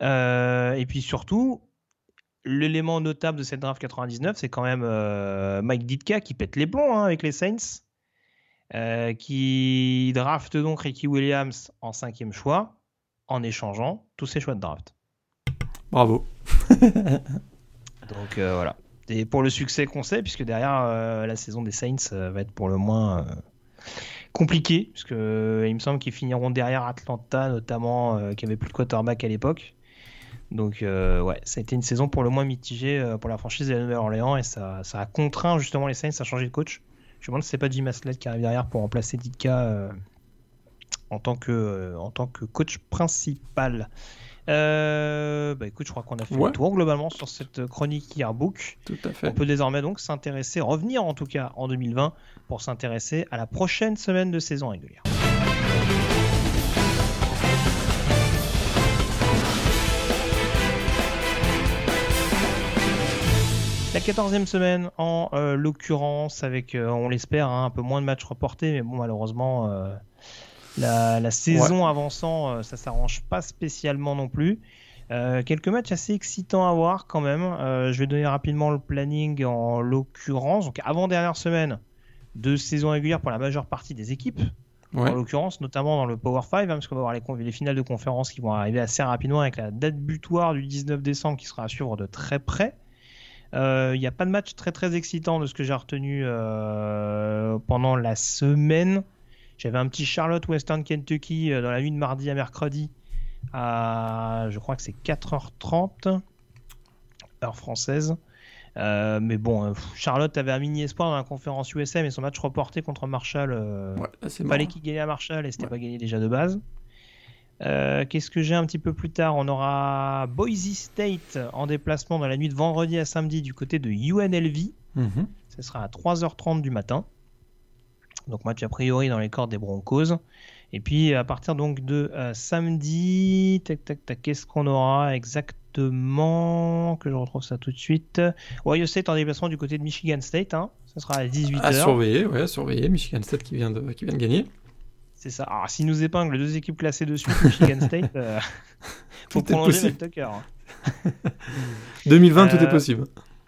et puis surtout, l'élément notable de cette draft 99, c'est quand même euh, Mike Ditka qui pète les plombs hein, avec les Saints, euh, qui draft donc Ricky Williams en cinquième choix en échangeant tous ses choix de draft. Bravo. [laughs] donc euh, voilà. Et pour le succès qu'on sait, puisque derrière la saison des Saints va être pour le moins compliquée, puisque il me semble qu'ils finiront derrière Atlanta notamment, qui avait plus de quarterback à l'époque. Donc euh, ouais, ça a été une saison pour le moins mitigée euh, pour la franchise de la Nouvelle-Orléans et ça, ça, a contraint justement les Saints à changer de coach. Je me demande si c'est pas Jim Haslett qui arrive derrière pour remplacer Ditka euh, en, tant que, en tant que coach principal. bah écoute, je crois qu'on a fait le tour globalement sur cette chronique yearbook. Tout à fait. On peut désormais donc s'intéresser, revenir en tout cas en 2020 pour s'intéresser à la prochaine semaine de saison régulière. La quatorzième semaine, en euh, l'occurrence, avec, euh, on l'espère, hein, un peu moins de matchs reportés, mais bon, malheureusement, euh, la, saison avançant, ça s'arrange pas spécialement non plus. quelques matchs assez excitants à voir quand même. je vais donner rapidement le planning en l'occurrence. Donc, avant-dernière semaine de saison régulière pour la majeure partie des équipes. En l'occurrence, notamment dans le Power 5, hein, parce qu'on va avoir les, les, finales de conférence qui vont arriver assez rapidement avec la date butoir du 19 décembre qui sera à suivre de très près. Il euh, n'y a pas de match très très excitant de ce que j'ai retenu euh, pendant la semaine. J'avais un petit Charlotte Western Kentucky euh, dans la nuit de mardi à mercredi à je crois que c'est 4h30 heure française. mais bon, Charlotte avait un mini espoir dans la conférence USM et son match reporté contre Marshall. Ouais, fallait qu'il gagne à Marshall et c'était pas gagné déjà de base. Euh, Qu'est-ce que j'ai un petit peu plus tard? On aura Boise State en déplacement dans la nuit de vendredi à samedi du côté de UNLV. Mhm. Ce sera à 3h30 du matin. Donc match a priori dans les cordes des Broncos. Et puis à partir donc de euh, samedi, tac tac tac, qu'est-ce qu'on aura exactement Que je retrouve ça tout de suite? Ohio State en déplacement du côté de Michigan State. Hein. Ça sera à 18h. À surveiller, ouais, à surveiller. Michigan State qui vient de, qui vient de gagner. C'est ça. Alors, s'ils nous épinglent deux équipes classées de suite, [laughs] Michigan State, euh, faut [laughs] Tout prolonger Tucker. hein. 2020, tout Euh, est possible.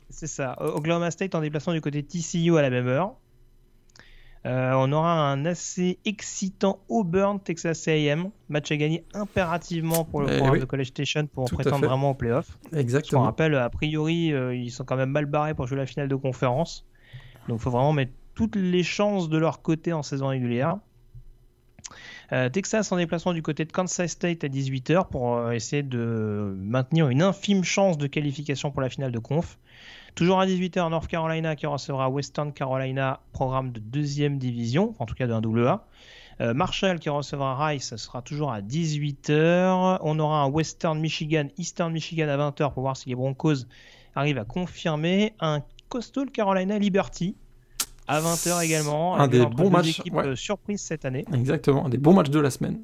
C'est ça. Oklahoma State en déplacement du côté TCU à la même heure. Euh, on aura un assez excitant Auburn Texas A&M, match à gagner impérativement pour le Eh programme oui. de College Station pour Tout prétendre vraiment aux playoffs. Exactement. rappelle, a priori, euh, ils sont quand même mal barrés pour jouer la finale de conférence. Donc il faut vraiment mettre toutes les chances de leur côté en saison régulière. Euh, Texas en déplacement du côté de Kansas State à 18h pour euh, essayer de maintenir une infime chance de qualification pour la finale de conf. Toujours à 18h, North Carolina qui recevra Western Carolina, programme de deuxième division, en tout cas de 1AA. Euh, Marshall qui recevra Rice, ce sera toujours à 18h. On aura un Western Michigan, Eastern Michigan à 20h pour voir si les Broncos arrivent à confirmer. Un Coastal Carolina Liberty à 20h également. Un des bons matchs, ouais. euh, surprises cette année. Exactement. Un des bons matchs de la semaine.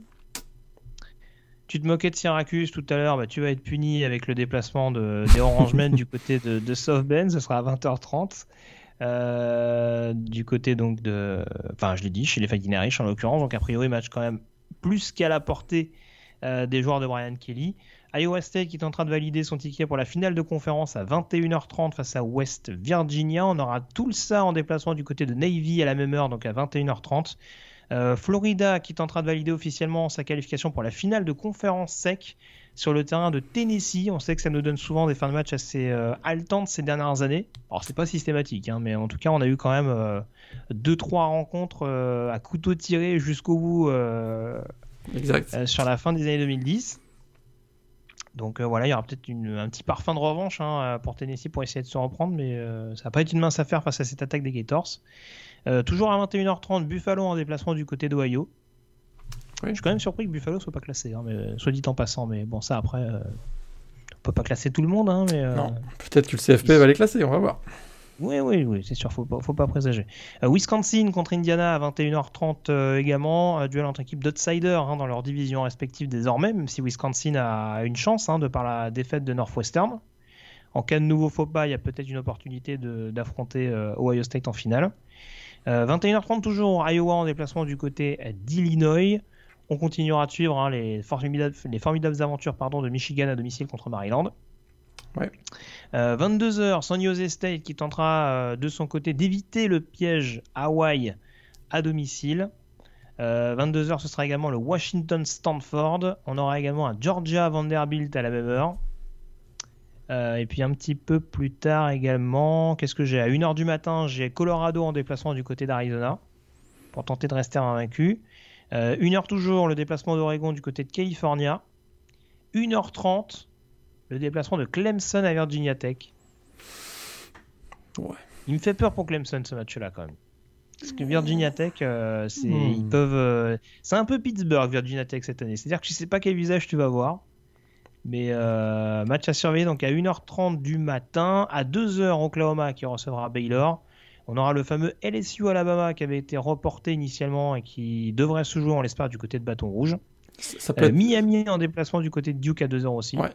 Tu te moquais de Syracuse tout à l'heure, bah, tu vas être puni avec le déplacement de, des Orangemen du côté de, de South Bend, ce sera à 20h30. Euh, du côté donc de. Enfin, je l'ai dit, chez les Fighting Irish en l'occurrence, donc a priori, match quand même plus qu'à la portée euh, des joueurs de Brian Kelly. Iowa State qui est en train de valider son ticket pour la finale de conférence à 21h30 face à West Virginia. On aura Tulsa en déplacement du côté de Navy à la même heure, donc à 21h30. Euh, Florida qui est en train de valider officiellement sa qualification pour la finale de conférence sec sur le terrain de Tennessee. On sait que ça nous donne souvent des fins de match assez euh, haletantes ces dernières années. Alors c'est pas systématique, hein, mais en tout cas on a eu quand même euh, deux trois rencontres euh, à couteau tiré jusqu'au bout euh, Exact. euh, sur la fin des années 2010. Donc euh, voilà, il y aura peut-être un petit parfum de revanche hein, pour Tennessee pour essayer de se reprendre, mais euh, ça va pas être une mince affaire face à cette attaque des Gators. Euh, toujours à 21h30, Buffalo en déplacement du côté d'Ohio. Oui. Je suis quand même surpris que Buffalo soit pas classé, hein, mais, soit dit en passant, mais bon, ça après, euh, on peut pas classer tout le monde, hein, mais. euh, Non. Peut-être que le CFP va les classer, on va voir. Oui, oui, oui, c'est sûr, faut pas, faut pas présager. Euh, Wisconsin contre Indiana à 21h30 euh, également, euh, duel entre équipes d'outsiders hein, dans leurs divisions respectives désormais, même si Wisconsin a une chance hein, de par la défaite de Northwestern. En cas de nouveau faux pas, il y a peut-être une opportunité d'affronter Ohio State en finale. Euh, 21h30 toujours, Iowa en déplacement du côté d'Illinois. On continuera de suivre hein, les, formidables, les formidables aventures pardon, de Michigan à domicile contre Maryland. Ouais. Euh, 22h, San Jose State qui tentera euh, de son côté d'éviter le piège Hawaii à domicile. Euh, 22h, ce sera également le Washington Stanford. On aura également un Georgia Vanderbilt à la même heure. Euh, et puis un petit peu plus tard également, qu'est-ce que j'ai? À 1h du matin, j'ai Colorado en déplacement du côté d'Arizona pour tenter de rester invaincu. Euh, 1h toujours, le déplacement d'Oregon du côté de California. 1h30, le déplacement de Clemson à Virginia Tech. Ouais. Il me fait peur pour Clemson ce match-là quand même. Parce que Virginia Tech, euh, c'est Hmm. ils peuvent, euh, c'est un peu Pittsburgh Virginia Tech cette année. C'est-à-dire que tu sais pas quel visage tu vas voir. Mais euh, match à surveiller donc à 1h30 du matin, à 2h Oklahoma qui recevra Baylor. On aura le fameux LSU Alabama qui avait été reporté initialement et qui devrait se jouer, on l'espère, du côté de Bâton Rouge. Ça ça peut Euh, être... Miami en déplacement du côté de Duke à 2h aussi. Ouais.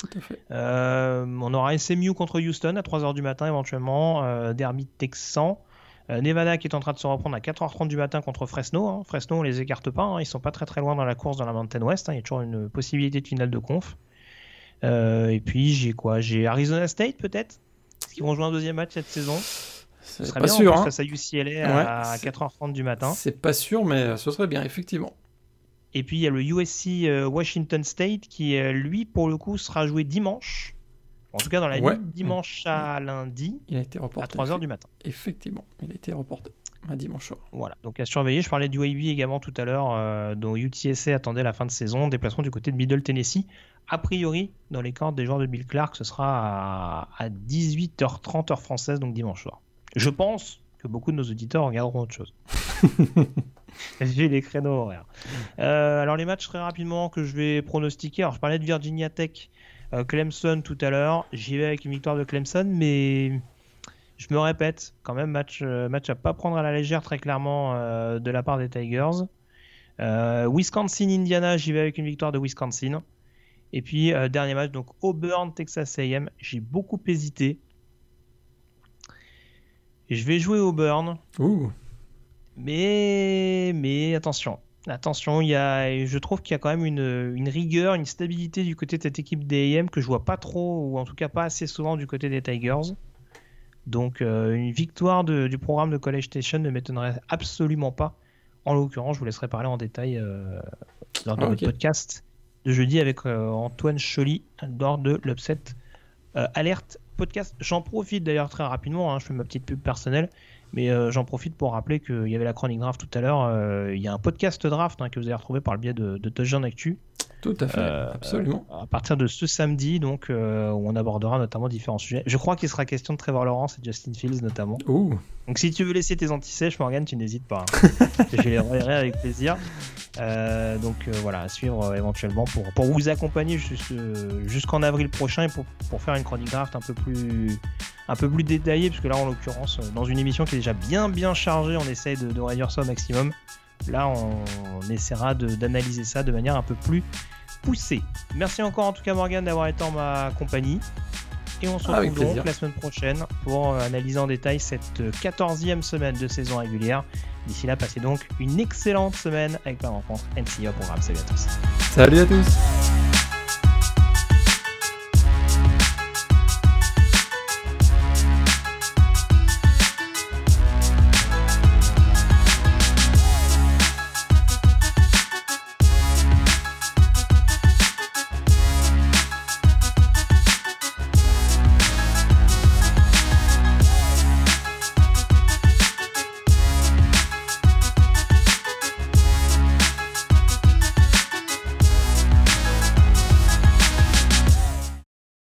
Tout à fait. Euh, on aura SMU contre Houston à 3h du matin éventuellement, euh, derby texan. Euh, Nevada qui est en train de se reprendre à 4h30 du matin contre Fresno. hein. Fresno, on les écarte pas, hein. ils sont pas très très loin dans la course dans la Mountain West. hein. Il y a toujours une possibilité de finale de conf. Euh, et puis j'ai quoi? J'ai Arizona State peut-être qu'ils vont jouer un deuxième match cette saison Ce C'est serait pas bien sûr. en plus hein. face à UCLA à Ouais, c'est- 4h30 du matin. C'est pas sûr, mais ce serait bien, effectivement. Et puis il y a le USC euh, Washington State qui, euh, lui, pour le coup, sera joué dimanche. En tout cas, dans la Ouais. nuit dimanche à lundi Il a été à reporté. 3h du matin. Effectivement, il a été reporté à dimanche soir. Voilà, donc à surveiller. Je parlais du UAB également tout à l'heure, euh, dont UTSA attendait la fin de saison. Déplacement du côté de Middle Tennessee. A priori, dans les cordes des joueurs de Bill Clark, ce sera à, à 18h30 heure française, donc dimanche soir. Je pense que beaucoup de nos auditeurs regarderont autre chose. [laughs] [laughs] J'ai les créneaux horaires. Euh, alors les matchs très rapidement que je vais pronostiquer. Alors je parlais de Virginia Tech, euh, Clemson tout à l'heure. J'y vais avec une victoire de Clemson, mais je me répète, quand même match, euh, match à pas prendre à la légère très clairement de la part des Tigers. Wisconsin Indiana, j'y vais avec une victoire de Wisconsin. Et puis dernier match donc Auburn Texas A&M. J'ai beaucoup hésité. Je vais jouer Auburn. Ouh. Mais, mais attention, attention, il y a, je trouve qu'il y a quand même une, une, rigueur, une stabilité du côté de cette équipe des que je vois pas trop, ou en tout cas pas assez souvent du côté des Tigers. Donc euh, une victoire du programme de College Station ne m'étonnerait absolument pas. En l'occurrence, je vous laisserai parler en détail euh, dans ah, notre podcast de jeudi avec euh, Antoine Choly lors de l'upset alerte podcast. J'en profite d'ailleurs très rapidement, hein, je fais ma petite pub personnelle. Mais euh, j'en profite pour rappeler qu'il y avait la chronique draft tout à l'heure. Euh, il y a un podcast draft hein, que vous avez retrouvé par le biais de, de Actu. Tout à fait, euh, absolument. À partir de ce samedi, donc, où on abordera notamment différents sujets. Je crois qu'il sera question de Trevor Lawrence et Justin Fields notamment. Ouh. Donc si tu veux laisser tes antisèches, Morgan, tu n'hésites pas. Hein. [laughs] je les reverrai avec plaisir. donc voilà, à suivre éventuellement pour, pour vous accompagner jusqu'en avril prochain et pour, pour faire une chronique draft un peu plus un peu plus détaillé, puisque là, en l'occurrence, euh, dans une émission qui est déjà bien bien chargée, on essaye de, réduire ça au maximum. Là, on, essaiera d'analyser ça de manière un peu plus poussée. Merci encore en tout cas Morgan d'avoir été en ma compagnie. Et on se retrouve donc la semaine prochaine pour euh, analyser en détail cette 14e semaine de saison régulière. D'ici là, passez donc une excellente semaine avec la rencontre NCA au programme. Salut à tous. Salut à tous.